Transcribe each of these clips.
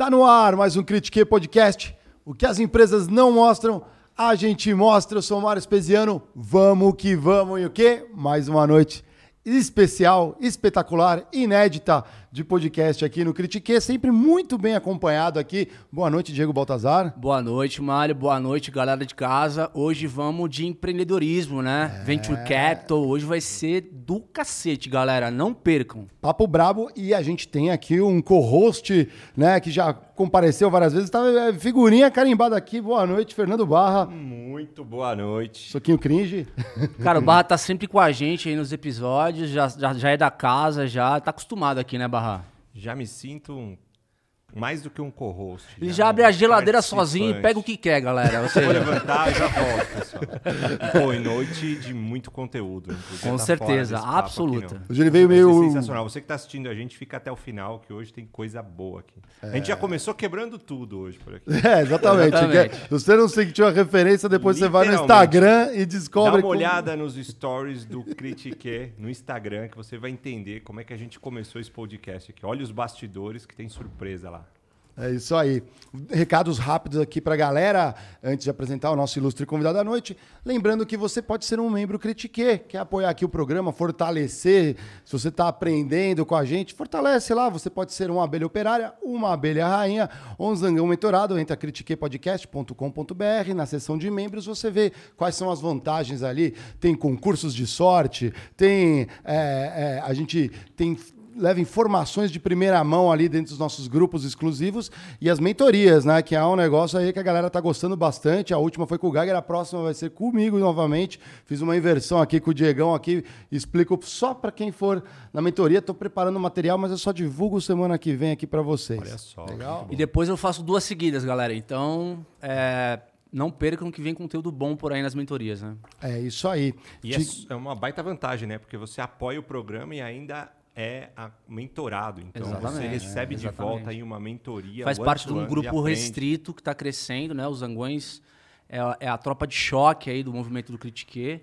Tá no ar mais um Critique Podcast. O que as empresas não mostram, a gente mostra. Eu sou o Mário Espesiano. Vamos que vamos. E o quê? Mais uma noite especial, espetacular, inédita de podcast aqui no Critique, sempre muito bem acompanhado aqui. Boa noite, Diego Baltazar. Boa noite, Mário. Boa noite, galera de casa. Hoje vamos de empreendedorismo, né? É... Venture Capital. Hoje vai ser do cacete, galera. Não percam. Papo brabo e a gente tem aqui um co-host, né, que já compareceu várias vezes. Tá é, figurinha carimbada aqui. Boa noite, Fernando Barra. Muito boa noite. Soquinho cringe. Cara, o Barra tá sempre com a gente aí nos episódios, já, já, já é da casa, já tá acostumado aqui, né, Barra? Já me sinto um mais do que um co-host. Ele já, abre a geladeira sozinho e pega o que quer, galera. Você vou levantar e já volto, pessoal. Pô, noite de muito conteúdo. Com tá certeza, absoluta. Hoje ele veio meio. sensacional. Você que está assistindo a gente, fica até o final, que hoje tem coisa boa aqui. É... A gente já começou quebrando tudo hoje por aqui. É, exatamente. exatamente. Se você não sentiu a referência, depois você vai no Instagram e descobre. Dá uma como... olhada nos stories do Critique no Instagram, que você vai entender como é que a gente começou esse podcast aqui. Olha os bastidores que tem surpresa lá. É isso aí. Recados rápidos aqui para a galera, antes de apresentar o nosso ilustre convidado da noite. Lembrando que você pode ser um membro Critique, quer apoiar aqui o programa, fortalecer. Se você está aprendendo com a gente, fortalece lá. Você pode ser uma abelha operária, uma abelha rainha ou um zangão mentorado. Entra critiquepodcast.com.br. Na seção de membros você vê quais são as vantagens ali. Tem concursos de sorte, tem. É, é, a gente tem leva informações de primeira mão ali dentro dos nossos grupos exclusivos e as mentorias, né? Que é um negócio aí que a galera tá gostando bastante. A última foi com o Geiger, a próxima vai ser comigo novamente. Fiz uma inversão aqui com o Diegão aqui, explico só para quem for na mentoria. Tô preparando o material, mas eu só divulgo semana que vem aqui para vocês. Olha só. Legal? E depois eu faço duas seguidas, galera. Então, é, não percam que vem conteúdo bom por aí nas mentorias, né? É isso aí. E De... é uma baita vantagem, né? Porque você apoia o programa e ainda é mentorado. Então exatamente, você recebe é, de volta aí uma mentoria. Faz parte de um grupo restrito que está crescendo, né? Os Zangões é, é, a tropa de choque aí do movimento do Critique.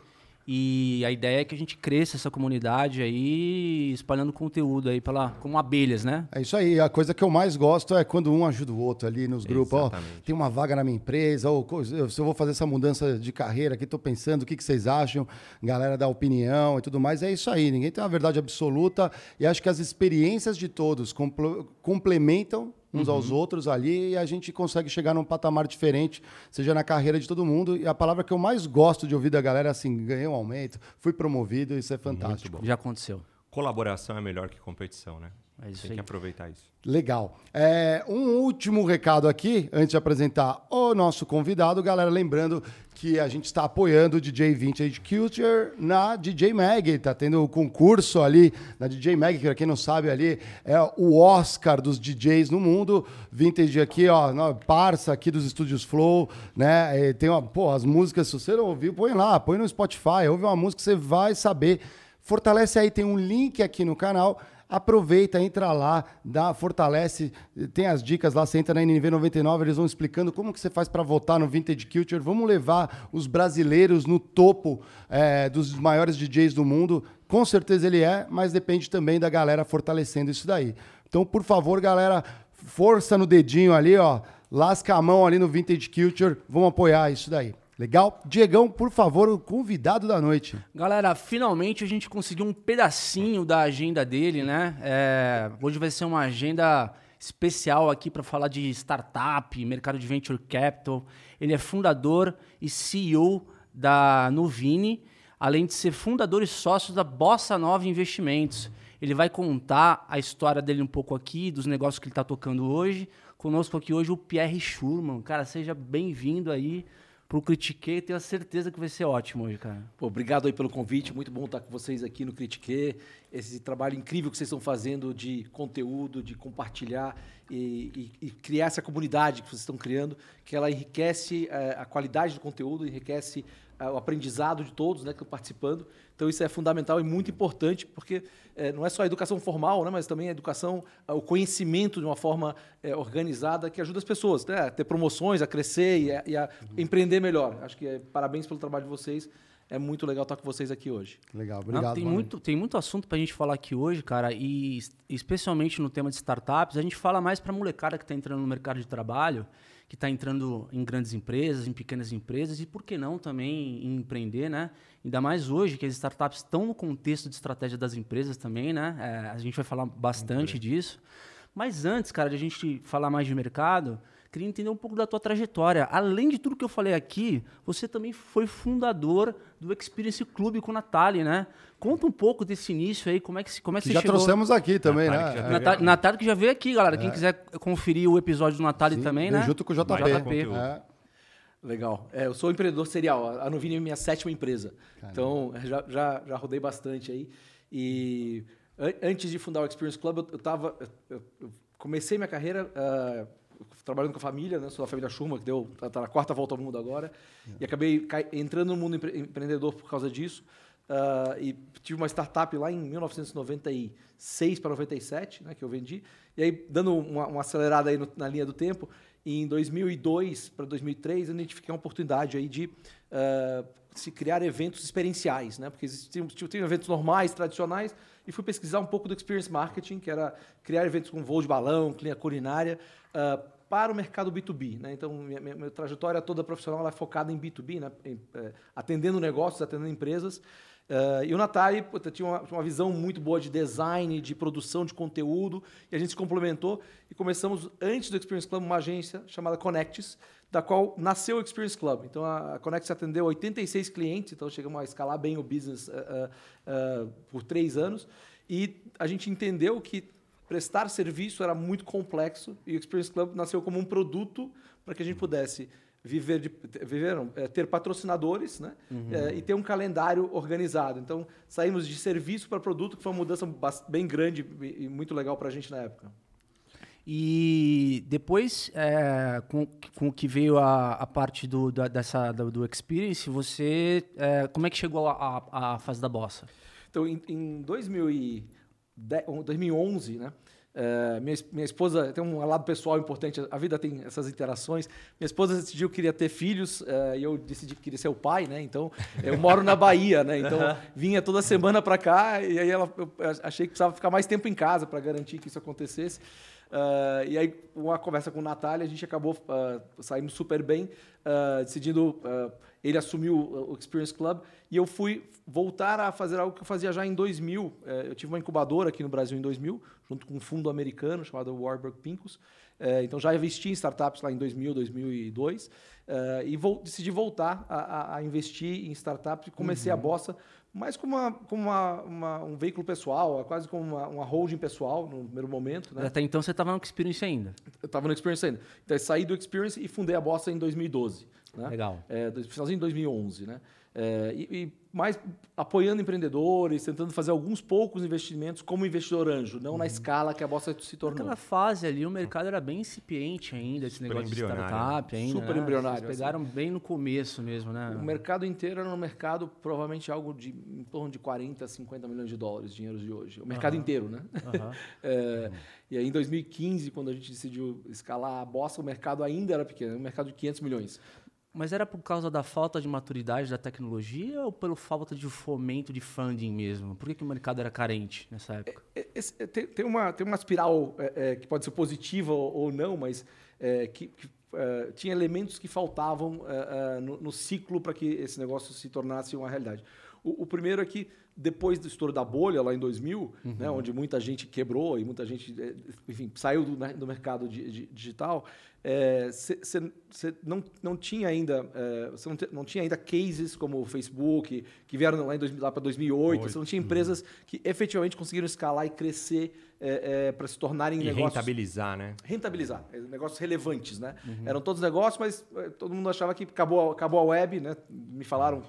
E a ideia é que a gente cresça essa comunidade aí, espalhando conteúdo aí pela, como abelhas, né? É isso aí. A coisa que eu mais gosto é quando um ajuda o outro ali nos grupos. Ó, tem uma vaga na minha empresa, ou se eu vou fazer essa mudança de carreira aqui, estou pensando, o que, que vocês acham? Galera dá opinião e tudo mais. É isso aí. Ninguém tem uma verdade absoluta. E acho que as experiências de todos complementam uns uhum. aos outros ali e a gente consegue chegar num patamar diferente, seja na carreira de todo mundo. E a palavra que eu mais gosto de ouvir da galera é assim: ganhei um aumento, fui promovido, isso é fantástico. Já aconteceu. Colaboração é melhor que competição, né? É isso Tem aí. que aproveitar isso. Legal. É, um último recado aqui, antes de apresentar o nosso convidado, galera, lembrando que a gente está apoiando o DJ Vintage Culture na DJ Mag. Está tendo o um concurso ali na DJ Mag, que para quem não sabe ali é o Oscar dos DJs no mundo. Vintage aqui, ó, parça aqui dos estúdios Flow, né? E tem uma, pô, as músicas, se você não ouviu, põe lá, põe no Spotify, ouve uma música, você vai saber. Fortalece aí, tem um link aqui no canal aproveita, entra lá, dá, fortalece, tem as dicas lá, você entra na NV99, eles vão explicando como que você faz para votar no Vintage Culture. Vamos levar os brasileiros no topo é, dos maiores DJs do mundo. Com certeza ele é, mas depende também da galera fortalecendo isso daí. Então, por favor, galera, força no dedinho ali, ó. Lasca a mão ali no Vintage Culture. Vamos apoiar isso daí. Legal? Diegão, por favor, o convidado da noite. Galera, finalmente a gente conseguiu um pedacinho da agenda dele, né? É, hoje vai ser uma agenda especial aqui para falar de startup, mercado de venture capital. Ele é fundador e CEO da Nuvini, além de ser fundador e sócio da Bossa Nova Investimentos. Ele vai contar a história dele um pouco aqui, dos negócios que ele está tocando hoje. Conosco aqui hoje o Pierre Schurman. Cara, seja bem-vindo aí pro Critique, tenho a certeza que vai ser ótimo hoje, cara. Pô, obrigado aí pelo convite, muito bom estar com vocês aqui no Critique. Esse trabalho incrível que vocês estão fazendo de conteúdo, de compartilhar e, e, e criar essa comunidade que vocês estão criando, que ela enriquece é, a qualidade do conteúdo, enriquece é, o aprendizado de todos né, que estão participando. Então isso é fundamental e muito importante, porque é, não é só a educação formal, né, mas também a educação, o conhecimento de uma forma é, organizada que ajuda as pessoas né, a ter promoções, a crescer e a, e a uhum. empreender melhor. Acho que é, parabéns pelo trabalho de vocês. é muito legal estar com vocês aqui hoje. Legal, obrigado. Não, tem, muito, tem muito assunto para a gente falar aqui hoje, cara, e especialmente no tema de startups, a gente fala mais para a molecada que está entrando no mercado de trabalho, que está entrando em grandes empresas, em pequenas empresas, e por que não também em empreender, né? Ainda mais hoje que as startups estão no contexto de estratégia das empresas também, né? É, a gente vai falar bastante disso. Mas antes, cara, de a gente falar mais de mercado, queria entender um pouco da tua trajetória. Além de tudo que eu falei aqui, você também foi fundador do Experience Club com a Natália, né? Conta um pouco desse início aí, como é que, como é que, que já chegou... trouxemos aqui também, Natália né? Natália, Natália que já veio aqui, galera. É. Quem quiser conferir o episódio do Natália também, né? Junto com o JP. JP. É. Legal. É, eu sou empreendedor serial. A Nuvini é minha sétima empresa. Caramba. Então, já, já, já rodei bastante aí. E antes de fundar o Experience Club, eu, eu, tava, eu, eu comecei minha carreira uh, trabalhando com a família, né? Sou da família Schuma, que deu tá, tá na quarta volta ao mundo agora. E acabei entrando no mundo empre empreendedor por causa disso. Uh, e tive uma startup lá em 1996 para 97, né, que eu vendi. E aí, dando uma, uma acelerada aí no, na linha do tempo, em 2002 para 2003, eu identifiquei uma oportunidade aí de uh, se criar eventos experienciais, né? Porque existiam, tinham eventos normais, tradicionais, e fui pesquisar um pouco do experience marketing, que era criar eventos com voo de balão, clínica culinária, uh, para o mercado B2B. Né? Então, minha, minha, minha, trajetória toda profissional é focada em B2B, né? Em, é, atendendo negócios, atendendo empresas. Uh, e o Natali tinha uma, uma, visão muito boa de design, de produção de conteúdo, e a gente se complementou e começamos, antes do Experience Club, uma agência chamada Connects, da qual nasceu o Experience Club. Então a Connects atendeu 86 clientes, então chegamos a escalar bem o business uh, uh, por três anos, e a gente entendeu que prestar serviço era muito complexo, e o Experience Club nasceu como um produto para que a gente pudesse viver de viver, é, ter patrocinadores né? Uhum. É, e ter um calendário organizado. Então, saímos de serviço para produto, que foi uma mudança bem grande e muito legal para a gente na época. E depois, é, com, com que veio a, a parte do, da, dessa, do, do Experience, você. É, como é que chegou à fase da bossa? Então, em, em 2011, né? É, minha, minha esposa tem um lado pessoal importante, a vida tem essas interações. Minha esposa decidiu que queria ter filhos é, e eu decidi que queria ser o pai, né? Então eu moro na Bahia, né? Então vinha toda semana para cá e aí ela, eu achei que precisava ficar mais tempo em casa para garantir que isso acontecesse. Uh, e aí, uma conversa com o Natália, a gente acabou uh, saindo super bem, uh, decidindo. ele assumiu o, Experience Club e eu fui voltar a fazer algo que eu fazia já em 2000. eu tive uma incubadora aqui no Brasil em 2000, junto com um fundo americano chamado Warburg Pincus. então já investi em startups lá em 2000, 2002 e vou, decidi voltar a, a, a, investir em startups e comecei uhum. a bossa mais como, uma, como uma, uma, um veículo pessoal, quase como uma, uma holding pessoal no primeiro momento. Né? Até então você estava no Experience ainda? Eu estava no Experience ainda. Então, eu saí do Experience e fundei a Bossa em 2012. Né? Legal. É, finalzinho de 2011. Né? É, e, e, mais apoiando empreendedores, tentando fazer alguns poucos investimentos como investidor anjo, não uhum. na escala que a Bossa se tornou. Naquela fase ali, o mercado era bem incipiente ainda, esse Super negócio de startup ainda. Super né? embrionário. Vocês pegaram assim. bem no começo mesmo, né? O mercado inteiro era um mercado, provavelmente algo de em torno de 40, 50 milhões de dólares, dinheiros de hoje. O mercado uhum. inteiro, né? Uhum. é, e aí, em 2015, quando a gente decidiu escalar a Bossa, o mercado ainda era pequeno, um mercado de 500 milhões. Mas era por causa da falta de maturidade da tecnologia ou pela falta de fomento de funding mesmo? Por que, que o mercado era carente nessa época? É, é, é, tem, tem, uma, tem uma espiral é, é, que pode ser positiva ou, não, mas é, que, que tinha elementos que faltavam no, no, ciclo para que esse negócio se tornasse uma realidade. O, o, primeiro é que depois do estouro da bolha, lá em 2000, uhum. né, onde muita gente quebrou e muita gente, enfim, saiu do, do mercado de, de, digital, você é, não, não tinha ainda você é, não, não, tinha ainda cases como o Facebook que vieram lá, em lá para 2008 você não tinha empresas que efetivamente conseguiram escalar e crescer é, é para se tornarem e negócios rentabilizar né? Rentabilizar negócios relevantes né? Uhum. eram todos negócios mas todo mundo achava que acabou acabou a web né? Me falaram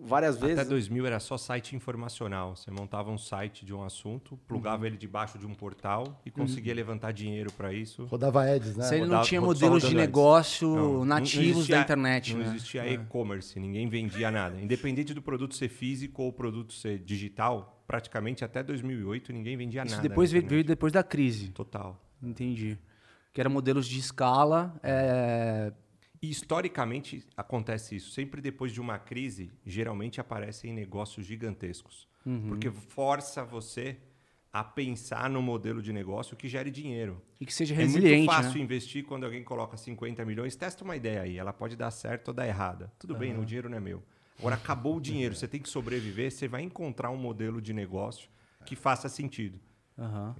várias vezes. Até 2000 era só site informacional. Você montava um site de um assunto, plugava uhum. ele debaixo de um portal e conseguia uhum. levantar dinheiro para isso. Rodava ads, né? Você rodava, não tinha modelos de negócio não, nativos não existia, da internet. Não né? existia é. e-commerce, ninguém vendia nada. Independente do produto ser físico ou produto ser digital, praticamente até 2008 ninguém vendia isso nada. Depois veio depois da crise. Total. Entendi. Que eram modelos de escala. É E historicamente acontece isso. Sempre depois de uma crise, geralmente aparecem negócios gigantescos. Uhum. Porque força você a pensar no modelo de negócio que gere dinheiro. E que seja resiliente. É muito fácil né? investir quando alguém coloca 50 milhões. Testa uma ideia aí, ela pode dar certo ou dar errada. Tudo uhum. bem, o dinheiro não é meu. Agora acabou o dinheiro, você tem que sobreviver, você vai encontrar um modelo de negócio que faça sentido. Uhum.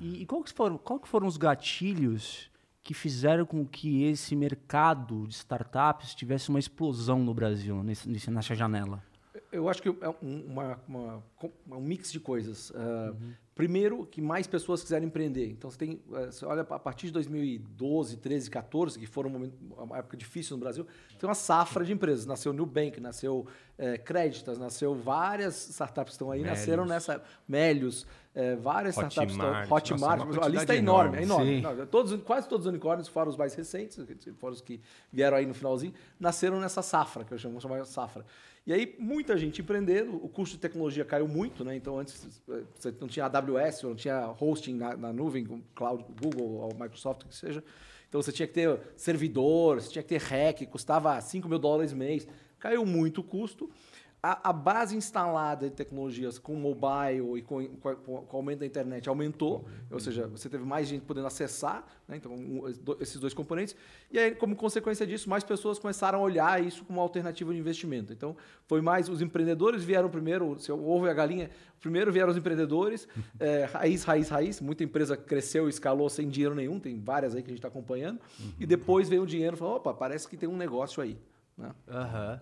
E, e qual, que foram, qual que foram os gatilhos que fizeram com que esse mercado de startups tivesse uma explosão no Brasil, nesse, nessa janela? Eu acho que é uma, uma, uma, um mix de coisas. Uh, uhum. Primeiro, que mais pessoas quiserem empreender. Então, você tem, eh, você olha a partir de 2012, 13, 14, que foram um momento, uma época difícil no Brasil, tem uma safra de empresas. Nasceu Nubank, nasceu é, Créditas, nasceu várias startups que estão aí, Melius. nasceram nessa. Melios, é, várias Hotmart, startups estão. Hotmart, nossa, a lista é enorme. enorme. É enorme. Não, todos, quase todos os unicórnios, fora os mais recentes, fora os que vieram aí no finalzinho, nasceram nessa safra, que eu chamo de safra. E aí, muita gente empreendendo, o custo de tecnologia caiu muito, né? Então, antes você não tinha AWS, não tinha hosting na, na nuvem, com cloud, Google ou Microsoft, que seja. Então, você tinha que ter servidor, você tinha que ter hack, custava 5 mil dólares mês. Caiu muito o custo a, a, base instalada de tecnologias com mobile e com, com, com, o aumento da internet aumentou, uhum. ou seja, você teve mais gente podendo acessar, né? então um, esses dois componentes, e aí, como consequência disso, mais pessoas começaram a olhar isso como uma alternativa de investimento. Então, foi mais os empreendedores vieram primeiro, se o ovo e a galinha, primeiro vieram os empreendedores, é, raiz, raiz, raiz, muita empresa cresceu, escalou sem dinheiro nenhum, tem várias aí que a gente está acompanhando, uhum. e depois veio o dinheiro e falou, opa, parece que tem um negócio aí. Né? Uhum.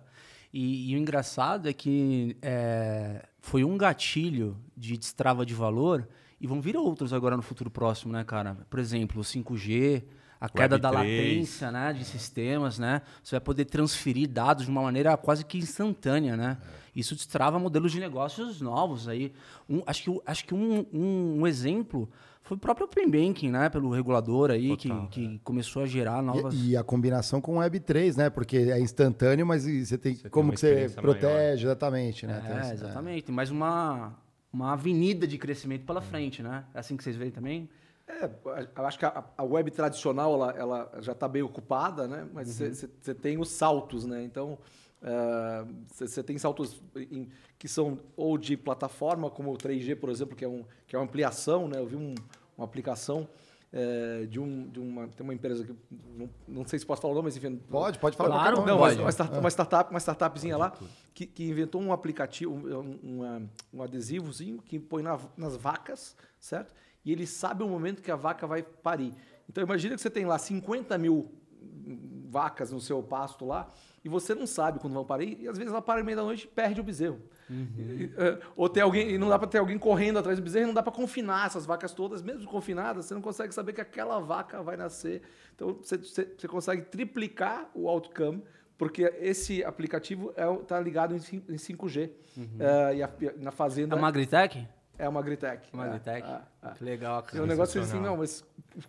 E, e o engraçado é que é, foi um gatilho de destrava de valor e vão vir outros agora no futuro próximo, né, cara? Por exemplo, o 5G, a queda da latência né, de sistemas, né? Você vai poder transferir dados de uma maneira quase que instantânea, né? Isso destrava modelos de negócios novos aí. Um, acho que, acho que um, um, um exemplo foi o próprio Open Banking, né? Pelo regulador aí, que, que começou a gerar novas... E, e, a combinação com o Web3, né? Porque é instantâneo, mas você tem... Você como tem que você protege, maior. exatamente, né? É, é, exatamente. Tem mais uma, uma avenida de crescimento pela frente, né? É assim que vocês veem também? É, eu acho que a, a web tradicional, ela, ela já está bem ocupada, né? Mas você uhum. tem os saltos, né? Então... Você uh, tem saltos em, que são ou de plataforma, como o 3G, por exemplo, que é, um, que é uma ampliação. Né? Eu vi um, uma aplicação é, de, um, de uma tem uma empresa que não, não, sei se posso falar o nome, mas enfim. Pode, pode falar. Claro, não, pode. Uma, start, uma, startup, uma startupzinha lá que, que inventou um aplicativo, um, um adesivozinho que põe na, nas vacas, certo? E ele sabe o momento que a vaca vai parir. Então imagina que você tem lá 50 mil vacas no seu pasto lá e você não sabe quando vão parir e às vezes ela para no meio da noite e perde o bezerro. Uhum. É, ou tem alguém, e não dá para ter alguém correndo atrás do bezerro, não dá para confinar essas vacas todas, mesmo confinadas, você não consegue saber que aquela vaca vai nascer. Então você, você, consegue triplicar o outcome, porque esse aplicativo está é, tá ligado em, 5G. Uhum. Uh, e a, na fazenda. É uma Agritech? É uma Agritech. Uma Agritech? É, é, é. Legal, cara. É um negócio assim, não, mas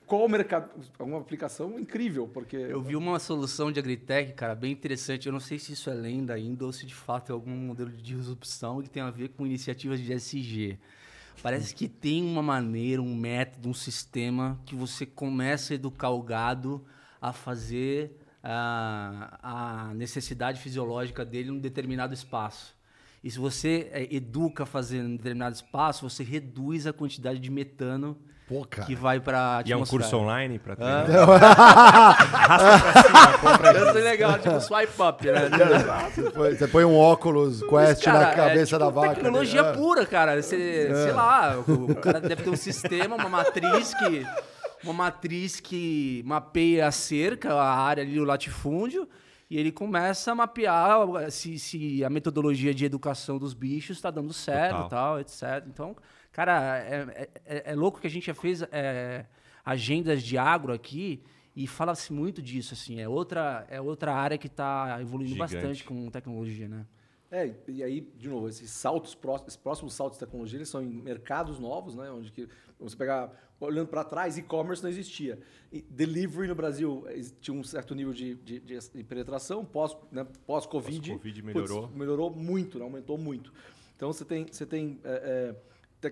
qual o mercado? Uma aplicação incrível, porque... Eu vi uma solução de Agritech, cara, bem interessante. Eu não sei se isso é lenda ainda ou se de fato é algum modelo de disrupção que tem a ver com iniciativas de SG. Parece que tem uma maneira, um método, um sistema que você começa a educar o gado a fazer a, a necessidade fisiológica dele num determinado espaço. E se você é, educa fazendo em determinado espaço, você reduz a quantidade de metano Pô, que vai para. E é um curso online para treinar? Isso é legal, tipo swipe up, né? Você põe um óculos Quest cara, na cabeça é, tipo, da vaca. tecnologia né? pura, cara. Você, é. Sei lá, o cara deve ter um sistema, uma matriz que... Uma matriz que mapeia a cerca, a área ali, o latifúndio, e ele começa a mapear se, se a metodologia de educação dos bichos está dando certo, tal, etc. Então, cara, é, é, é, louco que a gente já fez é, agendas de agro aqui e fala-se muito disso, assim. É outra, é outra área que está evoluindo Gigante. bastante com tecnologia, né? É, e aí, de novo, esses saltos, esses próximos saltos de tecnologia, eles são em mercados novos, né? Onde que, você pegar olhando para trás, e-commerce não existia. E delivery no Brasil eh, tinha um certo nível de, de, de penetração, pós-Covid. Né, pós -COVID, pós melhorou. Putz, melhorou muito, né, aumentou muito. Então você tem, você tem é, é,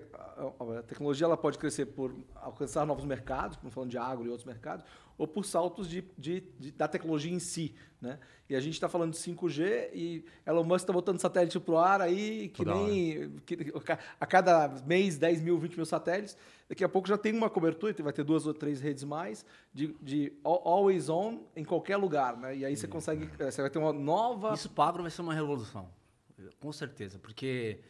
a tecnologia ela pode crescer por alcançar novos mercados, como falando de agro e outros mercados, ou por saltos de, de- de- da tecnologia em si. Né? E a gente está falando de 5G e Elon Musk está botando satélite para o ar aí, que Toda nem que- a cada mês 10 mil, 20 mil satélites. Daqui a pouco já tem uma cobertura, vai ter duas ou três redes mais, de, de al- always on em qualquer lugar. Né? E aí você consegue, eh, você vai ter uma nova Isso para vai ser uma revolução. Com certeza, porque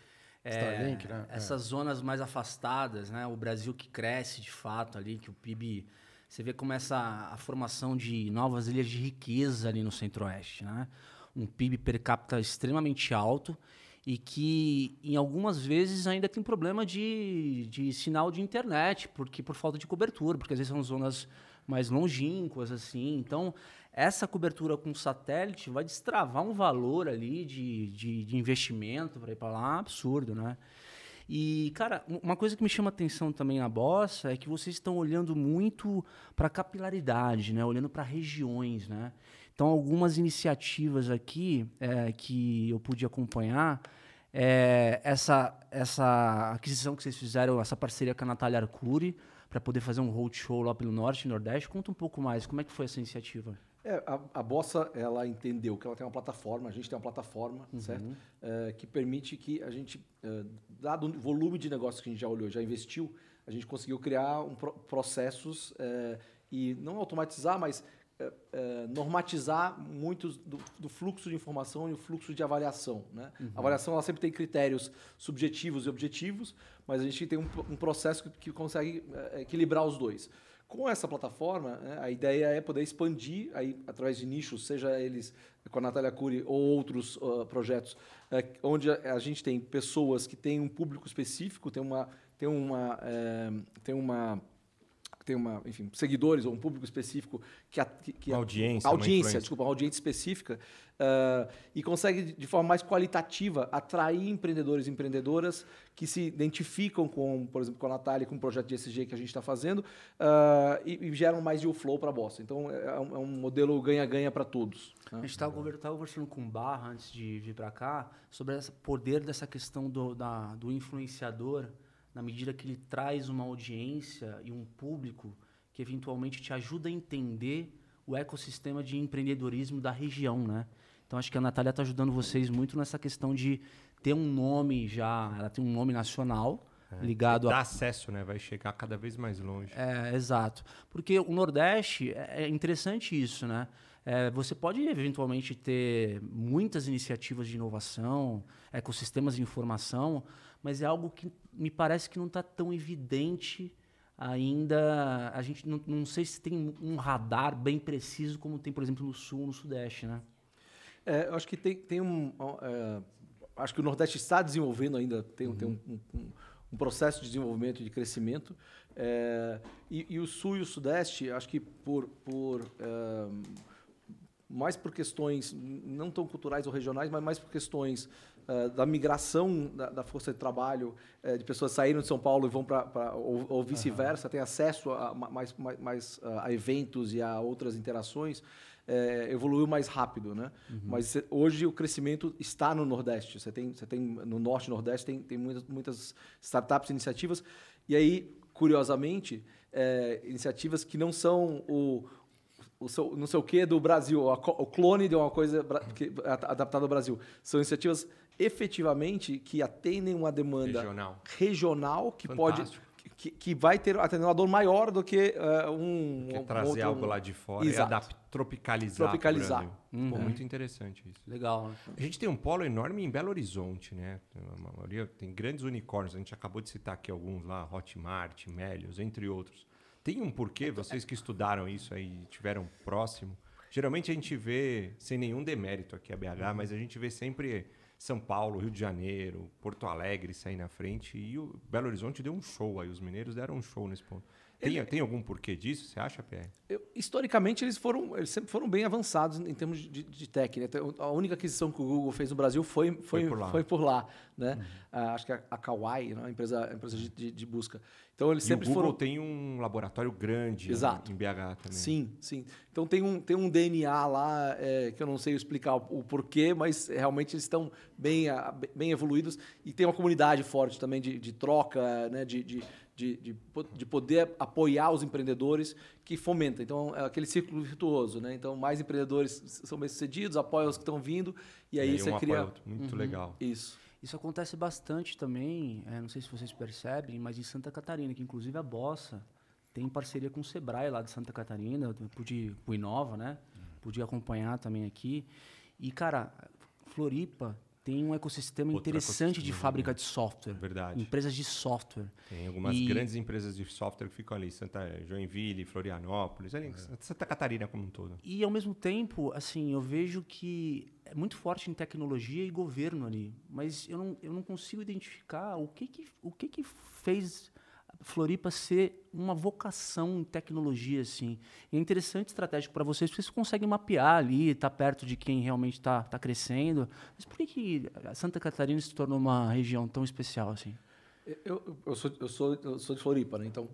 é, Starlink, né? essas zonas mais afastadas, né? O Brasil que cresce de fato ali, que o PIB. Você vê como essa a formação de novas ilhas de riqueza ali no Centro-Oeste, né? Um PIB per capita extremamente alto e que em algumas vezes ainda tem problema de, de sinal de internet, porque por falta de cobertura, porque às vezes são zonas mais longínquas assim. Então, essa cobertura com satélite vai destravar um valor ali de, de, de investimento para ir para lá absurdo, né? E, cara, um- uma coisa que me chama atenção também na Bossa é que vocês estão olhando muito para capilaridade, né? Olhando para regiões, né? Então, algumas iniciativas aqui é, que eu pude acompanhar, é, essa, essa aquisição que vocês fizeram, essa parceria com a Natália Arcuri, para poder fazer um roadshow lá pelo Norte e Nordeste. Conta um pouco mais, como é que foi essa iniciativa? É, a, a Bossa, ela entendeu que ela tem uma plataforma, a gente tem uma plataforma, certo? É, que permite que a gente, é, dado o volume de negócios que a gente já olhou, já investiu, a gente conseguiu criar um pro- processos é, e não automatizar, mas é, é, normatizar muitos do, do fluxo de informação e o fluxo de avaliação. Né? A avaliação ela sempre tem critérios subjetivos e objetivos, mas a gente tem um, um processo que, que consegue equilibrar os dois. Com essa plataforma, né, a ideia é poder expandir aí, através de nichos, seja eles com a Natália Cury ou outros ah, projetos, eh, onde a, a gente tem pessoas que têm um público específico, tem uma, tem uma, eh, tem uma tem uma, enfim, seguidores ou um público específico que, a- que, que Uma a- audiência, uma audiência, desculpa, uma audiência específica ah, e consegue de- de forma mais qualitativa atrair empreendedores e empreendedoras que se identificam com, por exemplo, com a Natália, com o projeto de ESG que a gente está fazendo ah, e, e geram mais deal flow para a Bossa. Então é um, é um modelo ganha-ganha para todos. né? A gente estava conversando com o Barra antes de vir para cá sobre o poder dessa questão do, da- do influenciador, na medida que ele traz uma audiência e um público que eventualmente te ajuda a entender o ecossistema de empreendedorismo da região, né? Então acho que a Natália está ajudando vocês muito nessa questão de ter um nome já, ela tem um nome nacional ligado a Dá acesso, né? Vai chegar cada vez mais longe. é, exato. Porque o Nordeste é é interessante isso, né? É, você pode eventualmente ter muitas iniciativas de inovação, ecossistemas de informação, mas é algo que me parece que não está tão evidente ainda. A gente não, não sei se tem um radar bem preciso como tem, por exemplo, no Sul, no Sudeste, né? É, eu acho que tem, tem um. é, acho que o Nordeste está desenvolvendo ainda, tem, tem um, um- um- um processo de desenvolvimento e de crescimento. É, e, e o Sul e o Sudeste, acho que por. por é, mais por questões não tão culturais ou regionais, mas mais por questões da migração da, da força de trabalho, eh, de pessoas saíram de São Paulo e vão para. ou, ou vice-versa, tem acesso a ma- mais, mais, mais, ah, a eventos e a outras interações, eh, evoluiu mais rápido. Né? Mas cê- hoje o crescimento está no Nordeste. Você tem, você tem no Norte e Nordeste, tem, tem muitas, muitas startups, iniciativas, e aí, curiosamente, eh, iniciativas que não são o o seu, não sei o que do Brasil, o clone de uma coisa adaptada ao Brasil. São iniciativas efetivamente que atendem uma demanda Regional. regional que pode Fantástico. que, que vai ter atender uma dor maior do que eh, um, Quer um trazer outro- algo lá de fora Exato. e adap- tropicalizar. Tropicalizar. Brasil. Pô, muito interessante isso. Legal, né? A gente tem um polo enorme em Belo Horizonte, né? Tem uma maioria tem grandes unicórnios. A gente acabou de citar aqui alguns lá, Hotmart, Melios, entre outros. Tem um porquê, vocês que estudaram isso aí, tiveram próximo. Geralmente a gente vê, sem nenhum demérito aqui a BH, mas a gente vê sempre São Paulo, Rio de Janeiro, Porto Alegre sair na frente. E o Belo Horizonte deu um show aí, os mineiros deram um show nesse ponto. Tem, tem algum porquê disso, você acha, PR? Eu, historicamente, eles foram eles sempre foram bem avançados em termos de, de tech. Né? A única aquisição que o Google fez no Brasil foi, foi, foi por lá. Foi por lá né? Uhum. Ah, acho que a, a Kawaii, né? a empresa, a empresa de, de, busca. Então, eles e sempre o Google foram... tem um laboratório grande Exato. em BH também. Sim, sim. Então, tem um, tem um DNA lá é, que eu não sei explicar o, o porquê, mas realmente eles estão bem, bem evoluídos e tem uma comunidade forte também de, de troca, né? de, de de, de, de, poder apoiar os empreendedores que fomenta. Então, é aquele círculo virtuoso, né? Então, mais empreendedores são bem-sucedidos, apoiam os que estão vindo, e aí, e aí você um cria... Muito uhum, legal. Isso. Isso acontece bastante também, é, não sei se vocês percebem, mas em Santa Catarina, que inclusive a Bossa tem parceria com o Sebrae lá de Santa Catarina, eu pude, o Inova, né? Uhum. Pude acompanhar também aqui. E, cara, Floripa tem um ecossistema Outro interessante ecossistema, de fábrica de software. Verdade. Empresas de software. Tem algumas e... grandes empresas de software que ficam ali, Santa Joinville, Florianópolis, ali, é. Santa Catarina como um todo. E ao mesmo tempo, assim, eu vejo que é muito forte em tecnologia e governo ali, mas eu não, eu não consigo identificar o que que, o que, que fez Floripa ser uma vocação em tecnologia, assim. E é interessante estratégico para vocês, porque vocês conseguem mapear ali, estar tá perto de quem realmente está tá crescendo. Mas por que, que Santa Catarina se tornou uma região tão especial assim? Eu, eu, sou, eu, sou, eu sou de Floripa, né? Então.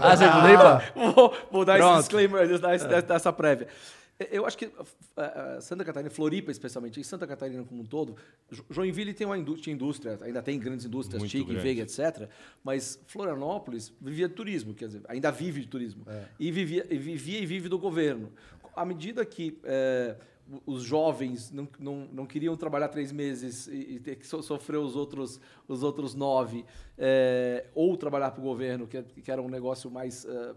Ah, você é de Floripa? vou, vou dar Pronto. esse disclaimer, dar essa, essa prévia. Eu acho que uh, Santa Catarina, Floripa especialmente, e Santa Catarina como um todo, Joinville tem uma indústria, indústria ainda tem grandes indústrias, Muito Veiga, etc. Mas Florianópolis vivia de turismo, quer dizer, ainda vive de turismo. É. E, vivia, e vivia e vive do governo. À medida que é, os jovens não, não, não queriam trabalhar três meses e, e ter que so, sofrer os outros, os outros nove, é, ou trabalhar para o governo, que, que, era um negócio mais. Uh,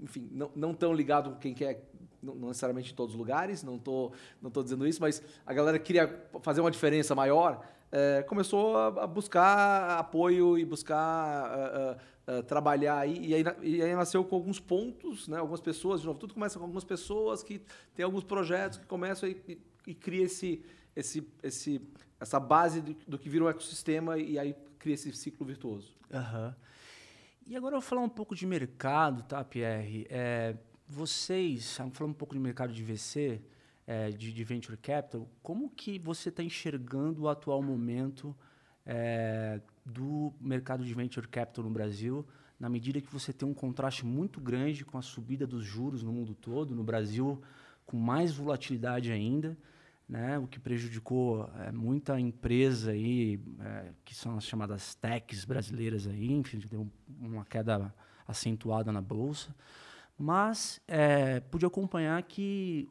enfim, não, não tão ligado com quem quer não necessariamente em todos os lugares, não estou não tô dizendo isso, mas a galera queria fazer uma diferença maior, é, começou a, buscar apoio e buscar uh, uh, trabalhar aí, e aí, e aí nasceu com alguns pontos, né, algumas pessoas, de novo, tudo começa com algumas pessoas que têm alguns projetos que começam e, e, e cria esse, esse, esse, essa base do, do, que vira um ecossistema e aí cria esse ciclo virtuoso. Uhum. E agora eu vou falar um pouco de mercado, tá, Pierre? É, vocês, falando um pouco de mercado de VC, é, de, de, venture capital, como que você está enxergando o atual momento é, do mercado de venture capital no Brasil, na medida que você tem um contraste muito grande com a subida dos juros no mundo todo, no Brasil com mais volatilidade ainda, né, o que prejudicou é, muita empresa aí, é, que são as chamadas techs brasileiras aí, enfim, deu uma queda acentuada na bolsa mas é, pude acompanhar que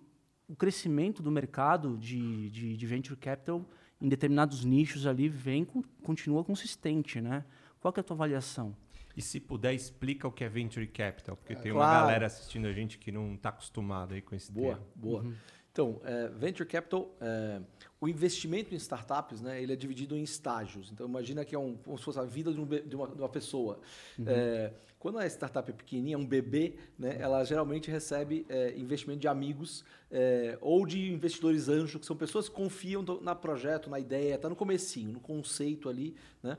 o crescimento do mercado de, de, de, venture capital em determinados nichos ali vem continua consistente, né? Qual é a tua avaliação? E se puder, explica o que é venture capital, porque é, tem claro. uma galera assistindo a gente que não está acostumado aí com esse boa, termo. Boa, boa. Uhum. Então, é, venture capital, é, o investimento em startups, né, ele é dividido em estágios. Então, imagina que é um, como se fosse a vida de, um, de, uma, de uma, pessoa. Uhum. É, quando a startup é pequenininha, um bebê, né, ela geralmente recebe é, investimento de amigos é, ou de investidores anjo, que são pessoas que confiam no projeto, na ideia, está no comecinho, no conceito ali. Né?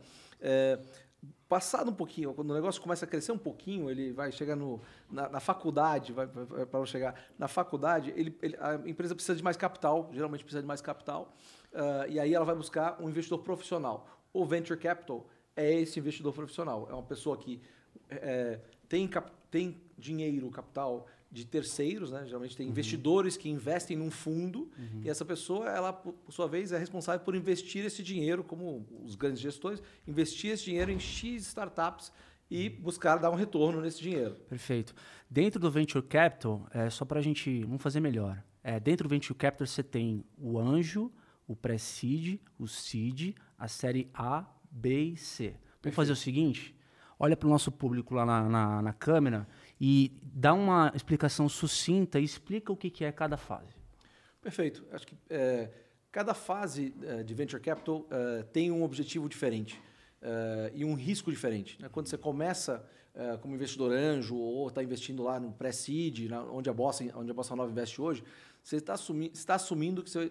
Passado um pouquinho, quando o negócio começa a crescer um pouquinho, ele vai chegar no, na, na faculdade, vai, vai para chegar na faculdade, ele, ele, a empresa precisa de mais capital, geralmente precisa de mais capital, uh, e aí ela vai buscar um investidor profissional. O venture capital é esse investidor profissional, é uma pessoa que é, tem, cap, tem dinheiro, capital, de terceiros, né? Geralmente tem uhum. investidores que investem num fundo uhum. e essa pessoa, ela por sua vez é responsável por investir esse dinheiro, como os grandes gestores, investir esse dinheiro em X startups e buscar dar um retorno nesse dinheiro. Perfeito. Dentro do venture capital, é só para a gente vamos fazer melhor. É, dentro do venture capital você tem o anjo, o pré-seed, o seed, a série A, B e C. Vamos Perfeito. fazer o seguinte. Olha para o nosso público lá na, na, na câmera e dá uma explicação sucinta e explica o que, que é cada fase. Perfeito. Acho que é, cada fase é, de venture capital é, tem um objetivo diferente é, e um risco diferente. Né? Quando você começa é, como investidor anjo ou está investindo lá no pré-seed, onde a Bossa, onde a Bossa Nova investe hoje, você está assumindo, está assumindo que você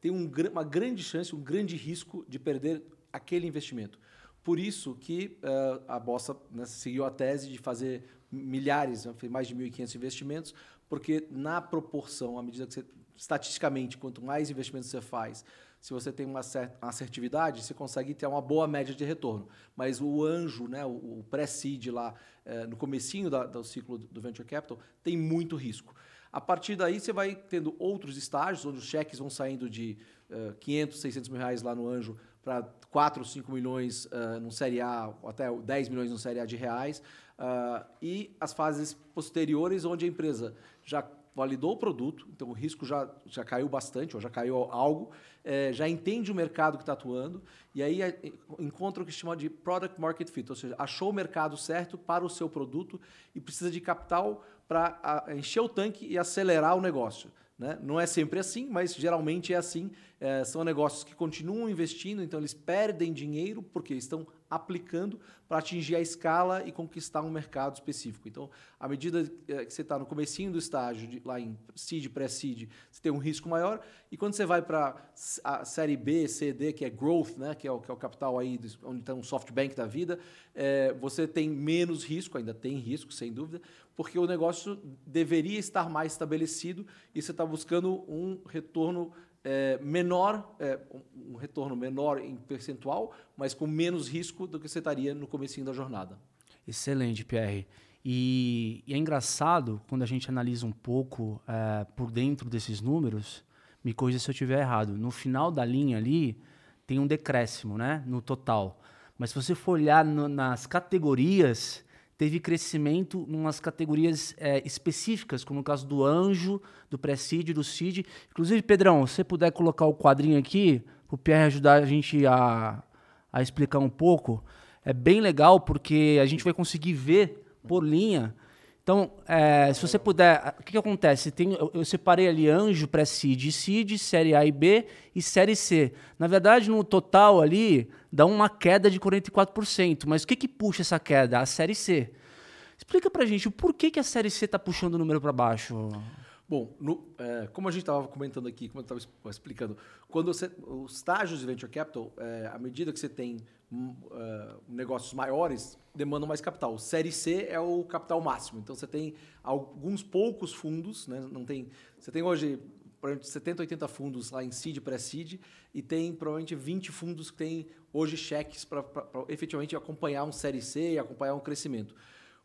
tem um, uma grande chance, um grande risco de perder aquele investimento. Por isso que uh, a Bossa né, seguiu a tese de fazer milhares, né, mais de 1.500 investimentos, porque na proporção, à medida que você, estatisticamente, quanto mais investimentos você faz, se você tem uma certa assertividade, você consegue ter uma boa média de retorno. Mas o anjo, né, o, o pré-seed lá, é, no comecinho da, do ciclo do Venture Capital, tem muito risco. A partir daí, você vai tendo outros estágios, onde os cheques vão saindo de uh, 500, 600 mil reais lá no anjo para 4, 5 milhões uh, no Série A, até 10 milhões no Série A de reais. Uh, e as fases posteriores, onde a empresa já validou o produto, então o risco já, já caiu bastante, ou já caiu algo, é, já entende o mercado que está atuando, e aí é, encontra o que se chama de product market fit, ou seja, achou o mercado certo para o seu produto e precisa de capital para encher o tanque e acelerar o negócio. Né? Não é sempre assim, mas geralmente é assim. É, são negócios que continuam investindo, então eles perdem dinheiro porque estão aplicando para atingir a escala e conquistar um mercado específico. Então, à medida é, que você está no comecinho do estágio, de, lá em seed, pré-seed, você tem um risco maior. E quando você vai para a série B, C, D, que é growth, né, que, é o, que é o capital aí, onde está um softbank da vida, é, você tem menos risco, ainda tem risco, sem dúvida, porque o negócio deveria estar mais estabelecido e você está buscando um retorno é, menor, é, um retorno menor em percentual, mas com menos risco do que você estaria no comecinho da jornada. Excelente, Pierre. E, e é engraçado quando a gente analisa um pouco é, por dentro desses números, me corrija se eu estiver errado. No final da linha ali tem um decréscimo, né, no total. Mas se você for olhar no, nas categorias, teve crescimento em umas categorias é, específicas, como no caso do anjo, do pré-seed, do seed. Inclusive, Pedrão, se você puder colocar o quadrinho aqui, para o Pierre ajudar a gente a, a explicar um pouco, é bem legal porque a gente vai conseguir ver por linha. Então, é, se você puder, o que, que acontece? Tem, eu, eu, separei ali anjo, pré-seed e seed, série A e B e série C. Na verdade, no total ali, dá uma queda de 44%. Mas o que, que puxa essa queda? A série C. Explica pra gente o porquê que a série C está puxando o número para baixo. Bom, no, é, como a gente estava comentando aqui, como eu estava explicando, quando você, os estágios de venture capital, é, à medida que você tem uh, negócios maiores, demandam mais capital. Série C é o capital máximo. Então você tem alguns poucos fundos, né? Não tem, você tem hoje provavelmente 70, 80 fundos lá em seed, pré-seed, e tem provavelmente 20 fundos que têm hoje cheques para efetivamente acompanhar um série C e acompanhar um crescimento.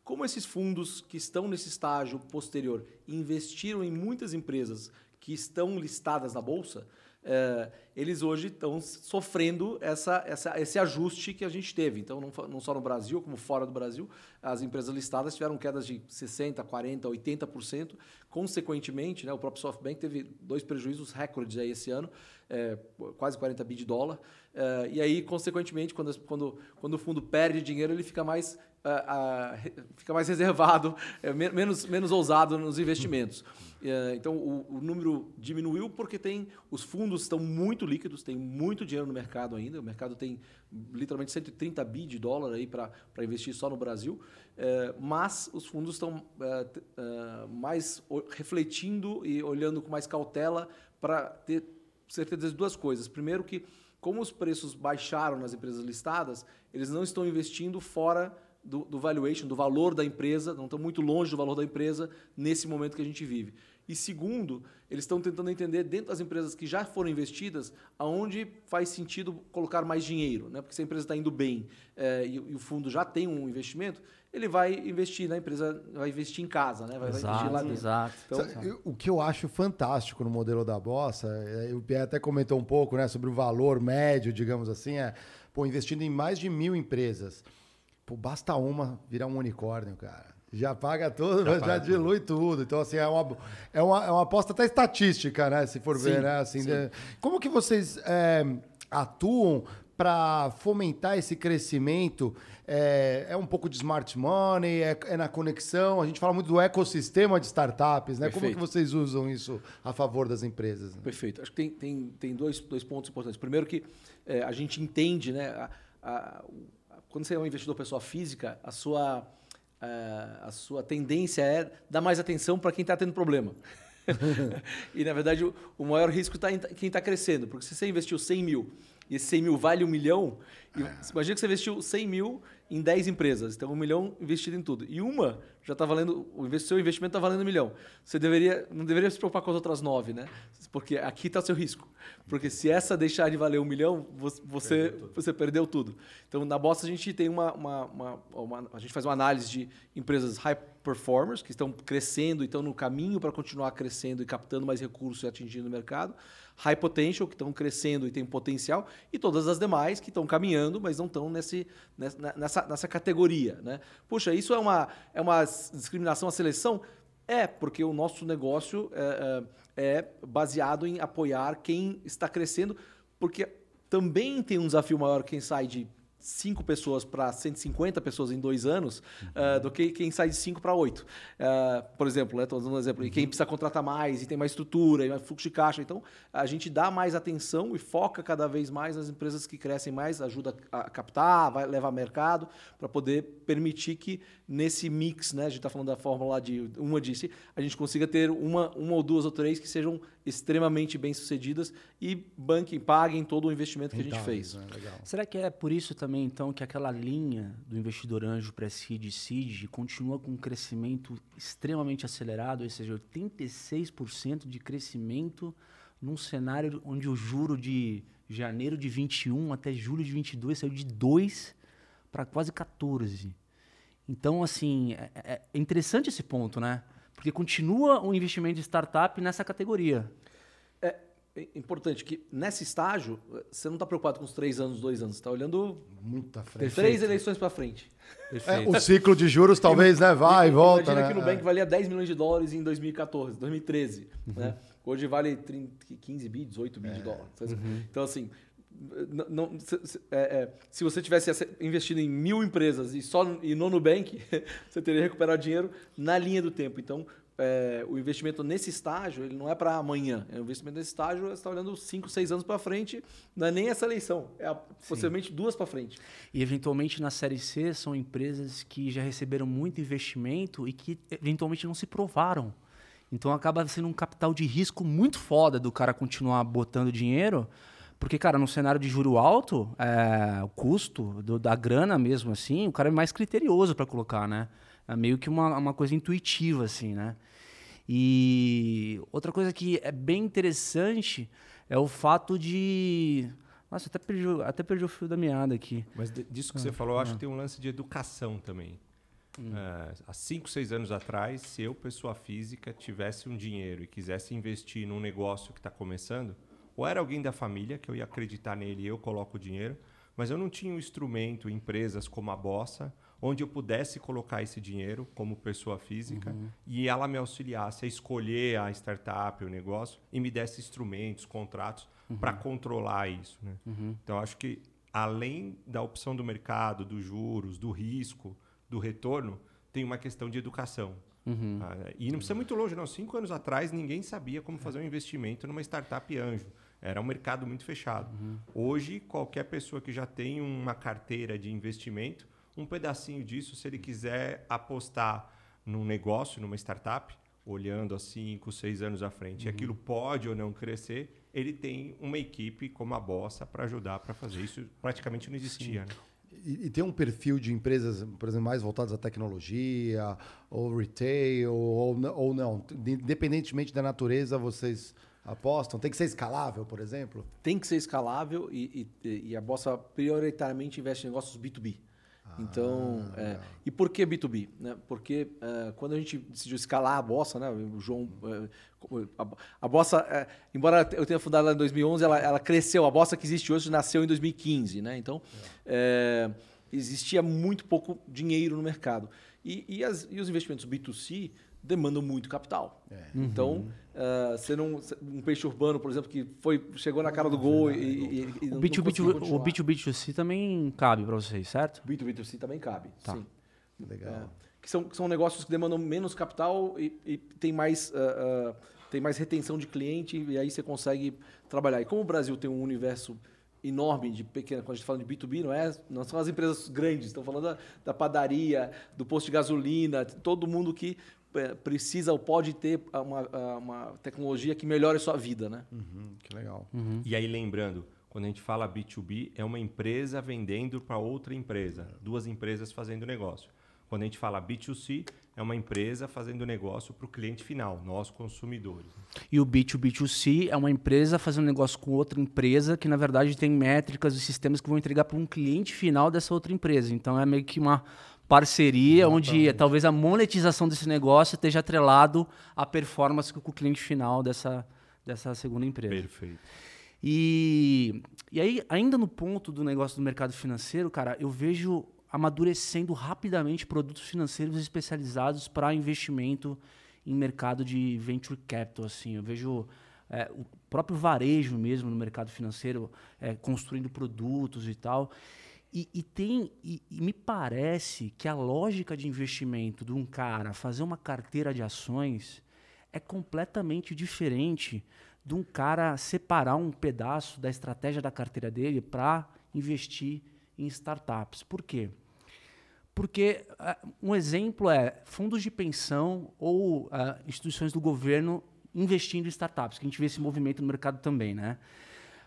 Como esses fundos que estão nesse estágio posterior investiram em muitas empresas que estão listadas na bolsa, é, eles hoje estão sofrendo essa, essa, esse ajuste que a gente teve. Então, não, não, só no Brasil, como fora do Brasil, as empresas listadas tiveram quedas de 60%, 40%, 80%. Consequentemente, né, o próprio SoftBank teve dois prejuízos recordes aí esse ano, é, quase 40 bi de dólar. É, e aí, consequentemente, quando, quando, quando o fundo perde dinheiro, ele fica mais, fica mais reservado, é, menos, menos ousado nos investimentos. É, então, o, o, número diminuiu porque tem os fundos estão muito líquidos, tem muito dinheiro no mercado ainda. O mercado tem literalmente 130 bi de dólar aí para investir só no Brasil. É, mas os fundos estão é, é mais refletindo e olhando com mais cautela para ter certeza de duas coisas. Primeiro que, como os preços baixaram nas empresas listadas, eles não estão investindo fora do, do valuation, do valor da empresa, não estão muito longe do valor da empresa nesse momento que a gente vive. E segundo, eles estão tentando entender dentro das empresas que já foram investidas aonde faz sentido colocar mais dinheiro, né? Porque se a empresa está indo bem é, e, e, o fundo já tem um investimento, ele vai investir na empresa, vai investir em casa, né? Vai, exato, vai investir lá dentro. Exato. Então, o que eu acho fantástico no modelo da Bossa, é, o Pierre até comentou um pouco, né, sobre o valor médio, digamos assim, é, pô, investindo em mais de mil empresas. Pô, basta uma virar um unicórnio, cara. Já paga tudo, já, já dilui tudo. tudo. Então, assim, é uma, é, uma, é uma aposta até estatística, né? Se for sim, ver, né? Assim, de... Como que vocês é, atuam para fomentar esse crescimento? É, é, um pouco de smart money, é, é, na conexão. A gente fala muito do ecossistema de startups, né? Perfeito. Como que vocês usam isso a favor das empresas? Né? Perfeito. Acho que tem, tem, tem dois, dois pontos importantes. Primeiro que é, a gente entende, né? A, a, quando você é um investidor pessoa física, a sua a sua tendência é dar mais atenção para quem está tendo problema. e, na verdade, o, o maior risco está em quem está crescendo. Porque se você investiu 100 mil e esse 100 mil vale um milhão, é. imagina que você investiu 100 mil em 10 empresas. Então, um milhão investido em tudo. E uma já está valendo, o seu investimento está valendo um milhão. Você deveria, não deveria se preocupar com as outras nove, né? Porque aqui está o seu risco. Porque se essa deixar de valer um milhão, você, perdeu você perdeu tudo. Então, na Bossa, a gente tem uma, uma, uma, uma, A gente faz uma análise de empresas high performers, que estão crescendo e estão no caminho para continuar crescendo e captando mais recursos e atingindo o mercado high potential, que estão crescendo e têm potencial, e todas as demais que estão caminhando, mas não estão nesse, nessa, nessa categoria. Né? Puxa, isso é uma, é uma discriminação à seleção? É, porque o nosso negócio é, é, é baseado em apoiar quem está crescendo, porque também tem um desafio maior quem sai de 5 pessoas para 150 pessoas em dois anos uhum. uh, do que quem sai de 5 para 8. Uh, por exemplo, estou né, dando um exemplo, uhum. e quem precisa contratar mais e tem mais estrutura e mais fluxo de caixa. Então, a gente dá mais atenção e foca cada vez mais nas empresas que crescem mais, ajuda a captar, vai levar mercado, para poder permitir que nesse mix, né, a gente está falando da fórmula de uma disse, a gente consiga ter uma, uma ou duas ou três que sejam extremamente bem sucedidas e banquem, paguem todo o investimento que a gente fez. Né? Será que é por isso também, então, que aquela linha do investidor anjo para seed e seed continua com um crescimento extremamente acelerado, ou seja, 86% de crescimento num cenário onde o juro de janeiro de 21 até julho de 22 saiu de 2 para quase 14. Então, assim, é, é, é interessante esse ponto, né? Porque continua o investimento de startup nessa categoria. É importante que nesse estágio, você não está preocupado com os três anos, dois anos. Você está olhando. Muita frente. Três eleições para frente. É, o ciclo de juros talvez né, vai e volta. Imagina né? que o Nubank é. valia 10 milhões de dólares em 2014, 2013. Uhum. Né? Hoje vale 30, 15 bi, 18 bi é. de dólares. Uhum. Então, assim, não, não se, é, é, se, você tivesse investido em mil empresas e só e no Nubank, você teria recuperado dinheiro na linha do tempo. Então, é, o investimento nesse estágio ele não é para amanhã. É um investimento nesse estágio, você está olhando 5, 6 anos para frente, não é nem essa eleição, é a, possivelmente duas para frente. E eventualmente na série C são empresas que já receberam muito investimento e que eventualmente não se provaram. Então acaba sendo um capital de risco muito foda do cara continuar botando dinheiro porque, cara, no cenário de juro alto, é, o custo do, da grana mesmo, assim, o cara é mais criterioso para colocar, né? É meio que uma, uma coisa intuitiva, assim, né? E outra coisa que é bem interessante é o fato de. Nossa, até perdi, até perdi o fio da meada aqui. Mas disso que ah, você falou, eu acho ah. que tem um lance de educação também. Hum. É, há 5, 6 anos atrás, se eu, pessoa física, tivesse um dinheiro e quisesse investir num negócio que está começando, ou era alguém da família, que eu ia acreditar nele e eu coloco o dinheiro, mas eu não tinha um instrumento, empresas como a Bossa, onde eu pudesse colocar esse dinheiro como pessoa física uhum. e ela me auxiliasse a escolher a startup, o negócio, e me desse instrumentos, contratos uhum. para controlar isso. Né? Uhum. Então, acho que além da opção do mercado, dos juros, do risco, do retorno, tem uma questão de educação. Uhum. Ah, e não precisa muito longe, não. Cinco anos atrás, ninguém sabia como fazer um investimento numa startup anjo. Era um mercado muito fechado. Uhum. Hoje, qualquer pessoa que já tem uma carteira de investimento, um pedacinho disso, se ele quiser apostar num negócio, numa startup, olhando a cinco, seis anos à frente, uhum. e aquilo pode ou não crescer, ele tem uma equipe como a Bossa para ajudar para fazer isso. Praticamente não existia. Né? E, e, tem um perfil de empresas, por exemplo, mais voltadas à tecnologia, ou retail, ou, ou não. Independentemente da natureza, vocês apostam? Tem que ser escalável, por exemplo? Tem que ser escalável e, e, e a Bolsa prioritariamente investe em negócios B2B. Ah, então, é, e por que B2B? Né? Porque é, quando a gente decidiu escalar a Bossa, né? o João, é, a, a Bossa, é, embora eu tenha fundado ela em 2011, ela, ela, cresceu. A Bossa que existe hoje nasceu em 2015. Né? Então, existia muito pouco dinheiro no mercado. E, e, as, e os investimentos B2C demandam muito capital. É. Então, uhum. uh, ser um, um, peixe urbano, por exemplo, que foi, chegou na cara do gol e, e, e o B2B, o B2B2C também cabe para vocês, certo? B2B2C também cabe, tá. sim. Legal. É, que são, são negócios que demandam menos capital e, e tem, mais, uh, uh, tem mais retenção de cliente e aí você consegue trabalhar. E como o Brasil tem um universo enorme de pequena, quando a gente fala de B2B, não, é, não são as empresas grandes, estão falando da, da padaria, do posto de gasolina, todo mundo que é, precisa ou pode ter uma, uma tecnologia que melhore a sua vida, né? Uhum, que legal. Uhum. E aí, lembrando, Quando a gente fala B2B, é uma empresa vendendo para outra empresa, duas empresas fazendo negócio. Quando a gente fala B2C, é uma empresa fazendo negócio para o cliente final, nós consumidores. E o B2B2C é uma empresa fazendo negócio com outra empresa que, na verdade, tem métricas e sistemas que vão entregar para um cliente final dessa outra empresa. Então, é meio que uma parceria onde talvez a monetização desse negócio esteja atrelado à performance com o cliente final dessa, dessa segunda empresa. Perfeito. E, e aí, ainda no ponto do negócio do mercado financeiro, cara, eu vejo amadurecendo rapidamente produtos financeiros especializados para investimento em mercado de venture capital. Assim, eu vejo é, o próprio varejo mesmo no mercado financeiro é, construindo produtos e tal. E, e tem e, e, me parece que a lógica de investimento de um cara fazer uma carteira de ações é completamente diferente de um cara separar um pedaço da estratégia da carteira dele para investir em startups. Por quê? Porque uh, um exemplo é fundos de pensão ou uh, instituições do governo investindo em startups, que a gente vê esse movimento no mercado também, né?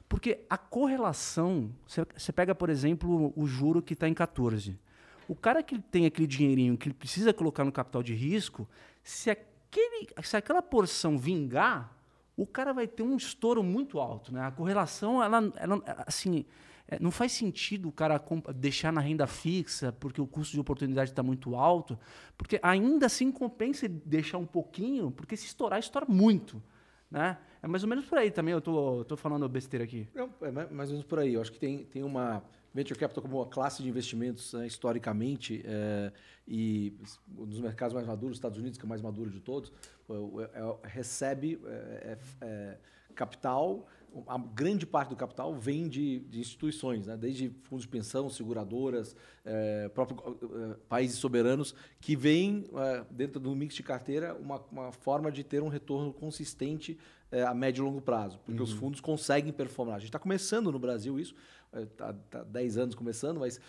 Porque a correlação, você pega, por exemplo, o juro que está em 14. O cara que tem aquele dinheirinho que ele precisa colocar no capital de risco, se, aquele, se aquela porção vingar, o cara vai ter um estouro muito alto. Né? A correlação, ela, ela assim, é, não faz sentido o cara deixar na renda fixa porque o custo de oportunidade está muito alto, porque ainda assim compensa deixar um pouquinho, porque se estourar, estoura muito. Né? É mais ou menos por aí também, eu tô, tô falando besteira aqui. Não, é mais ou menos por aí. Eu acho que tem, tem uma venture capital como uma classe de investimentos né, historicamente é, e nos mercados mais maduros, Estados Unidos que é o mais maduro de todos, é, é, recebe é, é, capital a grande parte do capital vem de, de instituições, né? desde fundos de pensão, seguradoras, é, próprios é, países soberanos, que vêm, é, dentro do mix de carteira, uma, uma forma de ter um retorno consistente a médio e longo prazo, porque uhum. os fundos conseguem performar. A gente está começando no Brasil isso, está tá 10 anos começando, mas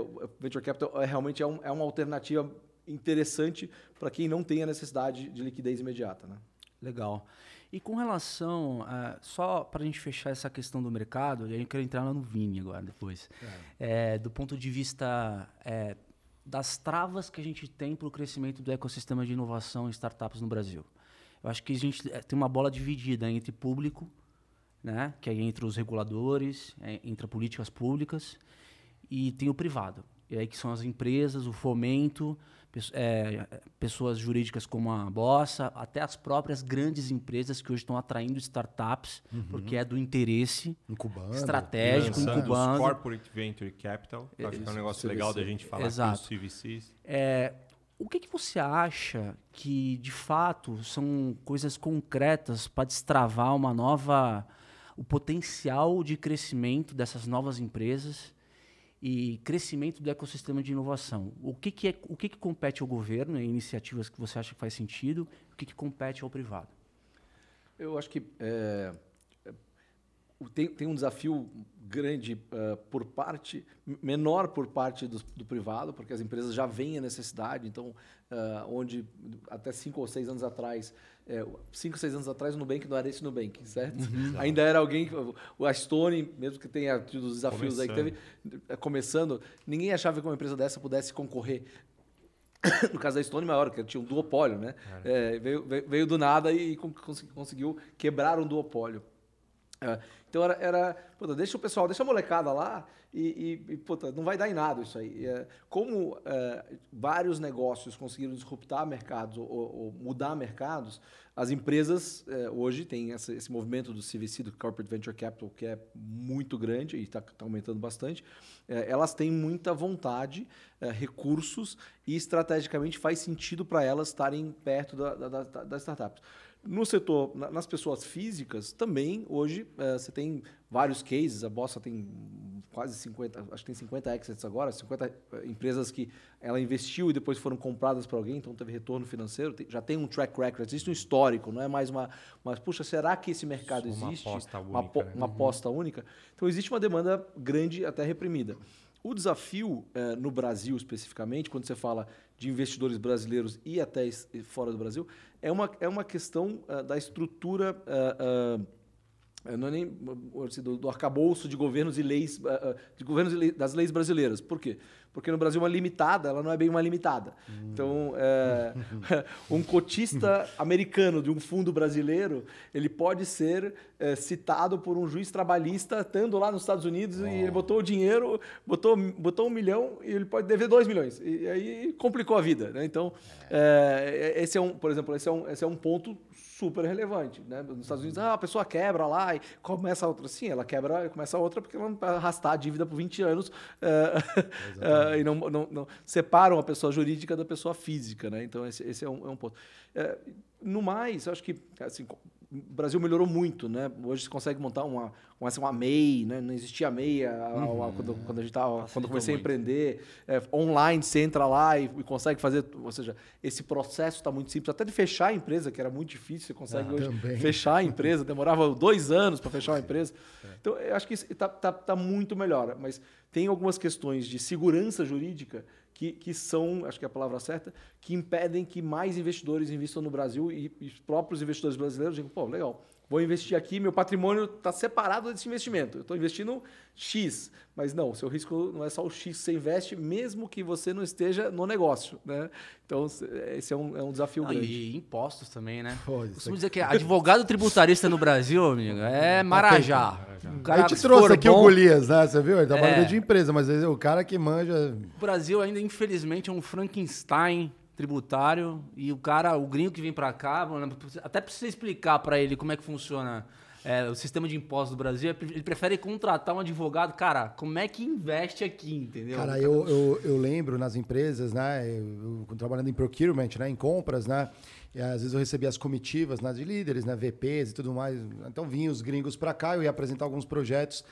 o Venture Capital realmente é, um, é uma alternativa interessante para quem não tem a necessidade de liquidez imediata. Né? Legal. E com relação, a, só para a gente fechar essa questão do mercado, eu quero entrar lá no Vini agora depois, é. É, do ponto de vista é, das travas que a gente tem para o crescimento do ecossistema de inovação e startups no Brasil. Eu acho que a gente é, tem uma bola dividida entre público, né, que é entre os reguladores, é, entre políticas públicas, e tem o privado. E aí que são as empresas, o fomento, é, pessoas jurídicas como a Bossa, até as próprias grandes empresas que hoje estão atraindo startups, uhum. porque é do interesse incubando, estratégico, incubando. Corporate Venture Capital, que acho que é um negócio CVC. legal da gente falar Exato. aqui, os CVCs. É, o que, que você acha que, de fato, são coisas concretas para destravar uma nova... o potencial de crescimento dessas novas empresas e crescimento do ecossistema de inovação. O que, que, é, o que, que compete ao governo, em iniciativas que você acha que faz sentido, o que, que compete ao privado? Eu acho que é, tem, tem um desafio grande uh, por parte, menor por parte do, do, privado, porque as empresas já veem a necessidade. Então, uh, onde até cinco ou seis anos atrás, é, cinco seis anos atrás, o Nubank não era esse Nubank, certo? Uhum. Ainda era alguém, o Astone, mesmo que tenha tido os desafios começando. aí que teve, começando, ninguém achava que uma empresa dessa pudesse concorrer no caso da Stone maior, que tinha um duopólio, né? É, veio, veio, veio, do nada e conseguiu quebrar um duopólio. É, então era, era puta, deixa o pessoal, deixa a molecada lá e, e, e puta, não vai dar em nada isso aí. É, como é, vários negócios conseguiram disruptar mercados ou, ou mudar mercados, as empresas é, hoje têm essa, esse movimento do CVC, do Corporate Venture Capital, que é muito grande e está tá aumentando bastante. É, elas têm muita vontade, é, recursos e estrategicamente faz sentido para elas estarem perto da, da, da, das startups. No setor, nas pessoas físicas, também hoje é, você tem vários cases. A Bossa tem quase 50, acho que tem 50 exits agora, 50 é, empresas que ela investiu e depois foram compradas por alguém, então teve retorno financeiro. Tem, já tem um track record, existe um histórico, não é mais uma. Mas, puxa, será que esse mercado uma existe? Aposta única, uma, né? uma aposta única. Então existe uma demanda grande, até reprimida. O desafio eh, no Brasil especificamente, quando você fala de investidores brasileiros e até fora do Brasil, é uma, é uma questão uh, da estrutura uh, uh, não é nem assim, do, do arcabouço de governos e leis, de governos leis, das leis brasileiras. Por quê? Porque no Brasil uma limitada, ela não é bem uma limitada. Hum. Então, é, um cotista americano de um fundo brasileiro, ele pode ser é, citado por um juiz trabalhista, estando lá nos Estados Unidos, oh. e ele botou o dinheiro, botou, botou um milhão e ele pode dever dois milhões. E, aí complicou a vida. Né? Então, é. esse é um, por exemplo, esse é um, esse é um ponto super relevante. Né? Nos Estados Unidos, ah, a pessoa quebra lá e começa a outra. Sim, ela quebra e começa outra porque ela não vai arrastar a dívida por 20 anos uh, e não, não, não, separam a pessoa jurídica da pessoa física. Né? Então, esse, esse é, um, é um ponto. Uh, no mais, eu acho que assim, o Brasil melhorou muito, né? Hoje você consegue montar uma, uma, uma MEI, né? Não existia MEI uhum. quando, quando a gente tava, quando comecei muito. a empreender. É, online, você entra lá e, e, consegue fazer... Ou seja, esse processo está muito simples. Até de fechar a empresa, que era muito difícil, você consegue ah, hoje também. fechar a empresa. Demorava dois anos para fechar uma empresa. É. Então, eu acho que está tá, tá muito melhor. Mas tem algumas questões de segurança jurídica que, que são, acho que é a palavra certa, que impedem que mais investidores investam no Brasil e, e os próprios investidores brasileiros digam, pô, legal, vou investir aqui, meu patrimônio está separado desse investimento. Eu estou investindo X, mas não, o seu risco não é só o X que você investe, mesmo que você não esteja no negócio. Né? Então, esse é um, é um desafio ah, grande. E impostos também, né? Pô, Costumo dizer que advogado tributarista no Brasil, amigo, é Marajá. a gente trouxe aqui bom, o Golias, né? Você viu? Ele tá é. de empresa, mas o cara que manja. O Brasil ainda, infelizmente, é um Frankenstein tributário e o cara, o gringo que vem para cá, até precisa explicar para ele como é que funciona é, o sistema de impostos do Brasil, ele prefere contratar um advogado. Cara, como é que investe aqui, entendeu? Cara, eu, eu, eu lembro nas empresas, né? Eu, trabalhando em procurement, né? Em compras, né? E às vezes eu recebia as comitivas né, de líderes, né? VPs e tudo mais. Então vinham os gringos para cá, eu ia apresentar alguns projetos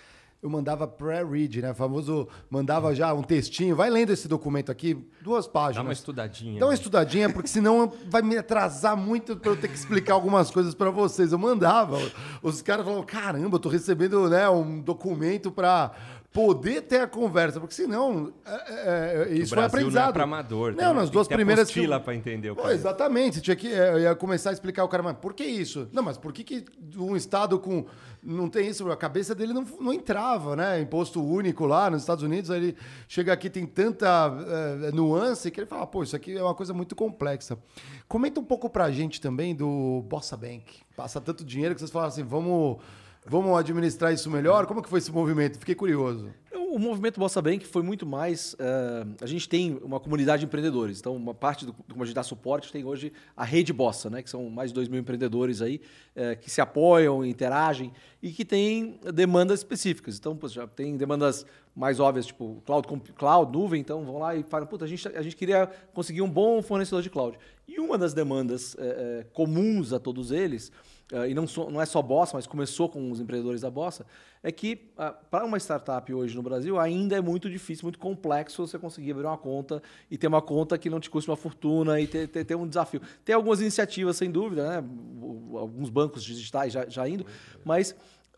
eu mandava pré-read, né? Famoso mandava já um textinho. Vai lendo esse documento aqui, duas páginas. Dá uma estudadinha. Dá uma né? estudadinha, porque senão vai me atrasar muito para eu ter que explicar algumas coisas para vocês. Eu mandava. Os caras falavam: caramba, eu tô recebendo né, um documento para poder ter a conversa, porque senão é, é, é isso foi aprendizado. Não é amador. Não, nas duas primeiras fila para entender o cara. exatamente, você tinha que é, eu ia começar a explicar o cara, mas por que isso? Não, mas por que, que um estado com não tem isso, a cabeça dele não, não entrava, né? Imposto único lá nos Estados Unidos, aí ele chega aqui tem tanta é, nuance que ele fala, pô, isso aqui é uma coisa muito complexa. Comenta um pouco pra gente também do Bossa Bank. Passa tanto dinheiro que vocês falaram assim, vamos Vamos administrar isso melhor? Como que foi esse movimento? Fiquei curioso. O movimento Bossa Bank foi muito mais. Uh, a gente tem uma comunidade de empreendedores. Então, uma parte do como a gente dá suporte tem hoje a rede Bossa, né? Que são mais de 2 mil empreendedores aí uh, que se apoiam, interagem e que têm demandas específicas. Então, pô, já tem demandas mais óbvias, tipo cloud, cloud, nuvem. Então, vão lá e falam: puta, a gente, a gente queria conseguir um bom fornecedor de cloud. E uma das demandas uh, comuns a todos eles uh, e não, so, não é só Bossa, mas começou com os empreendedores da Bossa, é que uh, para uma startup hoje no Brasil ainda é muito difícil, muito complexo você conseguir abrir uma conta e ter uma conta que não te custe uma fortuna e ter, ter, ter um desafio. Tem algumas iniciativas, sem dúvida, né? alguns bancos digitais já, já indo, mas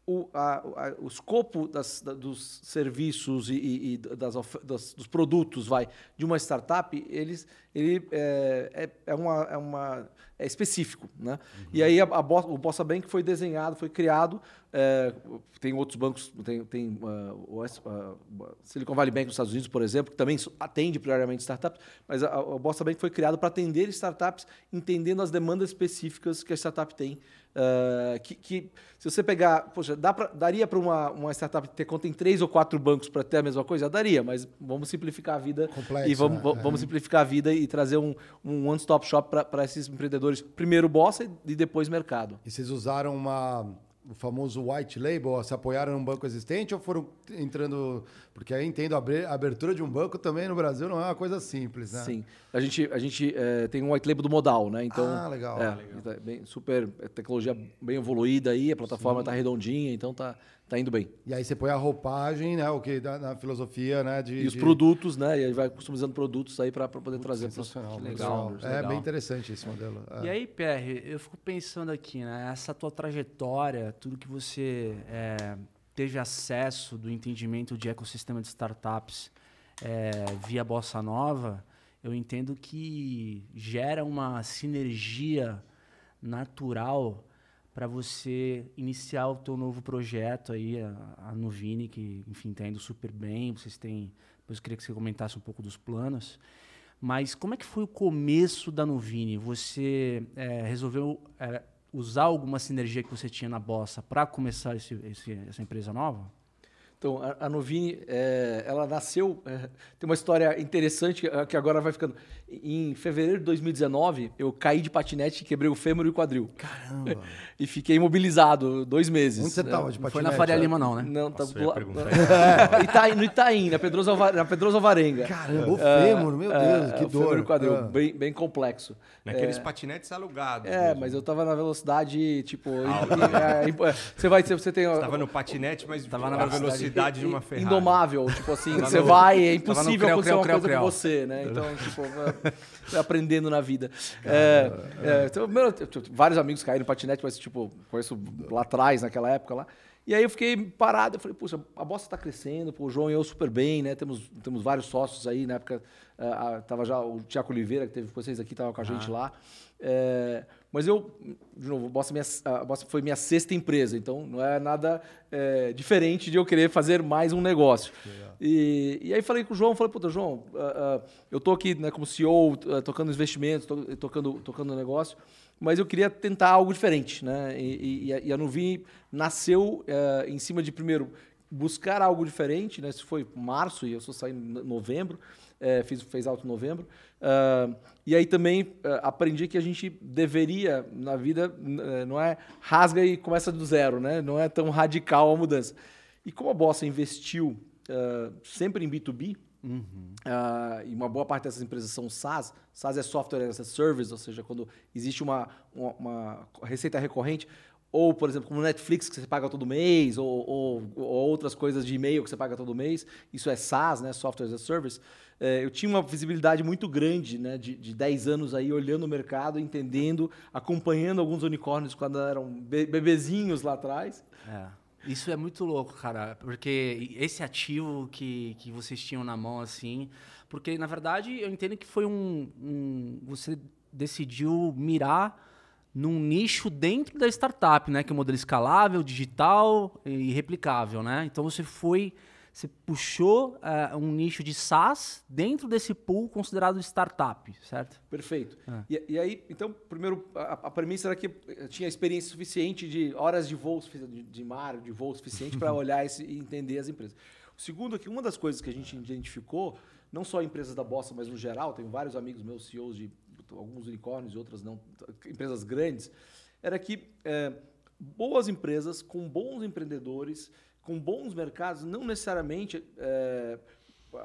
o, a, a, o escopo das, da, dos serviços e, e, e das, das, dos produtos vai de uma startup, eles, ele é, é, é, uma, é, uma, é específico. Né? Uhum. E aí a, a, o Bossa Bank foi desenhado, foi criado. É, tem outros bancos, tem, tem uh, o uh, Silicon Valley Bank nos Estados Unidos, por exemplo, que também atende prioritamente startups, mas a, a Bossa Bank foi criado para atender startups, entendendo as demandas específicas que a startup tem Uh, que, que, se você pegar, poxa, pra, daria para uma, uma startup ter conta em três ou quatro bancos para ter a mesma coisa? Daria, mas vamos simplificar a vida Complexo, e vamos, né? vamos é. simplificar a vida e trazer um, um one-stop shop para esses empreendedores. Primeiro bossa e depois mercado. E vocês usaram uma o famoso white label, se apoiaram num banco existente ou foram entrando. Porque aí entendo, a abertura de um banco também no Brasil não é uma coisa simples, né? Sim. A gente, a gente é, tem um white label do modal, né? Então, ah, legal. É, legal. Tá bem, super é, tecnologia bem evoluída aí, a plataforma está redondinha, então tá, tá indo bem. E aí você põe a roupagem, né? O que na, na filosofia, né? De, e os de... produtos, né? E aí vai customizando produtos aí para poder Putz, trazer. Sensacional. Pros... Legal. legal. É bem interessante esse modelo. É. E aí, PR, eu fico pensando aqui, né? Essa tua trajetória, tudo que você é, teve acesso do entendimento de ecossistema de startups é, via Bossa Nova, eu entendo que gera uma sinergia natural para você iniciar o teu novo projeto aí, a, a Nuvini, que, enfim, está indo super bem. Vocês têm... Depois eu queria que você comentasse um pouco dos planos. Mas como é que foi o começo da Nuvini? Você é, resolveu é, usar alguma sinergia que você tinha na Bossa para começar esse, esse, essa empresa nova? Então, a, a Novini, é, ela nasceu. É, tem uma história interessante que, que agora vai ficando. Em fevereiro de 2019, eu caí de patinete e quebrei o fêmur e o quadril. Caramba! e fiquei imobilizado dois meses. Onde você estava de patinete? Não foi na Faria Lima, não, né? Não, tá Nossa, ia lá- perguntar. Itaim, no Itaim, na Pedroso, Alva- na Pedroso Alvarenga. Caramba, o fêmur, meu Deus, É, que o fêmur dor. e o quadril, Ah. bem, bem complexo. Naqueles patinetes alugados. É, mesmo. mas eu tava na velocidade, tipo. e- e- é, é, você vai, você tem. Você tava no patinete, mas Tava na velocidade velocidade de uma Ferrari. Indomável, tipo assim, você vai, é impossível acontecer uma coisa com você, né? Então, tipo, aprendendo na vida. É, é, então, meu, eu- eu- vários amigos caíram no patinete, mas, tipo, conheço lá atrás, naquela época lá. E aí eu fiquei parado, eu falei, puxa, a bosta tá crescendo, pô, o João e eu super bem, né? Temos, temos vários sócios aí, na época ah, ah, tava já o Tiago Oliveira, que teve vocês aqui, tava com a gente lá. É, mas eu, de novo, a Bossa, minha, a Bossa foi minha sexta empresa, então não é nada é, diferente de eu querer fazer mais um negócio. E, e aí falei com o João, falei, puta, João, ah, ah, eu tô aqui né, como CEO, ah, tocando investimentos, to- tocando, tocando negócio, mas eu queria tentar algo diferente, né? E, e- e a, a Nuvini nasceu eh, em cima de, primeiro, buscar algo diferente, né? Isso foi março e eu só saí em no- novembro, eh, fiz, fez alto em novembro. Ah, e aí também eh, aprendi que a gente deveria, na vida, eh, não é rasga e começa do zero, né? Não é tão radical a mudança. E como a Bossa investiu ah, sempre em B2B, ah, e uma boa parte dessas empresas são SaaS. SaaS é Software as a Service, ou seja, quando existe uma, uma, uma receita recorrente, ou, por exemplo, como Netflix, que você paga todo mês, ou, ou- ou outras coisas de e-mail que você paga todo mês. Isso é SaaS, né? Software as a Service. Eh, eu tinha uma visibilidade muito grande, né? De, de 10 anos aí, olhando o mercado, entendendo, acompanhando alguns unicórnios quando eram be- bebezinhos lá atrás. É. Isso é muito louco, cara, porque esse ativo que, que vocês tinham na mão, assim, porque na verdade eu entendo que foi um. um- você decidiu mirar num nicho dentro da startup, né? Que é um modelo escalável, digital e replicável, né? Então você foi. Você puxou eh, um nicho de SaaS dentro desse pool considerado startup, certo? Perfeito. Ah. E, e aí, então, primeiro, a, a premissa era que eu tinha experiência suficiente de horas de voo, de, de mar, de voo suficiente para olhar esse, e entender as empresas. O segundo é que uma das coisas que a gente identificou, não só empresas da Bossa, mas no geral, tenho vários amigos meus, CEOs de alguns unicórnios e outras não, empresas grandes, era que eh, boas empresas com bons empreendedores, com bons mercados, não necessariamente eh,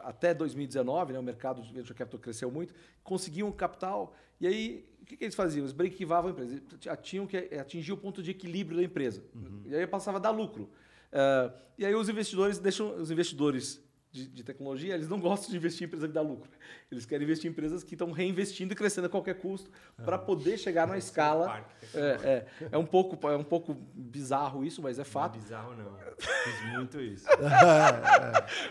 até 2019, né, o mercado de venture capital cresceu muito, conseguiam capital. E aí, o que, que eles faziam? Eles break-evavam a empresa. Tinham que atingir o ponto de equilíbrio da empresa. E aí passava a dar lucro. Eh, e aí os investidores deixam os investidores de, de tecnologia, eles não gostam de investir em empresa que dá lucro. Eles querem investir em empresas que estão reinvestindo e crescendo a qualquer custo para poder chegar numa escala. parque É, é, é um pouco é um pouco bizarro isso, mas é Não é fato. bizarro, não. Fiz muito isso.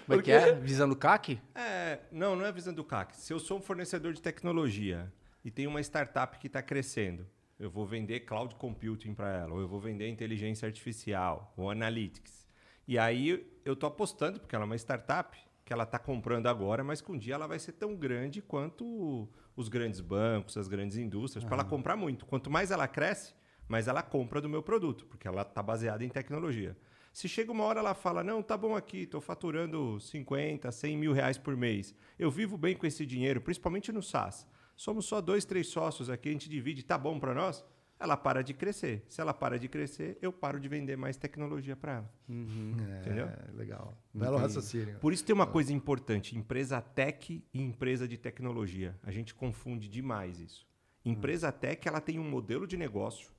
Como é que é? Visando o CAC? É, não, não é visando o CAC. Se eu sou um fornecedor de tecnologia e tem uma startup que está crescendo, eu vou vender cloud computing para ela, ou eu vou vender inteligência artificial, ou analytics. E aí eu estou apostando, porque ela é uma startup, que ela está comprando agora, mas que um dia ela vai ser tão grande quanto os grandes bancos, as grandes indústrias, para ela comprar muito. Quanto mais ela cresce, mais ela compra do meu produto, porque ela está baseada em tecnologia. Se chega uma hora ela fala, não, tá bom aqui, estou faturando 50, 100 mil reais por mês. Eu vivo bem com esse dinheiro, principalmente no SaaS. Somos só dois, três sócios aqui, a gente divide, tá bom para nós? Ela para de crescer. Se ela para de crescer, eu paro de vender mais tecnologia para ela. Entendeu? É, legal. Belo raciocínio. Por isso tem uma coisa importante: empresa tech e empresa de tecnologia. A gente confunde demais isso. Empresa tech ela tem um modelo de negócio,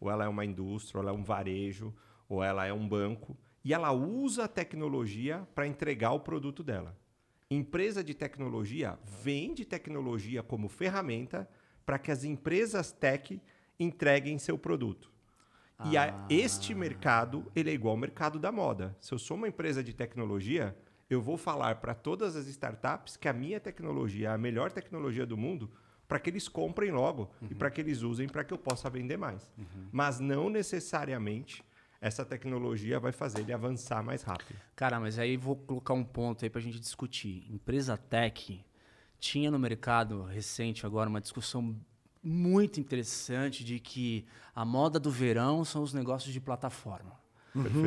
ou ela é uma indústria, ou ela é um varejo, ou ela é um banco, e ela usa a tecnologia para entregar o produto dela. Empresa de tecnologia vende tecnologia como ferramenta para que as empresas tech entreguem seu produto. E a- este mercado, ele é igual ao mercado da moda. Se eu sou uma empresa de tecnologia, eu vou falar para todas as startups que a minha tecnologia é a melhor tecnologia do mundo, para que eles comprem logo e para que eles usem para que eu possa vender mais. Mas não necessariamente essa tecnologia vai fazer ele avançar mais rápido. Cara, mas aí vou colocar um ponto aí pra gente discutir. Empresa tech tinha no mercado recente agora uma discussão muito interessante de que a moda do verão são os negócios de plataforma.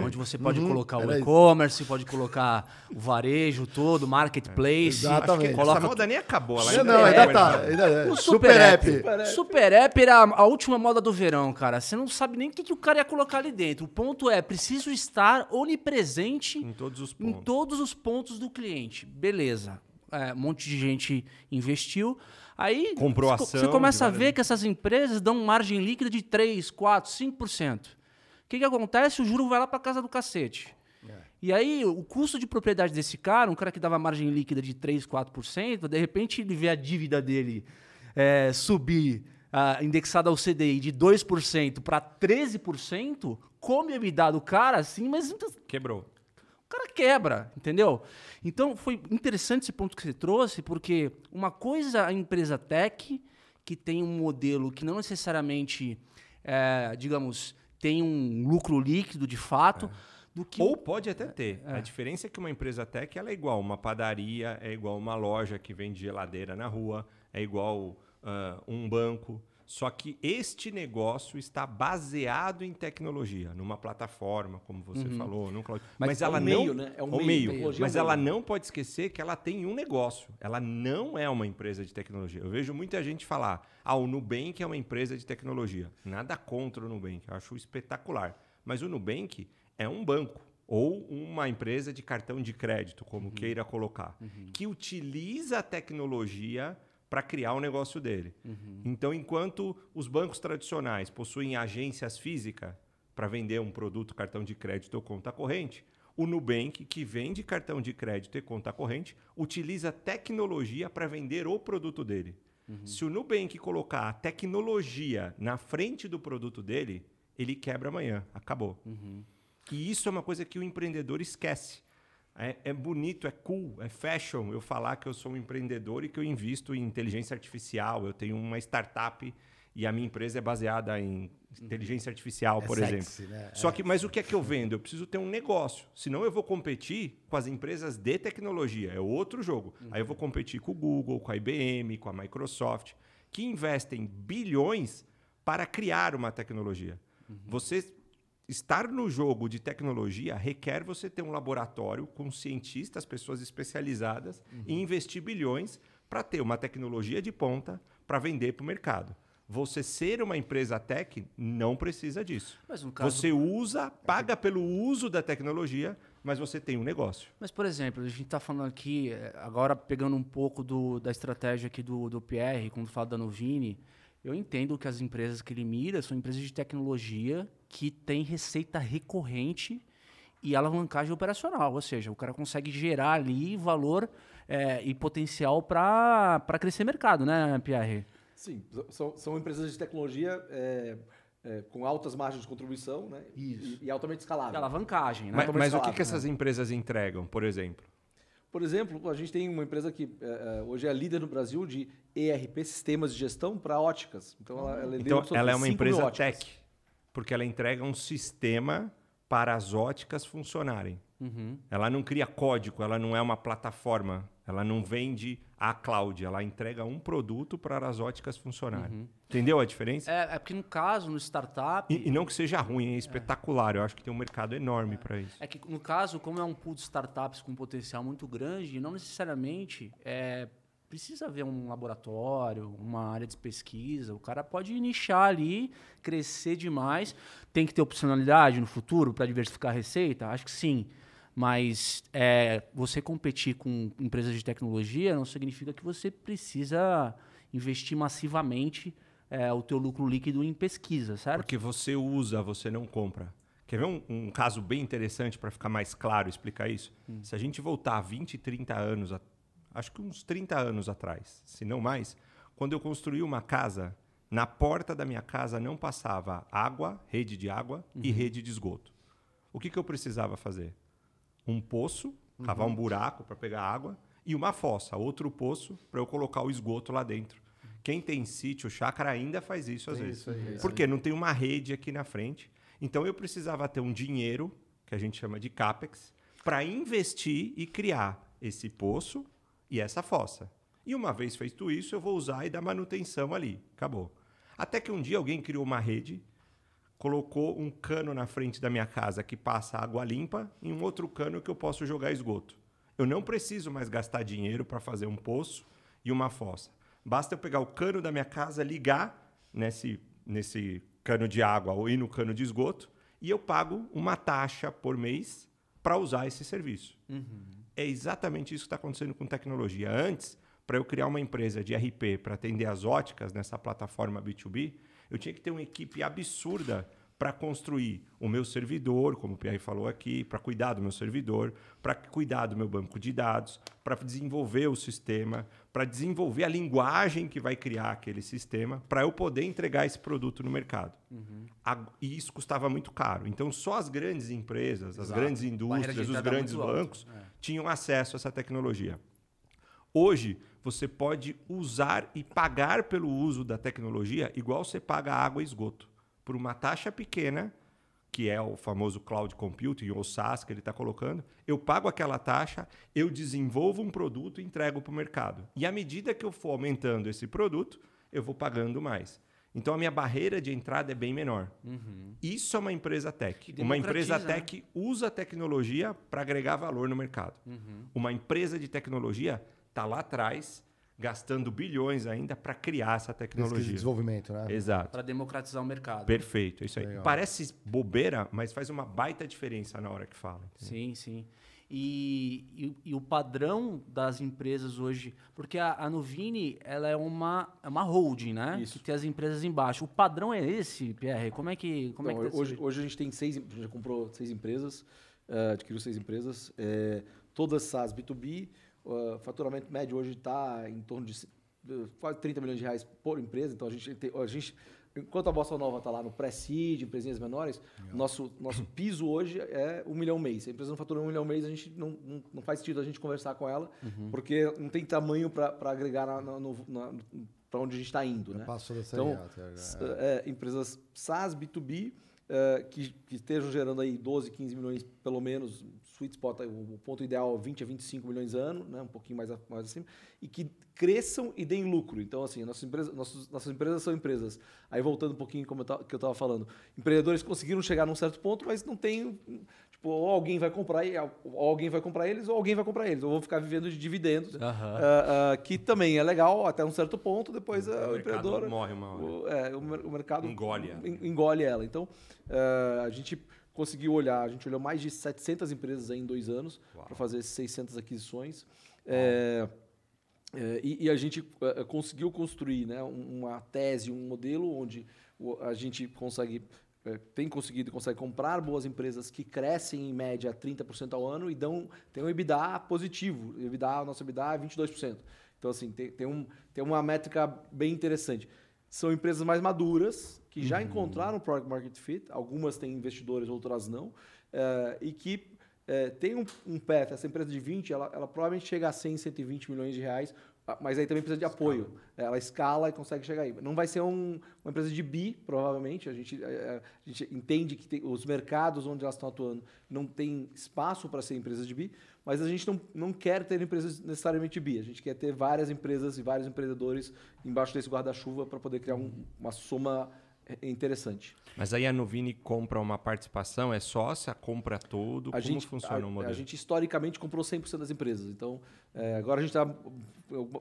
Onde você pode colocar o Era isso. e-commerce, pode colocar o varejo todo, marketplace. Exatamente. Acho que Coloca essa moda nem acabou. Ela Não, ainda não, é, ainda tá. Ainda é. O Super, Super App. Super App era a última moda do verão, cara. Você não sabe nem o que, que o cara ia colocar ali dentro. O ponto é, preciso estar onipresente Em todos os em pontos. todos os pontos do cliente. Beleza. É, um monte de gente investiu. Aí Comprou você, ação você começa a ver que essas empresas dão margem líquida de 3, 4, 5%. O que, que acontece? O juro vai lá para casa do cacete. E aí, o custo de propriedade desse cara, um cara que dava margem líquida de 3, 4%, de repente ele vê a dívida dele é, subir, ah, indexada ao CDI, de 2% para 13%, come a EBITDA do cara assim, mas Quebrou. O cara quebra, entendeu? Então foi interessante esse ponto que você trouxe, porque uma coisa é a empresa tech, que tem um modelo que não necessariamente, é, digamos, tem um lucro líquido de fato, do que Ou pode até ter. A diferença é que uma empresa tech ela é igual uma padaria, é igual uma loja que vende geladeira na rua, é igual ah, um banco. Só que este negócio está baseado em tecnologia, numa plataforma, como você falou, num cloud. Mas, Mas é ela um não, meio, né? É um meio, meio. é um Mas ela meio. não pode esquecer que ela tem um negócio. Ela não é uma empresa de tecnologia. Eu vejo muita gente falar: "Ah, o Nubank é uma empresa de tecnologia". Nada contra o Nubank, eu acho espetacular. Mas o Nubank é um banco ou uma empresa de cartão de crédito, como queira colocar, que utiliza a tecnologia para criar o negócio dele. Então, enquanto os bancos tradicionais possuem agências físicas para vender um produto, cartão de crédito ou conta corrente, o Nubank, que vende cartão de crédito e conta corrente, utiliza tecnologia para vender o produto dele. Se o Nubank colocar a tecnologia na frente do produto dele, ele quebra amanhã. Acabou. E isso é uma coisa que o empreendedor esquece. É, é bonito, é cool, é fashion eu falar que eu sou um empreendedor e que eu invisto em inteligência artificial. Eu tenho uma startup e a minha empresa é baseada em inteligência artificial, É por sexy, exemplo. né? Só que, mas o que é que eu vendo? Eu preciso ter um negócio. Senão eu vou competir com as empresas de tecnologia. É outro jogo. Aí eu vou competir com o Google, com a IBM, com a Microsoft, que investem bilhões para criar uma tecnologia. Você estar no jogo de tecnologia requer você ter um laboratório com cientistas, pessoas especializadas e investir bilhões para ter uma tecnologia de ponta para vender para o mercado. Você ser uma empresa tech não precisa disso. Caso- Você usa, paga pelo uso da tecnologia, mas você tem um negócio. Mas, por exemplo, a gente está falando aqui, eh, agora pegando um pouco do- da estratégia aqui do, do Pierre, quando fala da Novini, eu entendo que as empresas que ele mira são empresas de tecnologia que têm receita recorrente e alavancagem operacional, ou seja, o cara consegue gerar ali valor eh, e potencial para crescer mercado, né, Pierre? Sim, são, são empresas de tecnologia é, é, com altas margens de contribuição né? Isso. E, e altamente E escalável. alavancagem, né? Mas, mas o eles que, que essas empresas entregam, por exemplo? Por exemplo, a gente tem uma empresa que é, é, hoje é a líder no Brasil de ERP, sistemas de gestão para óticas. Então, ela, ela Então, sobre ela é uma 5 mil empresa tech, porque ela entrega um sistema para as óticas funcionarem. Uhum. Ela não cria código, ela não é uma plataforma, ela não vende a cloud, ela entrega um produto para as óticas funcionarem. Entendeu a diferença? É, é porque no caso, no startup, E, e não que seja ruim, é espetacular. Eu acho que tem um mercado enorme para isso. É que, no caso, como é um pool de startups com potencial muito grande, não necessariamente é, precisa haver um laboratório, uma área de pesquisa. O cara pode nichar ali, crescer demais. Tem que ter opcionalidade no futuro para diversificar a receita? Acho que sim. Mas é, você competir com empresas de tecnologia não significa que você precisa investir massivamente é, o teu lucro líquido em pesquisa, certo? Porque você usa, você não compra. Quer ver um, um caso bem interessante para ficar mais claro explicar isso? Se a gente voltar 20, 30 anos, acho que uns 30 anos atrás, se não mais, quando eu construí uma casa, na porta da minha casa não passava água, rede de água e rede de esgoto. O que, que eu precisava fazer? Um poço, cavar um buraco para pegar água e uma fossa, outro poço para eu colocar o esgoto lá dentro. Quem tem sítio, chácara, ainda faz isso às Tem vezes. isso aí, é. Porque não tem uma rede aqui na frente. Então eu precisava ter um dinheiro, que a gente chama de CAPEX, para investir e criar esse poço e essa fossa. E uma vez feito isso, eu vou usar e dar manutenção ali. Acabou. Até que um dia alguém criou uma rede, colocou um cano na frente da minha casa que passa água limpa e um outro cano que eu posso jogar esgoto. Eu não preciso mais gastar dinheiro para fazer um poço e uma fossa. Basta eu pegar o cano da minha casa, ligar nesse, nesse cano de água ou ir no cano de esgoto e eu pago uma taxa por mês para usar esse serviço. É exatamente isso que está acontecendo com tecnologia. Antes, para eu criar uma empresa de RP para atender as óticas nessa plataforma B2B, eu tinha que ter uma equipe absurda para construir o meu servidor, como o Pierre falou aqui, para cuidar do meu servidor, para cuidar do meu banco de dados, para desenvolver o sistema, para desenvolver a linguagem que vai criar aquele sistema, para eu poder entregar esse produto no mercado. A- E isso custava muito caro. Então, só as grandes empresas, as Exato. grandes Barreira de indústrias, os grandes bancos tinham acesso a essa tecnologia. Hoje, você pode usar e pagar pelo uso da tecnologia igual você paga água e esgoto. Por uma taxa pequena, que é o famoso cloud computing, ou SaaS que ele está colocando, eu pago aquela taxa, eu desenvolvo um produto e entrego para o mercado. E à medida que eu for aumentando esse produto, eu vou pagando mais. Então a minha barreira de entrada é bem menor. Isso é uma empresa tech. Uma empresa né? tech usa tecnologia para agregar valor no mercado. Uma empresa de tecnologia está lá atrás, gastando bilhões ainda para criar essa Pesquisa tecnologia. desenvolvimento, né? Exato. Para democratizar o mercado. Perfeito, é isso aí. Legal. Parece bobeira, mas faz uma baita diferença na hora que fala. entendeu? Sim, sim. E, e, e o padrão das empresas hoje, porque a, a Nuvini ela é uma, é uma holding, né? Isso. Que tem as empresas embaixo. O padrão é esse, Pierre? Como é que, como Então, é que tá hoje, hoje a gente tem seis, a gente já comprou seis empresas, eh, adquiriu seis empresas, eh, todas SaaS B2B. O faturamento médio hoje está em torno de eh, quase 30 milhões de reais por empresa. Então a gente, a gente enquanto a Bossa Nova está lá no pré-seed, empresinhas menores, nosso, nosso piso hoje é um milhão mês. Se a empresa não fatura um milhão mês, a gente não, não, não faz sentido a gente conversar com ela, porque não tem tamanho para agregar na, na, para onde a gente está indo. Né? Passou da série Então, agora. S- é, empresas SaaS, B2B, é, que, que estejam gerando aí 12, 15 milhões pelo menos, sweet spot, o, o ponto ideal é 20 a 25 milhões ano, né, um pouquinho mais, a- mais acima, e que cresçam e deem lucro. Então, assim, nossas empresas, nossos, nossas empresas são empresas. Aí, voltando um pouquinho como eu que eu estava falando, empreendedores conseguiram chegar num certo ponto, mas não tem, tipo, ou alguém vai comprar, ou alguém vai comprar eles, ou alguém vai comprar eles, ou vão ficar vivendo de dividendos, ah, ah, que também é legal até um certo ponto, depois ah, O o, mercado empreendedor... morre uma hora. O, é, o, o mercado Engole ela. en- engole ela. Então, eh, a gente conseguiu olhar, a gente olhou mais de 700 empresas em dois anos para fazer 600 aquisições. Eh, eh, e, e a gente eh, conseguiu construir né, um- uma tese, um modelo onde a gente consegue eh, tem conseguido e consegue comprar boas empresas que crescem em média 30% ao ano e dão tem um EBITDA positivo. EBITDA, nosso EBITDA é 22%. Então, assim, tem, tem, um, tem uma métrica bem interessante. São empresas mais maduras, que já encontraram o Product Market Fit, algumas têm investidores, outras não, eh, e que eh, tem um, um path, essa empresa de 20, ela, ela provavelmente chega a 100, 120 milhões de reais, ah, mas aí também precisa de apoio. Ela escala e consegue chegar aí. Não vai ser um- uma empresa de bi, provavelmente. A gente, eh, a gente entende que tem- os mercados onde elas estão atuando não tem espaço para ser empresas de bi, mas a gente não, não quer ter empresas necessariamente bi. A gente quer ter várias empresas e vários empreendedores embaixo desse guarda-chuva para poder criar um- uma soma eh, interessante. Mas aí a Novini compra uma participação, é sócia, compra tudo. A Como gente, funciona a, o modelo? A gente historicamente comprou 100% das empresas. Então, é, agora a gente está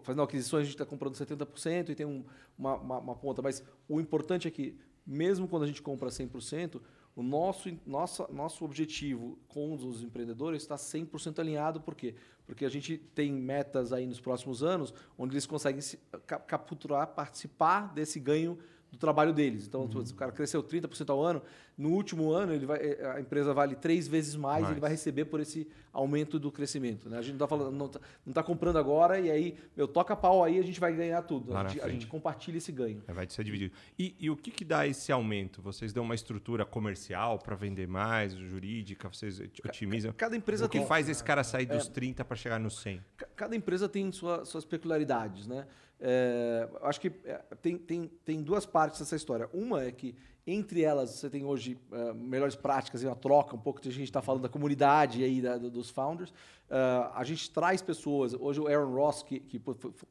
fazendo aquisições, a gente está comprando 70% e tem um- uma, uma- uma ponta. Mas o importante é que, mesmo quando a gente compra 100%, o nosso, nosso, nosso objetivo com os empreendedores está 100% alinhado. Por quê? Porque a gente tem metas aí nos próximos anos onde eles conseguem se, ca- capturar, participar desse ganho do trabalho deles. Então, se o cara cresceu 30% ao ano, no último ano ele vai, eh, a empresa vale três vezes mais, Mais. ele vai receber por esse aumento do crescimento. Né? A gente não está falando, não tá, não tá comprando agora e aí eu toca pau aí a gente vai ganhar tudo. A gente, a gente compartilha esse ganho. É, vai ser dividido. E, e o que, que dá esse aumento? Vocês dão uma estrutura comercial para vender mais, jurídica, vocês otimizam? Cada empresa O que tem faz esse cara sair dos 30 para chegar nos 100? Ca- Cada empresa tem sua- suas peculiaridades, né? É, acho que é, tem, tem, tem duas partes dessa história. Uma é que entre elas você tem hoje é, melhores práticas e uma troca, um pouco que a gente está falando da comunidade aí da- do- dos founders. É, a gente traz pessoas. Hoje o Aaron Ross que, que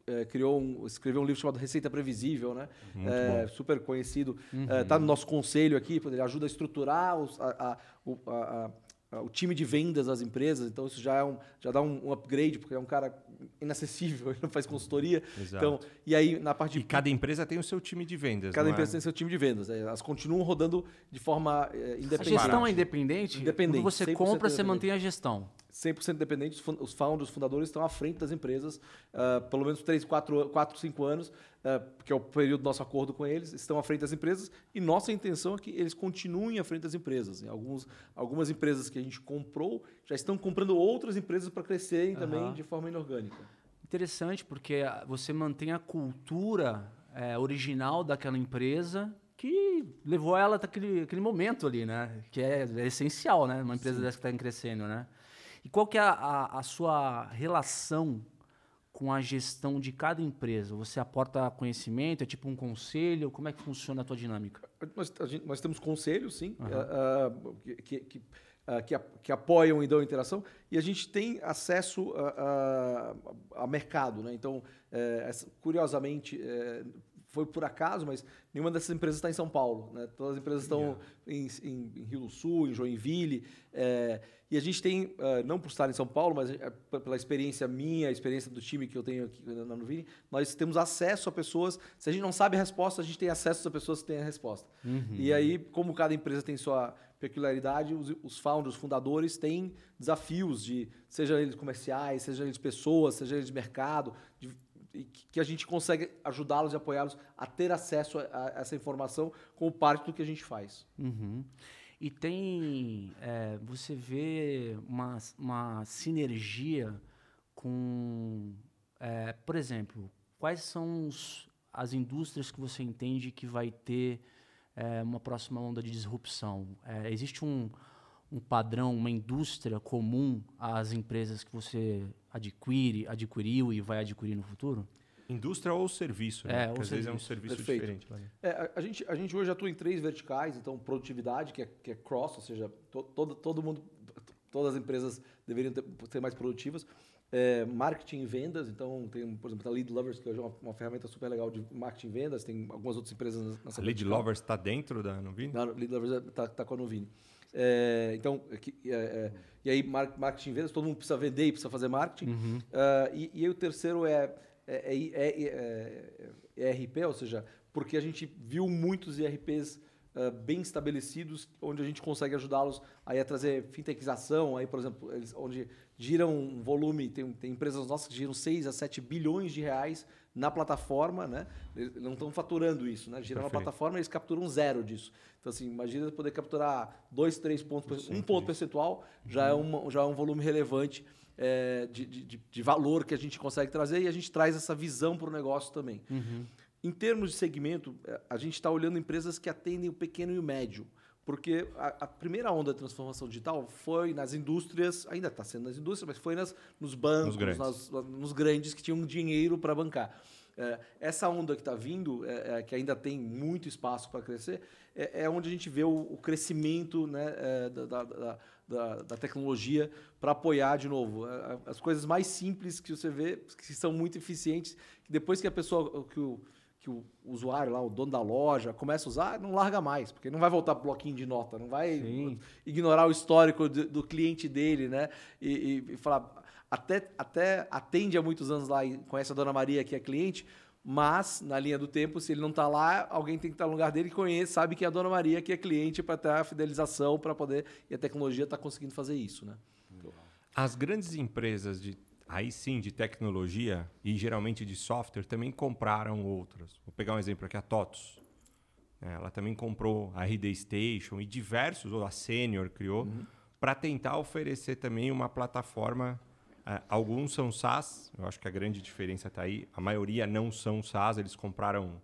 é, criou um, escreveu um livro chamado Receita Previsível, né? É, super conhecido. Está no nosso conselho aqui, ele ajuda a estruturar os- a- a- a- a- o time de vendas das empresas, então isso já, é um, já dá um, um upgrade, porque é um cara inacessível, ele não faz consultoria. Exato. Então, e aí na parte E de cada empresa tem o seu time de vendas. cada não empresa é? tem seu time de vendas. é, Elas continuam rodando de forma é, A independente. gestão é independente? Independente, Quando você 100% compra, você mantém a gestão. 100% independente, os founders, os fundadores estão à frente das empresas, ah, pelo menos 3, 4, 4 5 anos, ah, que é o período do nosso acordo com eles, estão à frente das empresas e nossa intenção é que eles continuem à frente das empresas. Em alguns, algumas empresas que a gente comprou já estão comprando outras empresas para crescerem também Aham. de forma inorgânica. Interessante, porque você mantém a cultura é, original daquela empresa que levou ela até aquele, aquele momento ali, né? Que é, é essencial, né? Uma empresa dessa que está crescendo, né? E qual que é a, a- a sua relação com a gestão de cada empresa? Você aporta conhecimento, é tipo um conselho? Como é que funciona a tua dinâmica? Nós, gente- nós temos conselhos, sim, ah, ah, que, que, ah, que que apoiam e dão interação, e a gente tem acesso a, a- a mercado. Né? Então, essa- curiosamente, eh, foi por acaso, mas nenhuma dessas empresas está em São Paulo. Né? Todas as empresas estão em, em- em Rio do Sul, em Joinville. eh, e a gente tem, ah, não por estar em São Paulo, mas eh, pela experiência minha, a experiência do time que eu tenho aqui na Nuvini, nós temos acesso a pessoas. Se a gente não sabe a resposta, a gente tem acesso a pessoas que têm a resposta. E aí, como cada empresa tem sua peculiaridade, os, os founders, os fundadores têm desafios de, seja eles comerciais, seja eles pessoas, seja eles mercado, de- e que a gente consegue ajudá-los e apoiá-los a ter acesso a, a essa informação como parte do que a gente faz. Uhum. E tem. é, você vê uma, uma sinergia com. é, por exemplo, quais são os- as indústrias que você entende que vai ter é, uma próxima onda de disrupção? É, existe um, um padrão, uma indústria comum às empresas que você adquire, adquiriu e vai adquirir no futuro? Indústria ou serviço, É, né? ou Porque às vezes é um serviço. serviço Perfeito. diferente. né? É, a, gente, a gente hoje atua em três verticais, então produtividade, que é, que é cross, ou seja, to, todo, todo mundo, todas as empresas deveriam ter, ser mais produtivas. É, marketing e vendas, então tem, por exemplo, a Lead Lovers, que hoje é uma, uma ferramenta super legal de marketing e vendas, tem algumas outras empresas nessa A vertical. Lovers está dentro da Nuvini? Não, Lead Lovers está tá com a Novini. É, então, é é, e aí mar- marketing e vendas, todo mundo precisa vender e precisa fazer marketing. Ah, e, e aí o terceiro é, é, é- ERP, ou seja, porque a gente viu muitos ERPs ah, bem estabelecidos, onde a gente consegue ajudá-los aí a trazer fintechização, aí, por exemplo, eles, onde giram um volume, tem, tem empresas nossas que giram 6 a 7 bilhões de reais na plataforma, né? Eles não estão faturando isso, né? Giram na plataforma eles capturam zero disso. Então, assim, imagina poder capturar dois, três pontos, perce- um ponto percentual já, é uma, já é um volume relevante é, de, de, de- de valor que a gente consegue trazer e a gente traz essa visão para o negócio também. Em termos de segmento, eh, a gente está olhando empresas que atendem o pequeno e o médio. Porque a, a primeira onda da transformação digital foi nas indústrias, ainda está sendo nas indústrias, mas foi nas, nos bancos, Nos grandes. nas- nos grandes que tinham dinheiro para bancar. É, essa onda que está vindo, é, é, que ainda tem muito espaço para crescer, é, é onde a gente vê o, o crescimento né, é, da, da- da- da- tecnologia para apoiar de novo. É, As coisas mais simples que você vê, que são muito eficientes, que depois que a pessoa, que o, que o usuário lá, o dono da loja, começa a usar, não larga mais, porque não vai voltar pro bloquinho de nota, não vai Sim. ignorar o histórico do, do cliente dele, né? E, e- e falar, até, até atende há muitos anos lá e conhece a dona Maria que é cliente, mas na linha do tempo, se ele não está lá, alguém tem que estar no lugar dele e conhece, sabe que é a dona Maria que é cliente para ter a fidelização, para poder. E a tecnologia está conseguindo fazer isso, né? As grandes empresas de aí sim de tecnologia e geralmente de software também compraram outras. Vou pegar um exemplo aqui, a TOTUS. né? Ela também comprou a RD Station e diversos, ou a Senior criou, Uhum. para tentar oferecer também uma plataforma. Eh, alguns são SaaS, eu acho que a grande diferença está aí. A maioria não são SaaS, eles compraram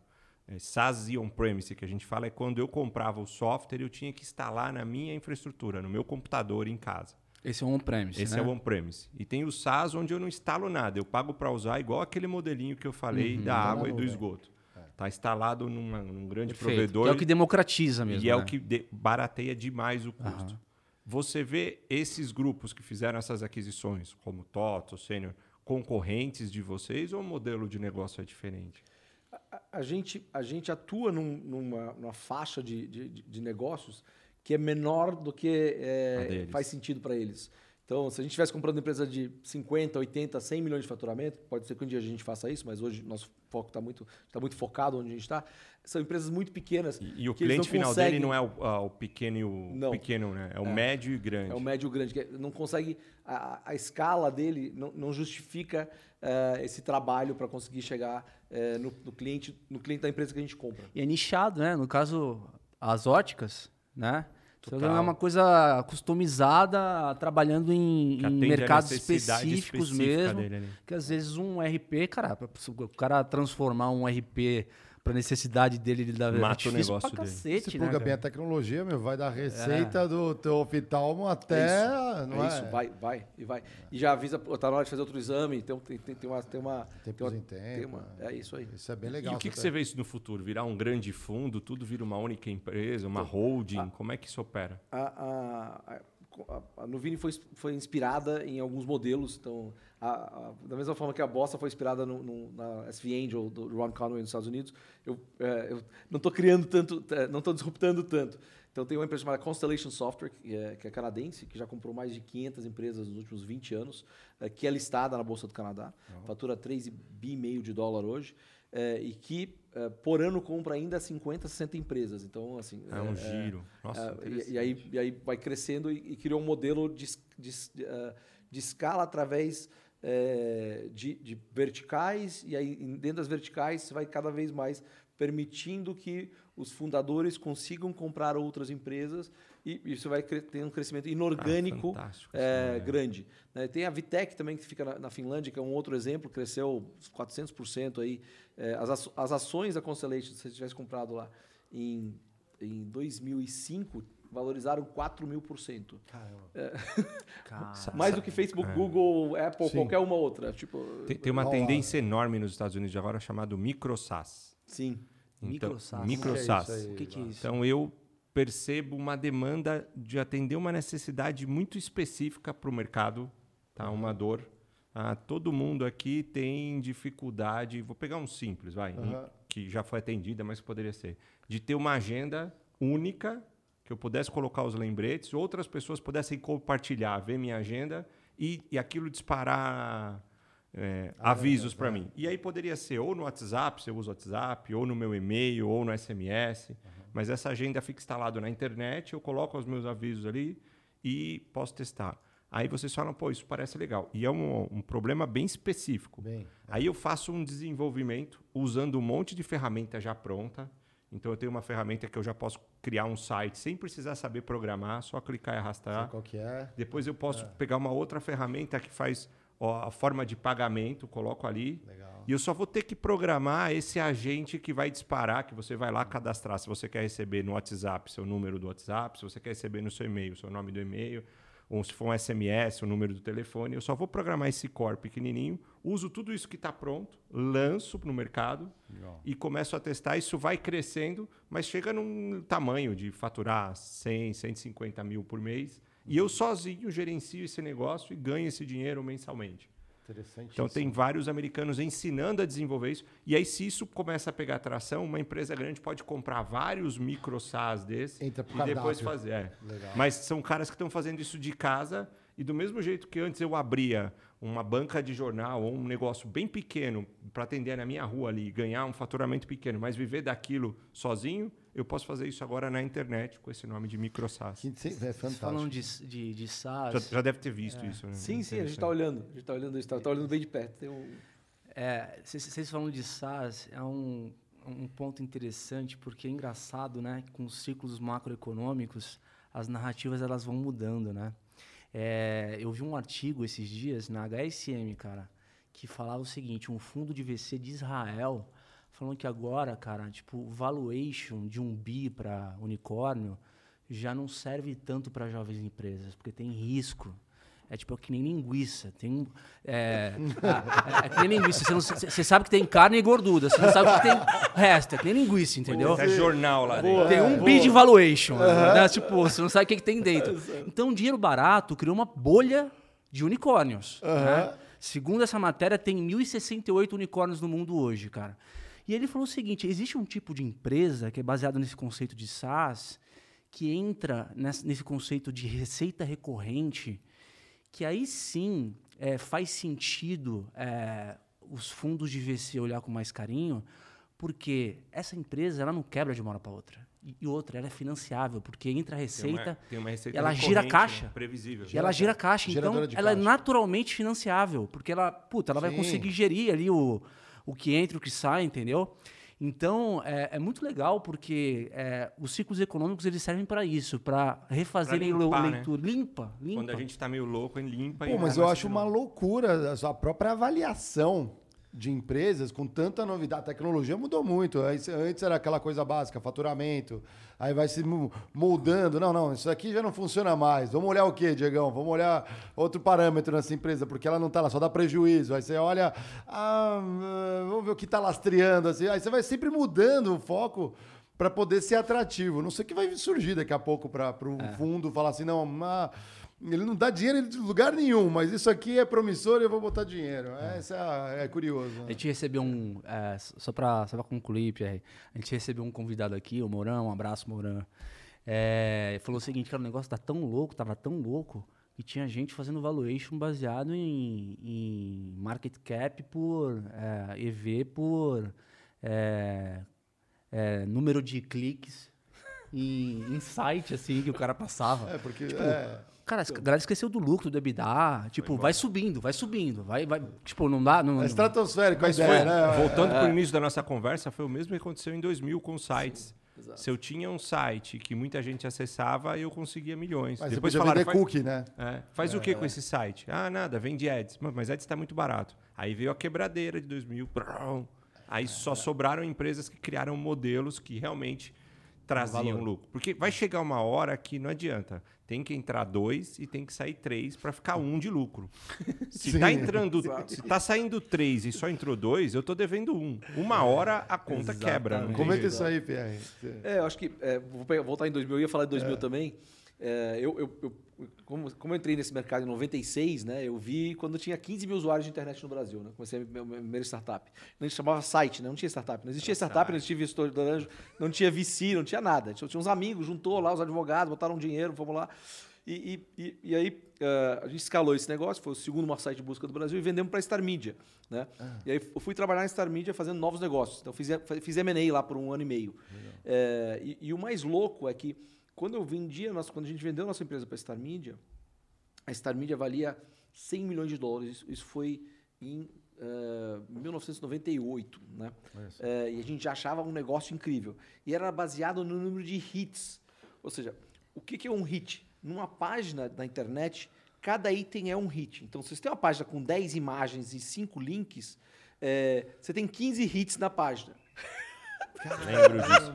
eh, SaaS e on-premise, que a gente fala é quando eu comprava o software, eu tinha que instalar na minha infraestrutura, no meu computador em casa. Esse é um on-premise, Esse né? é o on-premise. E tem o SaaS onde eu não instalo nada. Eu pago para usar igual aquele modelinho que eu falei Uhum. da água e do esgoto. Está instalado numa- num grande Perfeito. provedor Que é o que democratiza mesmo, e é né? o que de- barateia demais o custo. Você vê esses grupos que fizeram essas aquisições, como TOTO, Sênior, concorrentes de vocês ou o modelo de negócio é diferente? A, a gente, a gente atua num- numa, numa faixa de, de, de negócios que é menor do que é, faz sentido para eles. Então, se a gente estivesse comprando empresa de 50, 80, 100 milhões de faturamento, pode ser que um dia a gente faça isso, mas hoje nosso foco está muito, tá muito focado onde a gente está. São empresas muito pequenas. E, e o cliente final conseguem- dele não é o, ah, o pequeno e o Não. pequeno, né? É o médio e grande. É o médio grande, que é- não consegue. A, a escala dele não, não justifica eh, esse trabalho para conseguir chegar eh, no, no cliente, no cliente da empresa que a gente compra. E é nichado, né? No caso, as óticas, né? Então Total. é uma coisa customizada, trabalhando em, em mercados específicos mesmo. dele ali. Que às vezes um RP, cara, o cara transformar um RP para necessidade dele, ele dá Mata é o negócio pra dele. cacete, Se né? pluga bem cara? a tecnologia, meu, vai da receita do teu oftalmo até. não é é? isso, vai, vai e vai. E já avisa, tá na hora de fazer outro exame, então tem, tem, tem uma. Tem uma, tem uma, tem uma- é isso aí. Isso é bem legal. e o que, que tá- você vê isso no futuro? Virar um grande fundo, tudo vira uma única empresa, uma holding? Como é que isso opera? A, a, a, a Nuvini foi, foi inspirada em alguns modelos. Então, a- a- da mesma forma que a Bossa foi inspirada no, no- na SV Angel do Ron Conway nos Estados Unidos, eu, é, eu não estou criando tanto, é, não estou disruptando tanto. Então, tem uma empresa chamada Constellation Software, que é, que é canadense, que já comprou mais de 500 empresas nos últimos 20 anos, é, que é listada na Bolsa do Canadá, fatura 3,5 bi de dólar hoje, é, e que, é, por ano, compra ainda 50, 60 empresas. Então, assim... É um giro. Nossa, É, e, e aí, e aí vai crescendo e, e criou um modelo de, de, de, eh, escala através eh, de, de verticais, e aí dentro das verticais você vai cada vez mais permitindo que os fundadores consigam comprar outras empresas e isso vai ter um crescimento inorgânico Ah, eh, né? grande. né? Tem a Vitec também, que fica na, na Finlândia, que é um outro exemplo, cresceu uns 400% aí. Eh, as, as ações da Constellation, se você tivesse comprado lá em, em 2005, valorizaram 4 mil por cento. Cara, Mais do que Facebook, Google, Apple, Sim. qualquer uma outra. Tipo, Tem, tem uma lá. tendência enorme nos Estados Unidos agora chamado micro-SaaS. sim. Então, Micro-SaaS. micro-SaaS. O que é aí? o que, que é isso? Então eu percebo uma demanda de atender uma necessidade muito específica para o mercado, tá? Uma dor. Ah, todo mundo aqui tem dificuldade. Vou pegar um simples, vai, um Aham. que já foi atendida, mas poderia ser, de ter uma agenda única que eu pudesse colocar os lembretes, outras pessoas pudessem compartilhar, ver minha agenda e, e aquilo disparar é, avisos para mim. E aí poderia ser ou no WhatsApp, se eu uso WhatsApp, ou no meu e-mail, ou no SMS. Mas essa agenda fica instalada na internet, eu coloco os meus avisos ali e posso testar. Aí vocês falam, pô, isso parece legal. E é um, um problema bem específico. Bem, Aí eu faço um desenvolvimento usando um monte de ferramenta já pronta. Então eu tenho uma ferramenta que eu já posso criar um site sem precisar saber programar, só clicar e arrastar. sei qual que é. Depois eu posso pegar uma outra ferramenta que faz ó, a forma de pagamento, coloco ali. Legal. E eu só vou ter que programar esse agente que vai disparar, que você vai lá cadastrar. Se você quer receber no WhatsApp seu número do WhatsApp, se você quer receber no seu e-mail, seu nome do e-mail, ou se for um SMS, o número do telefone. Eu só vou programar esse core pequenininho, uso tudo isso que está pronto, lanço no mercado Legal. e começo a testar. Isso vai crescendo, mas chega num tamanho de faturar 100, 150 mil por mês. E eu sozinho gerencio esse negócio e ganho esse dinheiro mensalmente. Interessante. Então tem vários americanos ensinando a desenvolver isso. E aí, se isso começa a pegar tração, uma empresa grande pode comprar vários micro SaaS desses e depois cardápio. fazer. é. Legal. Mas são caras que estão fazendo isso de casa. E do mesmo jeito que antes eu abria uma banca de jornal ou um negócio bem pequeno para atender na minha rua ali, e ganhar um faturamento pequeno, mas viver daquilo sozinho, eu posso fazer isso agora na internet com esse nome de micro SaaS. É Vocês fantástico. falam de, de, de SaaS. Já, já deve ter visto isso. Né? Sim, sim, a gente está olhando. A gente está olhando isso, está olhando bem de perto. Tem um... É, vocês vocês falam de SaaS, é um, um ponto interessante, porque é engraçado, né? Com os ciclos macroeconômicos, as narrativas elas vão mudando, né? É, eu vi um artigo esses dias na HSM, cara, que falava o seguinte: um fundo de VC de Israel falando que agora, cara, tipo, valuation de um bi para unicórnio já não serve tanto para jovens empresas, porque tem risco. É tipo é que nem linguiça. Tem um, é, é, é, que nem linguiça. Você, não, você, sabe que tem carne e gordura. Você não sabe que tem resto. É que nem linguiça, entendeu? É jornal lá dentro. Tem um bi de valuation. Uhum. Né? Tipo, você não sabe o que, que tem dentro. Então, dinheiro barato criou uma bolha de unicórnios. Uhum. Né? Segundo essa matéria, tem 1.068 unicórnios no mundo hoje, cara. E ele falou o seguinte: existe um tipo de empresa que é baseado nesse conceito de SaaS, que entra nesse, conceito de receita recorrente, que aí sim é, faz sentido é, os fundos de VC olhar com mais carinho, porque essa empresa ela não quebra de uma hora para outra. E outra, ela é financiável, porque entra a receita, tem uma, tem uma receita ela gira a caixa. Né? Previsível. E ela gira a caixa, então ela é caixa. é naturalmente financiável, porque ela, puta, ela vai conseguir gerir ali o, o que entra e o que sai, entendeu? Então, é, é muito legal porque é, os ciclos econômicos eles servem para isso, para refazerem a né? leitura. Né? Limpa, limpa. Quando a gente está meio louco, limpa. Pô, mas eu acho uma loucura a própria avaliação de empresas com tanta novidade. A tecnologia mudou muito. Antes era aquela coisa básica, faturamento. Aí vai se moldando. Não, não, isso aqui já não funciona mais. Vamos olhar o quê, Diegão? Vamos olhar outro parâmetro nessa empresa, porque ela não está lá, só dá prejuízo. Aí você olha, ah, vamos ver o que está lastreando. Assim. Aí você vai sempre mudando o foco para poder ser atrativo. Não sei o que vai surgir daqui a pouco para o é. fundo falar assim, não, mas ele não dá dinheiro de lugar nenhum, mas isso aqui é promissor e eu vou botar dinheiro. É, isso é, é curioso. Né? A gente recebeu um. É, só para só concluir, Pierre, a gente recebeu um convidado aqui, o Mourão, um abraço, Mourão. É, falou o seguinte: que o negócio tá tão louco, tava tão louco, que tinha gente fazendo valuation baseado em, em market cap por é, EV por é, é, número de cliques em, em site assim que o cara passava. É, porque. Tipo, Cara, a galera esqueceu do lucro, do EBITDA. Tipo, vai subindo, vai subindo. Vai, vai, tipo, não dá. Não, é estratosférico a ideia, foi, né? Voltando é. para o início da nossa conversa, foi o mesmo que aconteceu em 2000 com os sites. Sim, Se eu tinha um site que muita gente acessava, eu conseguia milhões. Mas Depois você falaram, vender faz, cookie, né? É, faz é, o que com esse site? Ah, nada, vende ads. Mas ads está muito barato. Aí veio a quebradeira de 2000. Aí só sobraram empresas que criaram modelos que realmente traziam lucro. Porque vai chegar uma hora que não adianta. Tem que entrar dois e tem que sair três para ficar um de lucro. Se está entrando, se tá saindo três e só entrou dois, eu estou devendo um. Uma hora a conta Exatamente. quebra. Comenta isso aí, Pierre. É, eu acho que é, vou voltar em 2000, eu ia falar de 2000 é. também. É, eu, eu, eu, como, como eu entrei nesse mercado em 96, né, eu vi quando tinha 15 mil usuários de internet no Brasil. Né, comecei a minha primeira startup. A gente chamava site, né, não tinha startup. Não existia startup, não existia gestor do anjo, não tinha VC, não tinha nada. Tinha, tinha uns amigos, juntou lá os advogados, botaram dinheiro, vamos lá. E, e, e aí uh, a gente escalou esse negócio, foi o segundo maior site de busca do Brasil e vendemos para a Star Media. Né? Ah. E aí eu fui trabalhar na Star Media fazendo novos negócios. Então fiz, fiz M&A lá por um ano e meio. É, e, e o mais louco é que quando eu vendia, nossa, quando a gente vendeu nossa empresa para a Star Media, a Star Media valia 100 milhões de dólares. Isso foi em uh, eh, 1998, né? Uh, e a gente já achava um negócio incrível. E era baseado no número de hits. Ou seja, o que, que é um hit? Numa página da internet, cada item é um hit. Então, se você tem uma página com 10 imagens e 5 links, é, você tem 15 hits na página. Lembro disso.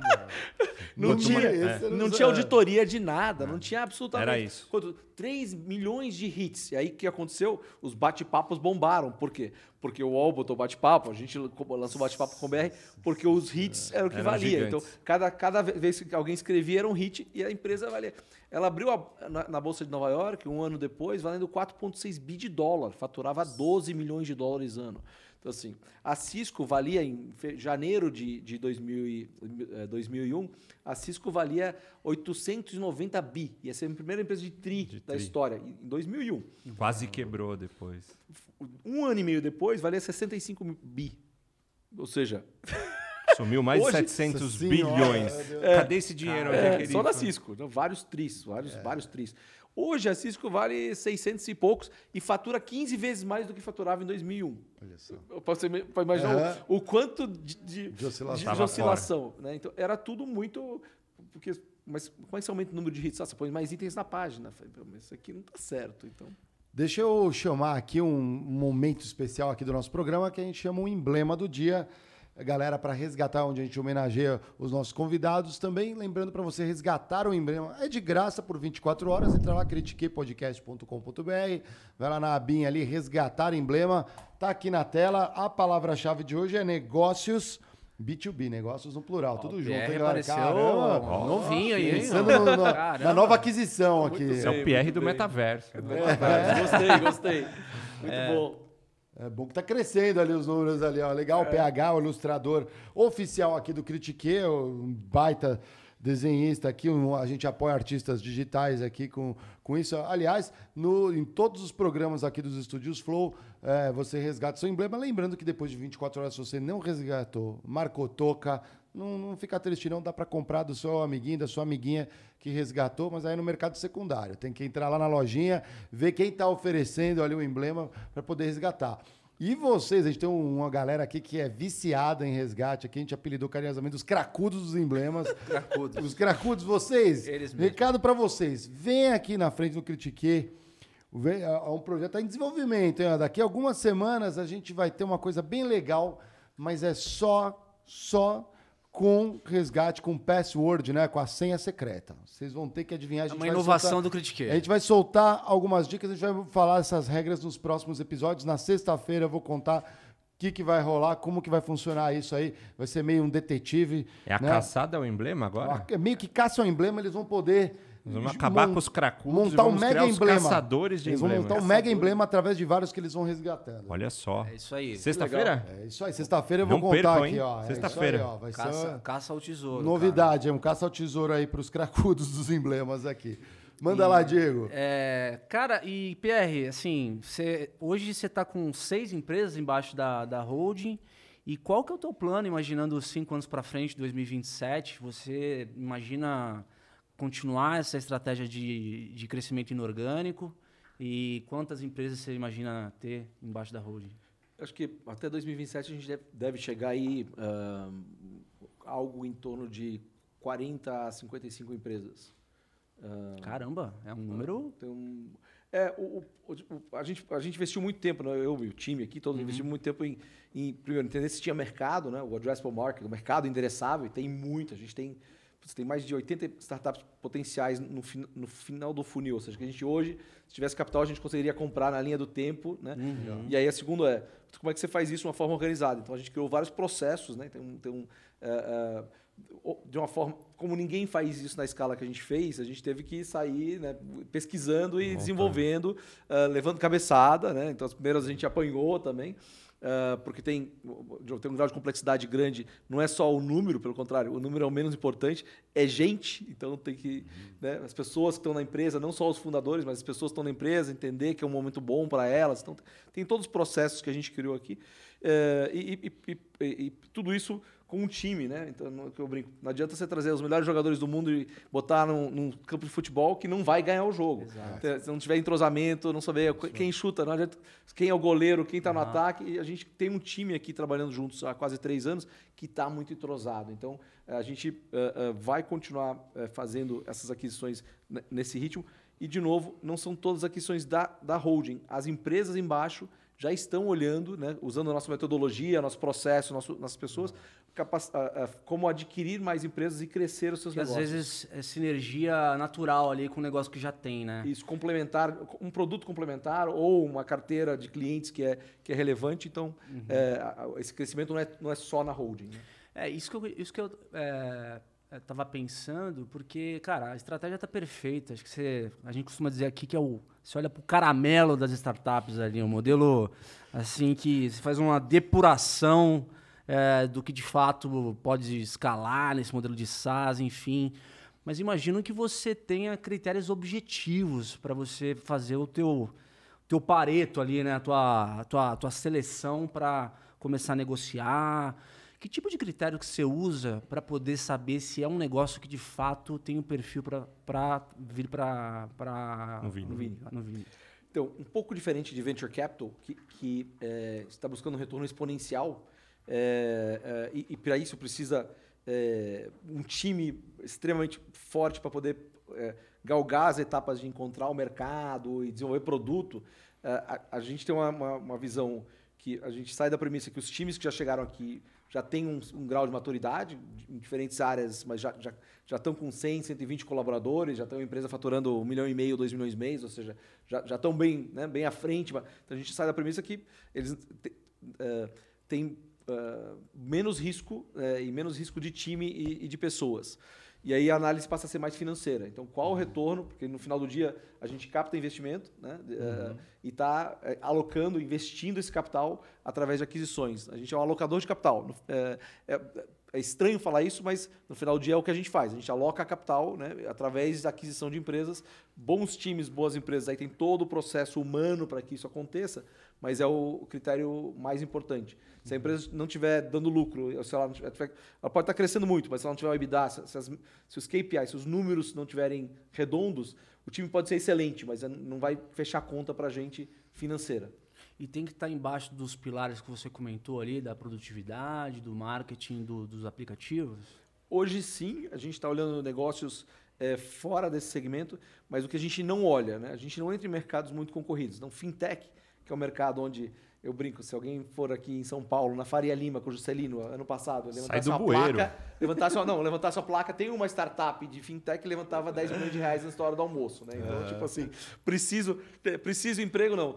Não, tinha, é. não tinha auditoria de nada, não tinha absolutamente. Era isso. Quanto, 3 milhões de hits. E aí o que aconteceu? Os bate-papos bombaram. Por quê? Porque o UOL botou bate-papo, a gente lançou bate-papo com o BR, porque os hits eram o que eram valia. Gigantes. Então, cada, cada vez que alguém escrevia era um hit e a empresa valia. Ela abriu a, na, na, Bolsa de Nova York um ano depois, valendo 4,6 bi de dólar, faturava 12 milhões de dólares ano. Então, assim, a Cisco valia em janeiro de, de 2000 e, 2001, eh, a Cisco valia 890 bi. Ia ser a primeira empresa de TRI de da tri. história, em 2001. Quase quebrou depois. Um ano e meio depois, valia 65 bi. Ou seja, Sumiu mais Hoje- de 700 Nossa senhora, bilhões. Cadê esse dinheiro? É É, só da foi? Cisco, né? vários tris, vários, vários tris. Hoje a Cisco vale 600 e poucos e fatura 15 vezes mais do que faturava em 2001. Olha só. Para imaginar o- quanto de, de- De oscilação. de oscilação, né? Então era tudo muito. Porque, mas como é que você aumenta o número de hits? Ah, você põe mais itens na página. Falei, "Pô, mas isso aqui não tá certo. Então. Deixa eu chamar aqui um momento especial aqui do nosso programa que a gente chama o emblema do dia. Galera, para resgatar, onde a gente homenageia os nossos convidados. Também lembrando para você resgatar o emblema. É de graça por 24 horas. Entra lá, critiquepodcast.com.br. Vai lá na abinha ali, resgatar emblema. Tá aqui na tela. A palavra-chave de hoje é negócios B2B, negócios no plural. Tudo Ó, junto, hein, apareceu Caramba. novinho aí, hein? No- no- na nova aquisição aqui. Esse é o Bem, PR muito do bem. metaverso. Gostei, gostei. Muito bom. É bom que tá crescendo ali os números ali, ó. Legal, o PH, o ilustrador oficial aqui do Critique, um baita desenhista aqui, um- a gente apoia artistas digitais aqui com, com isso. Aliás, no, em todos os programas aqui dos Estúdios Flow, é, você resgata seu emblema. Lembrando que depois de 24 horas, se você não resgatou, marcou toca, não, não fica triste não, dá para comprar do seu amiguinho, da sua amiguinha que resgatou, mas aí no mercado secundário. Tem que entrar lá na lojinha, ver quem está oferecendo ali o emblema para poder resgatar. E vocês, a gente tem um- uma galera aqui que é viciada em resgate, aqui a gente apelidou carinhosamente os cracudos dos emblemas. Cracudos. Os cracudos, vocês, Eles mesmos. recado para vocês, vem aqui na frente do Critique, Vem- é um projeto tá em desenvolvimento. Hein? Daqui a algumas semanas a gente vai ter uma coisa bem legal, mas é só, só com resgate, com password, né? Com a senha secreta. Vocês vão ter que adivinhar. A É gente uma vai inovação soltar- do Critique. A gente vai soltar algumas dicas, a gente vai falar essas regras nos próximos episódios. Na sexta-feira eu vou contar o que, que vai rolar, como que vai funcionar isso aí. Vai ser meio um detetive. É a né? caçada ao emblema agora? É meio que caça o emblema, eles vão poder. Nós vamos acabar com os cracudos Montar e um vamos mega criar os emblema. caçadores de eles vão emblemas. montar um mega emblema através de vários que eles vão resgatando. Olha só. É isso aí. Sexta-feira? É isso aí. Sexta-feira eu vou Não contar percam, aqui, hein? ó. É Sexta-feira. isso aí, ó. Vai Caça, ser caça ao tesouro. novidade, é um caça ao tesouro aí para os cracudos dos emblemas aqui. Manda lá, Diego. É, cara, e PR, assim, cê- hoje você está com seis empresas embaixo da, da holding. E qual que é o teu plano, imaginando cinco anos para frente, 2027? Você imagina continuar essa estratégia de, de crescimento inorgânico? E quantas empresas você imagina ter embaixo da holding? Acho que até 2027 a gente deve, deve chegar aí ah, algo em torno de 40 a 55 empresas. Ah, Caramba, é um número. Então, é, o, o- o- a, gente, a gente investiu muito tempo, né? eu e o time aqui, todos investimos muito tempo em, em, primeiro, entender se tinha mercado, né? o addressable market, o mercado endereçável, e tem muito. A gente tem, putz, tem mais de 80 startups potenciais no, no final do funil. Ou seja, que a gente hoje, se tivesse capital, a gente conseguiria comprar na linha do tempo. Né? E aí a segunda é, como é que você faz isso de uma forma organizada? Então a gente criou vários processos, né? tem um... Tem um é, o- de uma forma como ninguém faz isso na escala que a gente fez, a gente teve que sair né, pesquisando e desenvolvendo, ah, levando cabeçada, né? Então as primeiras a gente apanhou também, ah, porque tem, tem um grau de complexidade grande. Não é só o número, pelo contrário, o número é o menos importante, é gente. Então tem que né, as pessoas que estão na empresa, não só os fundadores, mas as pessoas que estão na empresa entender que é um momento bom para elas. Então tem todos os processos que a gente criou aqui e, e- e- e- e tudo isso com um time, né? Então, no, que eu brinco, não adianta você trazer os melhores jogadores do mundo e botar num, num campo de futebol que não vai ganhar o jogo. Então, Se não tiver entrosamento, não saber quem chuta, não adianta, quem é o goleiro, quem está no ataque. E a gente tem um time aqui trabalhando juntos há quase três anos que está muito entrosado. Então, a gente eh, eh, vai continuar eh, fazendo essas aquisições ne- nesse ritmo. E, de novo, não são todas as aquisições da, da holding. As empresas embaixo já estão olhando, né, usando a nossa metodologia, nosso processo, nosso, nossas pessoas, a- como adquirir mais empresas e crescer os seus Que às negócios. vezes é sinergia natural ali com o negócio que já tem, né? Isso, complementar, um produto complementar ou uma carteira de clientes que é, que é relevante. Então, é, a- a- esse crescimento não é, não é só na holding. né? É, isso que eu, isso que eu é, é, tava pensando, porque, cara, a estratégia tá perfeita. Acho que você, a gente costuma dizer aqui que é o. Você olha pro caramelo das startups ali, um modelo assim que você faz uma depuração é, do que de fato pode escalar nesse modelo de SaaS, enfim. Mas imagino que você tenha critérios objetivos para você fazer o teu, teu pareto ali, né? A tua, a tua, a tua seleção para começar a negociar. Que tipo de critério que você usa para poder saber se é um negócio que de fato tem um perfil para vir para No Vini. No Vini. No Vini. Então, um pouco diferente de venture capital, que, que é, está buscando um retorno exponencial, é, é, e, e para isso precisa é, um time extremamente forte para poder é, galgar as etapas de encontrar o mercado e desenvolver produto. É, a, a gente tem uma, uma, uma visão que a gente sai da premissa que os times que já chegaram aqui já têm um, um grau de maturidade em diferentes áreas, mas já, já, já estão com 100, 120 colaboradores, já estão empresa faturando um milhão e meio, dois milhões mês, ou seja, já, já estão bem, né, bem à frente. Então a gente sai da premissa que eles te- eh, têm eh, menos risco eh, e menos risco de time e, e de pessoas. E aí a análise passa a ser mais financeira. Então, qual o retorno? Porque no final do dia a gente capta investimento né? eh, e está alocando, investindo esse capital através de aquisições. A gente é um alocador de capital. É, é- é estranho falar isso, mas no final do dia é o que a gente faz. A gente aloca capital né? através da aquisição de empresas. Bons times, boas empresas, aí tem todo o processo humano para que isso aconteça, mas é o critério mais importante. Se a empresa não estiver dando lucro, se ela, tiver, ela pode estar crescendo muito, mas se ela não tiver o EBITDA, se, se as- se os KPIs, se os números não estiverem redondos, o time pode ser excelente, mas não vai fechar conta para a gente financeira. E tem que estar embaixo dos pilares que você comentou ali, da produtividade, do marketing, do- dos aplicativos? Hoje sim, a gente está olhando negócios eh, fora desse segmento, mas o que a gente não olha, né? A gente não entra em mercados muito concorridos. Então, fintech, que é um mercado onde eu brinco, se alguém for aqui em São Paulo, na Faria Lima, com o Juscelino, ano passado, levantasse uma bueiro. placa, levantasse uma, não, levantasse uma placa, tem uma startup de fintech que levantava 10 milhões de reais na hora do almoço, né? Então, tipo assim, preciso, preciso emprego, não.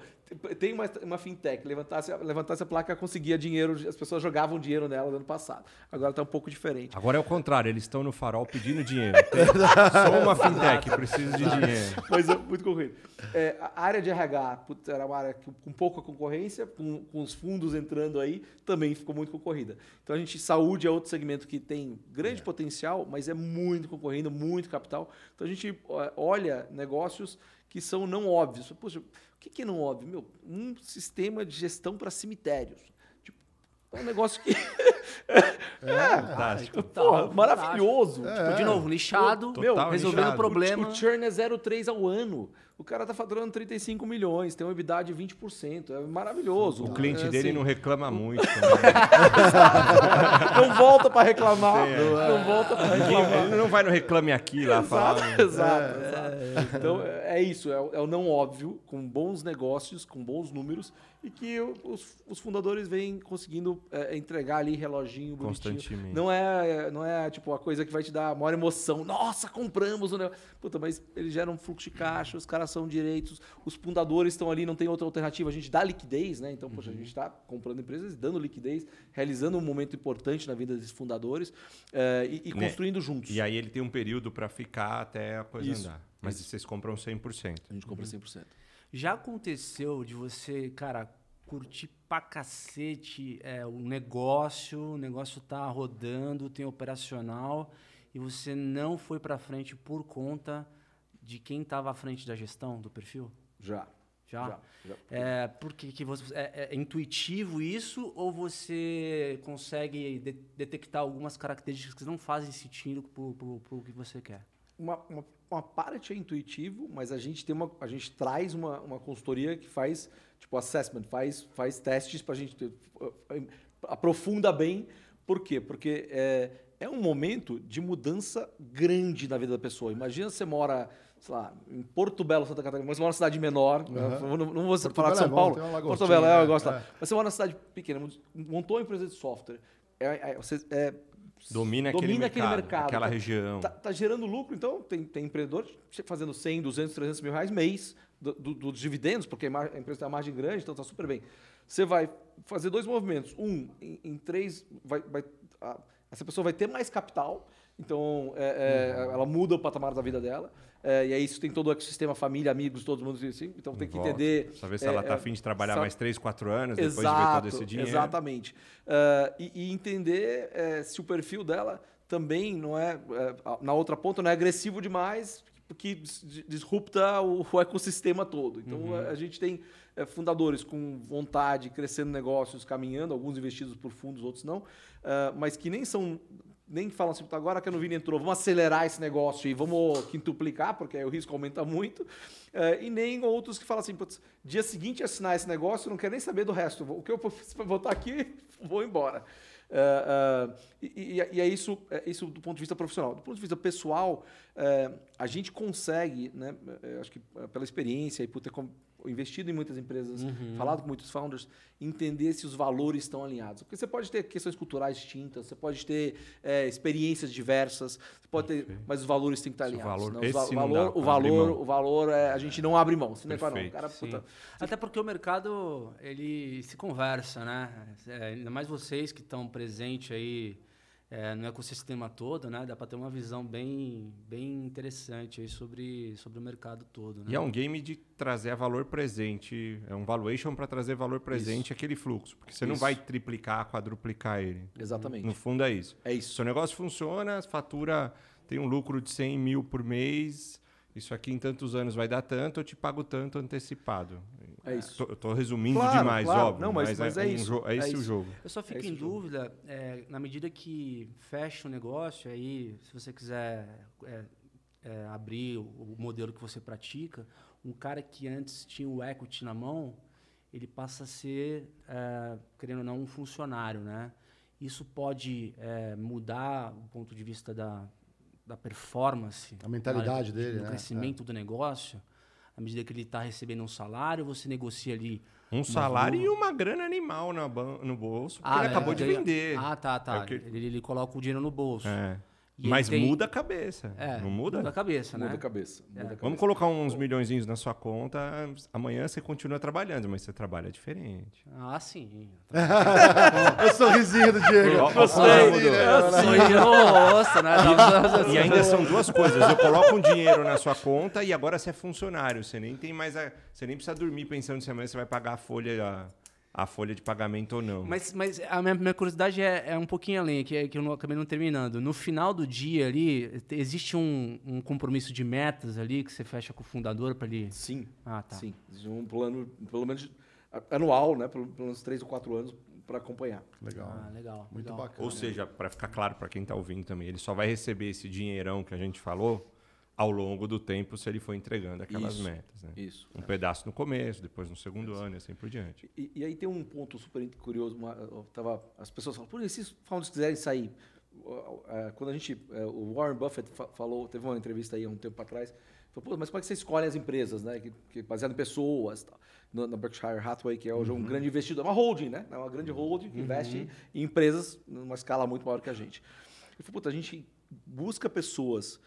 Tem uma, uma fintech, levantasse, levantasse a placa, conseguia dinheiro, as pessoas jogavam dinheiro nela no ano passado. Agora está um pouco diferente. Agora é o contrário, eles estão no farol pedindo dinheiro. Sou uma fintech, preciso de dinheiro. Mas é muito concorrido. É, a área de RH putz, era uma área com pouca concorrência, com, com os fundos entrando aí, também ficou muito concorrida. Então a gente, saúde é outro segmento que tem grande potencial, mas é muito concorrido, muito capital. Então a gente olha negócios que são não óbvios. Poxa, o que que é não óbvio? Meu, um sistema de gestão para cemitérios. Tipo, é um negócio que. Fantástico. Porra, maravilhoso. Tipo, de novo, nichado, Total meu, resolvendo nichado. problema. O churn é 0,3 ao ano. O cara tá faturando 35 milhões, tem uma EBITDA de 20%. É maravilhoso. O cliente É dele assim, não reclama muito. não volta para reclamar. Sim, é. Não volta para reclamar. Ele não vai no Reclame Aqui lá falar. Exato, exato, exato. Então é é isso, é é o não óbvio, com bons negócios, com bons números, e que os, os fundadores vêm conseguindo é, entregar ali reloginho bonitinho. Constantemente. Não é, não é tipo a coisa que vai te dar a maior emoção. Nossa, compramos o negócio. Puta, mas eles geram um fluxo de caixa, os caras são direitos, os fundadores estão ali, não tem outra alternativa. A gente dá liquidez, né? Então, poxa, a gente está comprando empresas, dando liquidez, realizando um momento importante na vida desses fundadores é, e, e Né? construindo juntos. E aí ele tem um período para ficar até a coisa Isso, andar. Mas vocês compram 100%. A gente compra 100%. Já aconteceu de você, cara, curtir pra cacete é, o negócio, o negócio tá rodando, tem operacional, e você não foi pra frente por conta de quem estava à frente da gestão do perfil? Já. Já? Já, já. É, porque que você, é, é intuitivo isso ou você consegue de- detectar algumas características que não fazem sentido pro, pro, pro que você quer? Uma, uma, uma parte é intuitivo, mas a gente tem uma, a gente traz uma, uma consultoria que faz tipo assessment, faz, faz testes para a gente ter- aprofunda bem. Por quê? Porque é, é um momento de mudança grande na vida da pessoa. Imagina você mora, sei lá, em Porto Belo, Santa Catarina, mas você mora numa cidade menor. né? Não, não vou Porto falar de Belo é São bom, Paulo. Porto Belo, é, eu é, gosto lá. é. Mas você mora numa cidade pequena, montou uma empresa de software. É, é, você, é, Domina, aquele, mercado, mercado, aquela tá- região. Tá, tá gerando lucro, então tem, tem empreendedor fazendo 100, 200, 300 mil reais mês do- do- dos dividendos, porque a empresa tem uma margem grande, então tá super bem. Você vai fazer dois movimentos. Um, em, em três, vai, vai- a- essa pessoa vai ter mais capital, então é, é, ela muda o patamar da vida dela. É, e aí isso tem todo o ecossistema, família, amigos, todo mundo assim. Então tem que Volta. entender. Saber se é, ela tá é, afim de trabalhar sa- mais 3, 4 anos depois de ver Exato, todo esse dinheiro. Exatamente. Ah, e, e entender eh, se o perfil dela também não é, eh, na outra ponta, não é agressivo demais, que dis- disrupta o, o ecossistema todo. Então Uhum. a, a gente tem é, fundadores com vontade, crescendo negócios, caminhando, alguns investidos por fundos, outros não, ah, mas que nem são nem falam assim, "Puta, agora que a Nuvini entrou, vamos acelerar esse negócio e vamos quintuplicar, porque o risco aumenta muito. Eh, e nem outros que falam assim, "Putz, dia seguinte assinar esse negócio, não quero nem saber do resto. O que eu vou botar aqui, vou embora. Eh, eh, e, e- é isso, é isso do ponto de vista profissional. Do ponto de vista pessoal, eh, a gente consegue, né, acho que pela experiência e por ter investido em muitas empresas, falado com muitos founders, entender se os valores estão alinhados. Porque você pode ter questões culturais distintas, você pode ter eh, experiências diversas, você pode ter, mas os valores têm que estar o alinhados. valor- né? Va- não valor, o valor, o valor é, a gente não abre mão. Não, Perfeito. cara, puta, Até porque o mercado, ele se conversa, né? É, ainda mais vocês que estão presentes aí é, no ecossistema todo, né? Dá para ter uma visão bem, bem interessante aí sobre, sobre o mercado todo, né? E é um game de trazer valor presente, é um valuation para trazer valor presente àquele fluxo, porque você não Isso. vai triplicar, quadruplicar ele. exatamente. No fundo é isso. É isso. Seu negócio funciona, fatura, tem um lucro de 100 mil por mês, isso aqui em tantos anos vai dar tanto, eu te pago tanto antecipado. É isso. Tô- Eu tô resumindo Claro, demais, claro. óbvio, Não, mas- mas, mas é, é um isso, jo- é é esse o isso. jogo. Eu só fico esse em o dúvida, é, na medida que fecha o negócio, aí, se você quiser é, é, abrir o, o modelo que você pratica, um cara que antes tinha o equity na mão, ele passa a ser, é, querendo ou não, um funcionário, né? Isso pode é, mudar o ponto de vista da, da performance, A mentalidade do- dele, do né? crescimento do negócio. À medida que ele está recebendo um salário, você negocia ali Um salário e uma grana animal no bolso, porque ele né, acabou de vender. Ah, tá, tá. É que- ele, ele coloca o dinheiro no bolso. É. E Mas tem- muda a cabeça. É, não muda? Muda a cabeça, né? Muda a cabeça. Muda a cabeça. Vamos colocar uns milhõezinhos na sua conta, amanhã você continua trabalhando, mas você trabalha diferente. Ah, sim. O sorrisinho do Diego. Ó, Gostei. mudou. Sim, nossa, né? E ainda são duas coisas. Eu coloco um dinheiro na sua conta e agora você é funcionário. Você nem tem mais a, Você nem precisa dormir pensando se amanhã você vai pagar a folha, a, folha de pagamento ou não. Mas, mas a minha, minha curiosidade é, é um pouquinho além, que, é, que eu não, acabei não terminando. No final do dia ali, te- existe um, um compromisso de metas ali que você fecha com o fundador para ele. Sim, Ah, tá. sim. Um plano, pelo menos anual, né? Pelo, pelo menos três ou quatro anos para acompanhar. Legal. Ah, legal. Muito legal. bacana. Ou seja, para ficar claro para quem está ouvindo também, ele só vai receber esse dinheirão que a gente falou ao longo do tempo se ele for entregando aquelas Isso. metas. Né? Isso. Um pedaço no começo, depois no segundo ano e assim por diante. E, e aí tem um ponto super curioso. uma- eu tava, as pessoas falam, por se os founders quiserem sair. uh, Quando a gente. uh, O Warren Buffett fa- falou, teve uma entrevista aí há um tempo atrás. Falou, mas como é que você escolhe as empresas, né? Que, que baseado em pessoas. Tal. No- Na Berkshire Hathaway, que é hoje um grande investidor, uma holding, né? É uma grande holding que investe em empresas numa escala muito maior que a gente. Ele falou, puta, a gente busca pessoas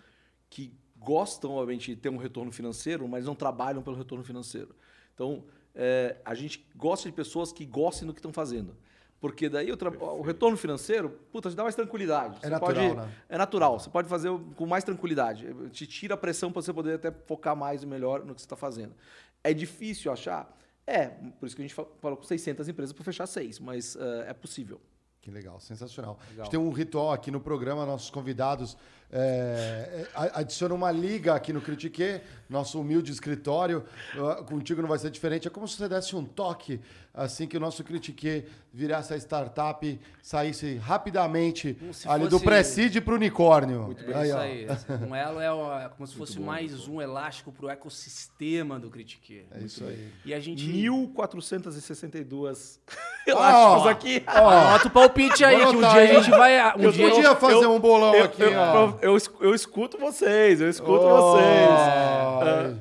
que gostam, obviamente, de ter um retorno financeiro, mas não trabalham pelo retorno financeiro. Então, é, a gente gosta de pessoas que gostem do que estão fazendo. Porque daí o, o retorno financeiro, puta, te dá mais tranquilidade. É Você natural, pode, né? É natural. Você pode fazer com mais tranquilidade. Te tira a pressão para você poder até focar mais e melhor no que você está fazendo. É difícil achar? É. Por isso que a gente fa- falou com 600 empresas para fechar seis. Mas é, é possível. Que legal, sensacional. A gente tem um ritual aqui no programa, nossos convidados é, é, a- adicionam uma liga aqui no Critique, nosso humilde escritório. Contigo não vai ser diferente. É como se você desse um toque assim que o nosso Critique virasse a startup, saísse rapidamente ali do fosse- pré-seed para o unicórnio. É isso aí. Um elo é, o- é como se fosse mais um elástico pro ecossistema do Critique. É isso aí. E a gente. 1.462 Ó, elásticos aqui. ó. Anota o palpite aí, Vou que um dia a hein? gente vai. Um Eu dia a podia gente- fazer um bolão eu, aqui, eu, ó. Eu, eu esc- eu escuto vocês, eu escuto Ó, vocês. ai,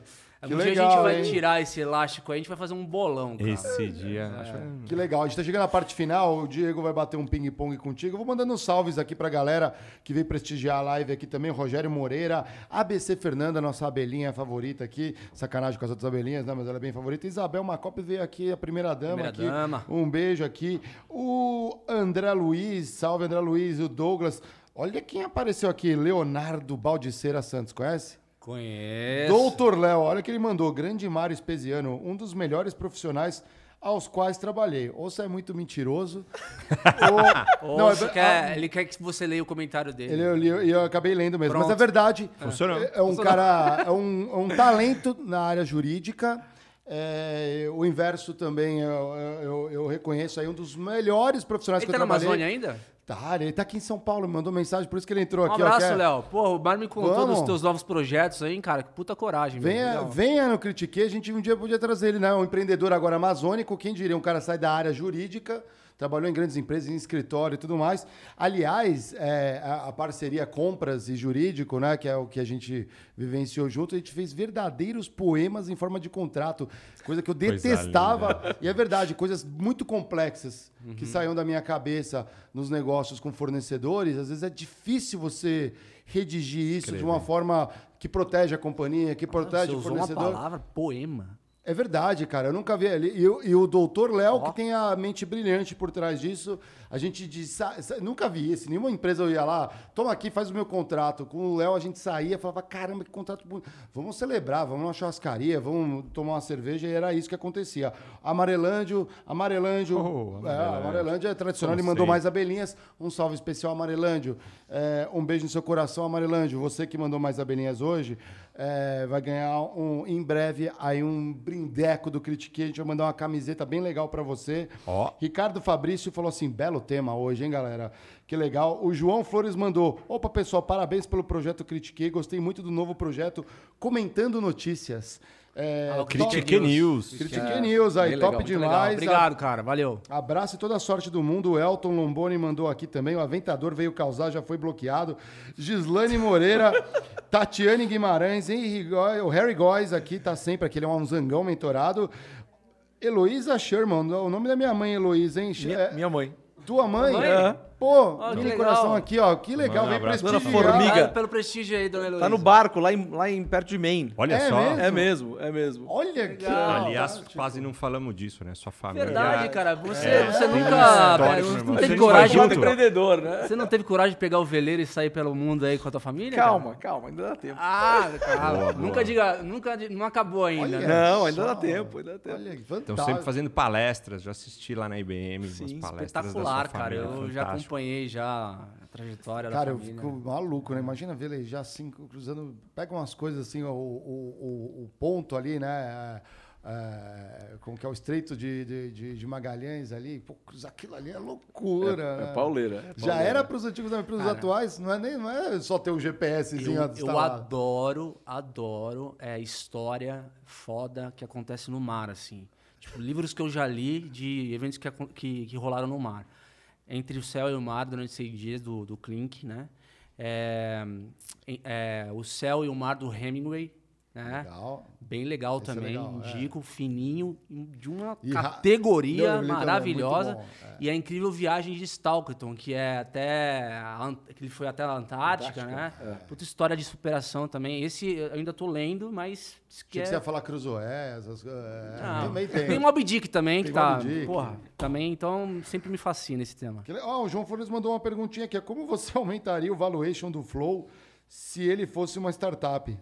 Que um dia a legal, gente vai hein? tirar esse elástico aí, a gente vai fazer um bolão, cara. Esse dia. acho- Que legal. A gente tá chegando na parte final. O Diego vai bater um ping-pong contigo. Eu vou mandando uns salves aqui pra galera que veio prestigiar a live aqui também. Rogério Moreira, ABC Fernanda, nossa abelhinha favorita aqui. Sacanagem com as outras abelhinhas, né? Mas ela é bem favorita. Isabel Macop veio aqui, a primeira dama Primeira aqui. dama. Um beijo aqui. O André Luiz, salve André Luiz, o Douglas. Olha quem apareceu aqui, Leonardo Baldiceira Santos, conhece? Conheço. Doutor Léo, olha que ele mandou. Grande Mário Espesiano, um dos melhores profissionais aos quais trabalhei. Ou você é muito mentiroso, ou... Ou Não, é quer- ah, ele quer que você leia o comentário dele. Ele, eu, li- e eu acabei lendo mesmo. Mas Pronto. é verdade. Funcionou. É, é um cara, é um, é um talento na área jurídica. É, o inverso também eu, eu, eu reconheço aí um dos melhores profissionais Ele que tá eu na trabalhei. Amazônia ainda? Tá, ele tá aqui em São Paulo, me mandou mensagem, por isso que ele entrou Um aqui. ó, abraço, Léo. Pô, o Mário me contou Vamos. dos teus novos projetos aí, cara. Que puta coragem. Venha, Legal. venha no Critique, a gente um dia podia trazer ele, né? Um empreendedor agora amazônico, quem diria, um cara sai da área jurídica, trabalhou em grandes empresas, em escritório e tudo mais. Aliás, é, a, a parceria compras e jurídico, né? Que é o que a gente vivenciou junto, a gente fez verdadeiros poemas em forma de contrato, coisa que eu Coisa detestava. E é verdade, coisas muito complexas Uhum. que saíam da minha cabeça nos negócios com fornecedores. Às vezes é difícil você redigir isso de uma forma que protege a companhia, que Você protege o usou uma fornecedor. palavra poema. É verdade, cara. Eu nunca vi ali. E, o- e o doutor Léo, que tem a mente brilhante por trás disso, a gente diz, nunca vi isso. Nenhuma empresa eu ia lá, toma aqui, faz o meu contrato. Com o Léo a gente saía, falava, caramba, que contrato bonito. Vamos celebrar, vamos numa churrascaria, vamos tomar uma cerveja, e era isso que acontecia. Amarelândio, Amarelândio. Oh, é, Amarelândio. Amarelândio é tradicional, ele mandou mais abelhinhas. Um salve especial, Amarelândio. É, um beijo no seu coração, Amarelândio. Você que mandou mais abelhinhas hoje, é, vai ganhar um, em breve aí um brindeco do Critique. A gente vai mandar uma camiseta bem legal pra você. Ó. Ricardo Fabrício falou assim: belo tema hoje, hein, galera? Que legal. O João Flores mandou: opa, pessoal, parabéns pelo projeto Critique. Gostei muito do novo projeto Comentando Notícias. É, Ah, Critique News. Critique News aí, top legal, muito Legal. demais. Obrigado, cara. Valeu. Abraço e toda a sorte do mundo. O Elton Lomboni mandou aqui também. O Aventador veio causar, já foi bloqueado. Gislane Moreira, Tatiane Guimarães, Henry o Harry Góes aqui tá sempre aqui. Ele é um zangão mentorado. Heloísa Sherman, o nome da minha mãe, Heloísa, hein? Minha, É, minha mãe. tua mãe? Mãe? É. Pô, legal. coração aqui, ó. Que legal, um vem. Dona prestigiar. Formiga. Obrigado pelo prestígio aí, dona Heloísa. Tá no barco, lá em, lá em perto de Maine. Olha É só. mesmo? É mesmo, é mesmo. Olha que Legal. Aliás, quase não falamos disso, né? Sua família. Verdade, cara. Você, É, você tem um nunca. histórico, é, meu não teve coragem. junto. empreendedor, né? Você não teve coragem de pegar o veleiro e sair pelo mundo aí com a tua família? Calma, cara? calma, ainda dá tempo. Ah, calma. Boa, boa. Nunca diga. Nunca, não acabou ainda, Olha. né? Não, ainda dá tempo, ainda dá tempo. Olha que Estão fantástico. sempre fazendo palestras. Já assisti lá na IBM Sim, umas palestras Espetacular, da sua cara. Eu já fantástico. Acompanhei já a trajetória Cara, da eu família. fico maluco, né? Imagina velejar assim, cruzando. Pega umas coisas assim, o, o, o, o ponto ali, né? É, é, como que é o estreito de, de, de- de Magalhães ali. Pô, cruzar aquilo ali é loucura. É, né? é pauleira. é Já era para os antigos, para os Cara. atuais, não é, nem, não é só ter o GPSzinho Eu, eu adoro, adoro é, história foda que acontece no mar, assim. Tipo, livros que eu já li de eventos que, que, que rolaram no mar. Entre o Céu e o Mar, durante seis dias, do, do Klink, né? É, é, o Céu e o Mar, do Hemingway, né? Legal. Bem legal Esse é também, legal, é. indico, fininho, de uma E categoria Não, maravilhosa. é. E a incrível viagem de Stalkerton, que é até que ele foi até a Antártica, né? Puta história de superação também. Esse eu ainda tô lendo, mas que que é... você ia falar Cruzoé, essas coisas. É, também tem. Tem Moby Dick também, Tem que tá. Porra, também, então sempre me fascina esse tema. Ó, o João Flores mandou uma perguntinha aqui. Como você aumentaria o valuation do Flow se ele fosse uma startup?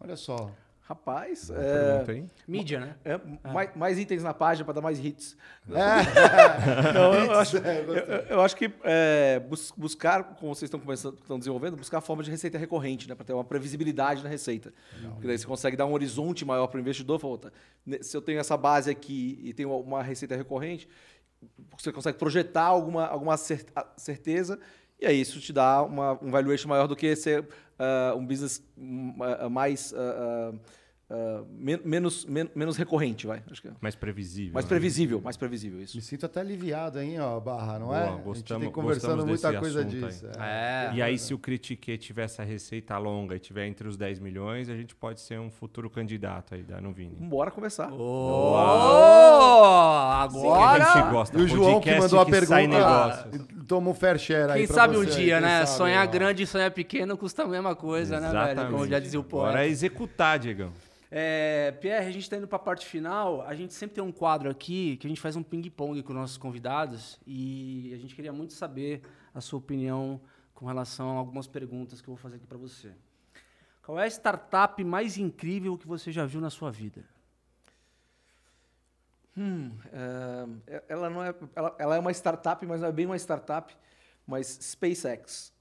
Olha só. Rapaz, Boa é, pergunta, hein? Mídia, né? é, mais, mais itens na página para dar mais hits. É. Não, eu, acho, É, eu, eu acho que é, bus- buscar, como vocês estão começando, estão desenvolvendo, buscar forma de receita recorrente, né, para ter uma previsibilidade na receita. Porque daí você consegue dar um horizonte maior para o investidor. Fala, "Tá, se eu tenho essa base aqui e tenho uma receita recorrente, você consegue projetar alguma, alguma cer- a- certeza e aí isso te dá uma, um valuation maior do que ser ah, um business hum, ah, mais ah, ah, ah, men- menos, men- menos recorrente, vai. Acho que é. Mais previsível. Mais né? previsível, mais previsível isso. Me sinto até aliviado, hein, ó, Barra, não Boa, é? a gente gostamos- tem conversando gostamos muita coisa disso. aí. É. É. E aí, se o Critique tiver essa receita longa e tiver entre os 10 milhões, a gente pode ser um futuro candidato aí da Nuvini. Bora conversar. Oh, Que a gente agora. gosta. E o João que mandou a que pergunta, toma um fair share aí Quem pra sabe você um aí, dia, quem né? sabe, sonhar ó. grande e sonhar pequeno custa a mesma coisa, né, velho? Como já dizia o poeta. Agora é executar, Diegão. É, Pierre, a gente está indo para a parte final. A gente sempre tem um quadro aqui que a gente faz um ping-pong com nossos convidados e a gente queria muito saber a sua opinião com relação a algumas perguntas que eu vou fazer aqui para você. Qual é a startup mais incrível que você já viu na sua vida? Hum, é, ela não é, ela, ela, é uma startup, mas não é bem uma startup, mas SpaceX.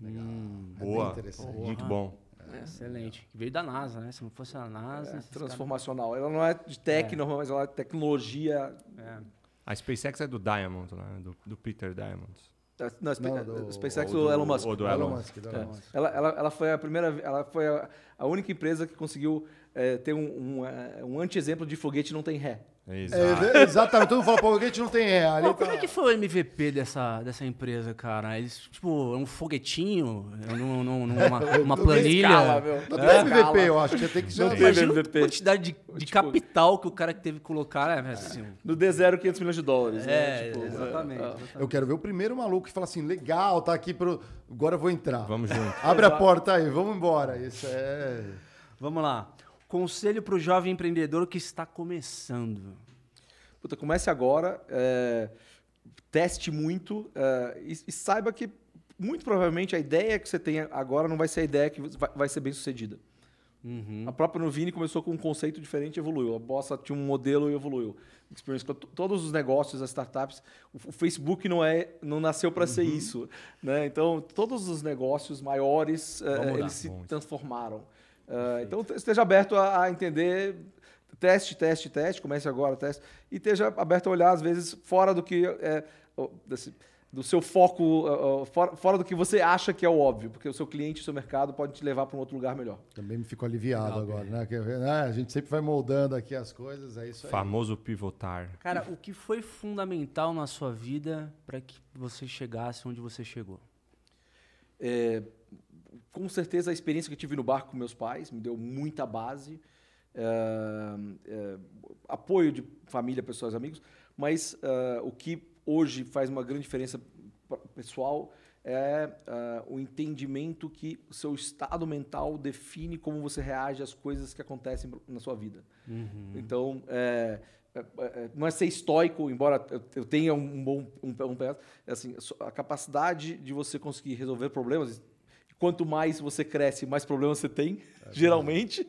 Legal. Hum, Boa, muito bom. É. Excelente. Veio da NASA, né? Se não fosse a NASA. É, transformacional. Cara... Ela não é de tech, é. mas ela é tecnologia. É. A SpaceX é do Diamond, né? do, do Peter Diamond. É, não, não do, SpaceX do, do, Elon Musk. Ou do Elon, Elon Musk. Elon Musk. Ela, ela, ela foi a primeira, ela foi a, a única empresa que conseguiu é, ter um, um, um anti-exemplo de foguete não tem ré. Exato. É, exatamente. Todo mundo fala, pô, foguete não tem ré. Ali Pô, tá... Como é que foi o MVP dessa, dessa empresa, cara? Eles, tipo, um foguetinho, num, num, numa, uma planilha. Escala, meu. Não tem é, MVP, eu acho. Que tem que ser. Imagina a quantidade de, de tipo, capital que o cara que teve que colocar. Né, assim, no D0, 500 milhões de dólares. É, né? tipo, exatamente, é. exatamente, Eu quero ver o primeiro maluco que fala assim, legal, tá aqui pro... Agora eu vou entrar. Vamos junto. Abre a porta aí, vamos embora. Isso é... Vamos lá. Conselho para o jovem empreendedor que está começando. Puta, comece agora, é, teste muito é, e, e, saiba que muito provavelmente a ideia que você tem agora não vai ser a ideia que vai, vai ser bem sucedida. Uhum. A própria Novini começou com um conceito diferente e evoluiu. A Bossa tinha um modelo e evoluiu. Todos os negócios, as startups, o Facebook não é, não nasceu para uhum. ser isso, né? Então todos os negócios maiores uh, eles se transformaram. Uh, então esteja aberto a, a, entender, teste, teste, teste, comece agora, teste, e esteja aberto a olhar às vezes fora do que é, desse, do seu foco, uh, fora, fora, do que você acha que é o óbvio, porque o seu cliente, o seu mercado pode te levar para um outro lugar melhor. Também me fico aliviado Legal, agora, né? Que, né? A gente sempre vai moldando aqui as coisas, é isso aí. Famoso pivotar. Cara, o que foi fundamental na sua vida para que você chegasse onde você chegou? É, com certeza a experiência que eu tive no barco com meus pais me deu muita base, é, é, apoio de família, pessoas, amigos, mas é, o que hoje faz uma grande diferença pessoal é o entendimento que o seu estado mental define como você reage às coisas que acontecem na sua vida. Uhum. Então, é, é, é, não é ser estoico, embora eu tenha um bom um, um, é assim, a capacidade de você conseguir resolver problemas quanto mais você cresce, mais problemas você tem, é geralmente,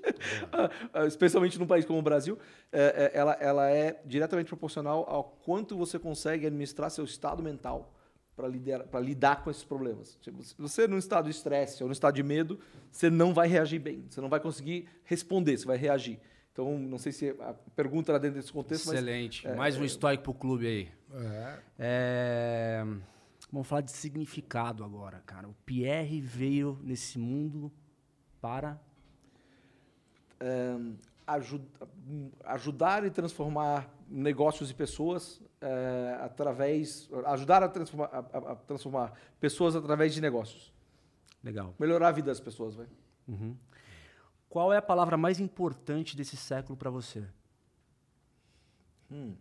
é especialmente num país como o Brasil, é, é, ela, ela é diretamente proporcional ao quanto você consegue administrar seu estado mental para lidar, com esses problemas. Tipo, se você num estado de estresse ou num estado de medo, você não vai reagir bem, você não vai conseguir responder, você vai reagir. Então, não sei se a pergunta era dentro desse contexto, Excelente. Mas, Mais um estoico para o clube aí. É. é... Vamos falar de significado agora, cara. O Pierre veio nesse mundo para é, ajudar e transformar negócios e pessoas é, através ajudar a transformar, a, a transformar, pessoas através de negócios. Legal. Melhorar a vida das pessoas, vai. Uhum. Qual é a palavra mais importante desse século para você? Hum.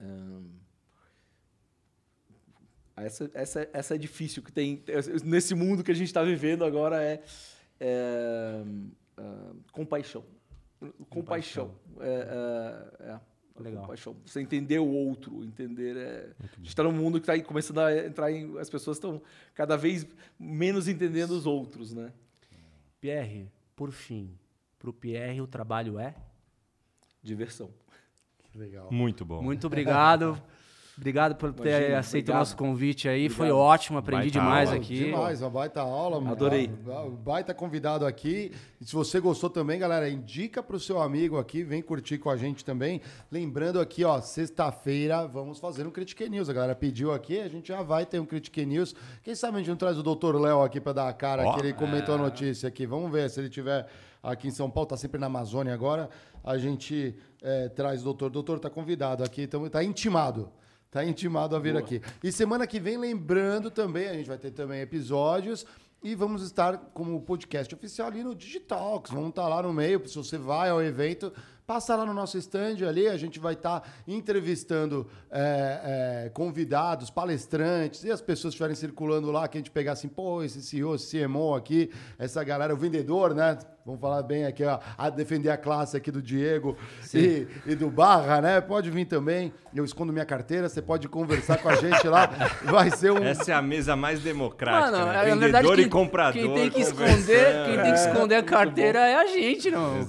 Um essa, essa, essa é difícil que tem nesse mundo que a gente está vivendo agora é, é, é compaixão. Compaixão. É, é, é, Legal. Compaixão. Você entender o outro, entender. É... A gente está num mundo que está começando a entrar em. As pessoas estão cada vez menos entendendo os outros, né? Pierre, por fim, para o Pierre o trabalho é? Diversão. Legal. Muito bom. Muito obrigado. Obrigado por ter Imagina, aceito obrigado. o nosso convite aí. Obrigado. Foi ótimo, aprendi baita demais aula. aqui. Demais, uma baita aula. Adorei. Baita convidado aqui. E se você gostou também, galera, indica para o seu amigo aqui, vem curtir com a gente também. Lembrando aqui, ó, sexta-feira vamos fazer um Critique News. A galera pediu aqui, a gente já vai ter um Critique News. Quem sabe a gente não traz o Dr. Léo aqui para dar a cara, oh, que ele comentou é... a notícia aqui. Vamos ver se ele tiver aqui em São Paulo, tá sempre na Amazônia agora. A gente é, traz o doutor. O doutor tá convidado aqui, então tá intimado. Tá intimado a vir Boa. aqui. E semana que vem, lembrando também, a gente vai ter também episódios e vamos estar como podcast oficial ali no Digitalks. Vamos estar lá no meio, se você vai ao evento, passa lá no nosso stand ali, a gente vai estar entrevistando é, é, convidados, palestrantes, e as pessoas estiverem circulando lá, que a gente pegar assim, pô, esse CEO, esse CMO aqui, essa galera, o vendedor, né? Vamos falar bem aqui, ó, a defender a classe aqui do Diego e, e do Barra, né? Pode vir também. Eu escondo minha carteira, você pode conversar com a gente lá. Vai ser um. Essa é a mesa mais democrática. Mano, né? é, na Vendedor verdade, quem, e comprador. quem tem que esconder, quem tem que esconder a carteira é a gente, não.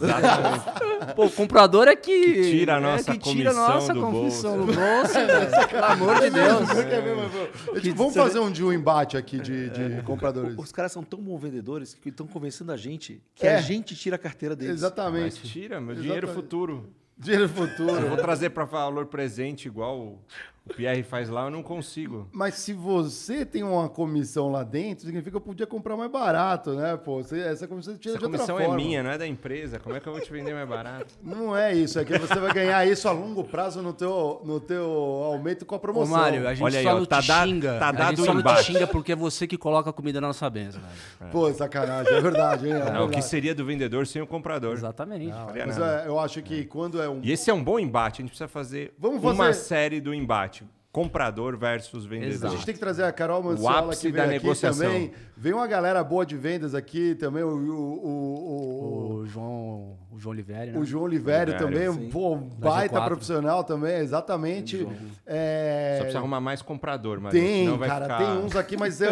Pô, o comprador é que, Que tira a é nossa que tira a nossa comissão bolso. do bolso, velho. Pelo amor de Deus. Mas, pô, tipo, Vamos fazer um dia um embate aqui de, de compradores. Os caras são tão bons vendedores que estão convencendo a gente que É. a gente tira a carteira deles. Mas Exatamente. tira, meu dinheiro Exatamente. futuro. Dinheiro Eu futuro. vou trazer para valor presente igual o Pierre faz lá, eu não consigo. Mas se você tem uma comissão lá dentro, significa que eu podia comprar mais barato, né? Pô, você- essa comissão tira Essa de outra comissão é forma. minha, não é da empresa. Como é que eu vou te vender mais barato? Não é isso, é que você vai ganhar isso a longo prazo no teu, no teu aumento com a Ô, promoção. Mário, a gente Olha aí, só ó, não tá te da- xinga. tá a dado gente o só não te embate. xinga porque é você que coloca a comida na nossa mesa, velho. Pô, sacanagem, é verdade, hein? É Não, o que verdade. seria do vendedor sem o comprador? Exatamente. faria Mas é, eu acho que quando é um. E esse é um bom embate. A gente precisa fazer, Vamos uma fazer- série do embate. Comprador versus vendedor. A Exato. gente tem que trazer a Carol Manciola ápice que da veio aqui negociação. também. Vem uma galera boa de vendas aqui também, o, o, o, O João, o João Oliveira, o, né? o João Oliveira também, um sim. pô, baita G4. profissional também, exatamente. É, Só precisa arrumar mais comprador, mas Tem, senão vai cara, ficar... tem uns aqui, mas eu,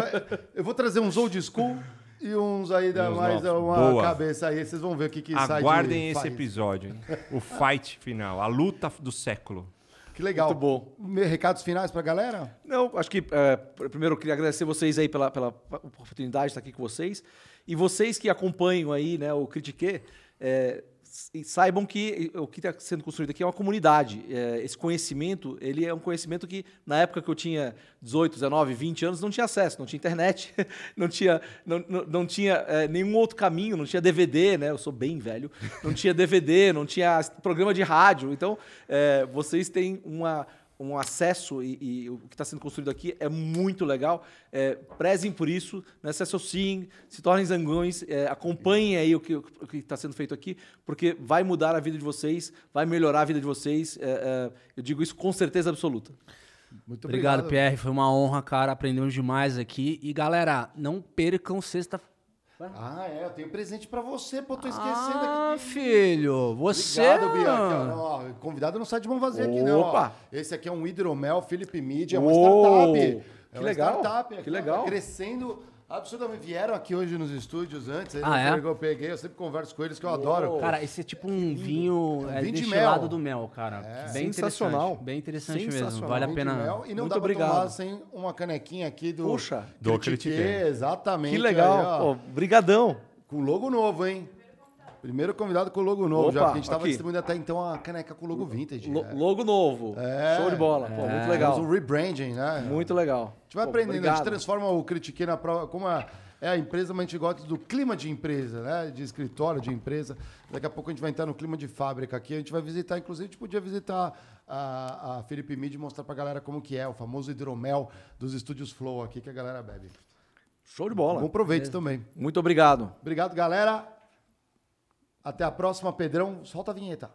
eu vou trazer uns old school e uns aí da mais novos. uma Boa. cabeça aí. Vocês vão ver o que, que sai de Aguardem esse faz. episódio, hein? O fight final, a luta do século. Que legal. Muito bom. Recados finais pra galera? Não, acho que é, pr- primeiro eu queria agradecer vocês aí pela, pela oportunidade de estar aqui com vocês. E vocês que acompanham aí né, o Critique, é, s- saibam que o que está sendo construído aqui é uma comunidade. É, esse conhecimento, ele é um conhecimento que na época que eu tinha 18, 19, 20 anos, não tinha acesso, não tinha internet, não tinha, não, não, não tinha é, nenhum outro caminho, não tinha DVD, né? Eu sou bem velho. Não tinha DVD, não tinha programa de rádio. Então, é, vocês têm uma um acesso e, e o que está sendo construído aqui é muito legal. É, prezem por isso, né? se associem, se tornem zangões, é, acompanhem aí o que o que está sendo feito aqui, porque vai mudar a vida de vocês, vai melhorar a vida de vocês. é, é, eu digo isso com certeza absoluta. Muito Obrigado, obrigado, Pierre. Foi uma honra, cara. Aprendemos demais aqui. E, galera, não percam sexta. Ah, é, eu tenho presente pra você, pô, tô esquecendo Ah, aqui. filho, você. Obrigado, Bia. Aqui, ó, convidado não sai de mão vazia aqui, não. Opa! Esse aqui é um hidromel Felipe Media, é uma startup. É Que uma legal, startup. que aqui, ó, legal. tá crescendo absurdamente. Vieram aqui hoje nos estúdios antes. Ah, eu é? peguei- Eu peguei, eu sempre converso com eles, que eu adoro. Cara, esse é tipo um vinho, é, vinho de mel. do mel, cara. Bem Sensacional. interessante. Bem interessante mesmo. Vale a pena. mel, e não Muito dá pra obrigado. tomar sem uma canequinha aqui do... Puxa, do Critique. Exatamente. Que legal. aí. Pô, brigadão. Com logo novo, hein? Primeiro convidado com logo novo, Opa, já que a gente tava aqui. distribuindo até então a caneca com logo vintage. Lo- é. Logo novo. É. Show de bola. Pô, muito Temos legal. um rebranding, né? Muito legal. A gente vai Pô, aprendendo, a obrigado. gente transforma o Critique na prova, como a, é a empresa, mas a gente gosta do clima de empresa, né? De escritório, de empresa. Daqui a pouco a gente vai entrar no clima de fábrica aqui. A gente vai visitar, inclusive, a gente podia visitar a, a Felipe Mid e mostrar pra galera como que é, o famoso hidromel dos estúdios Flow aqui que a galera bebe. Show de bola. Bom proveito também. Muito obrigado. Obrigado, galera. Até a próxima, Pedrão. Solta a vinheta.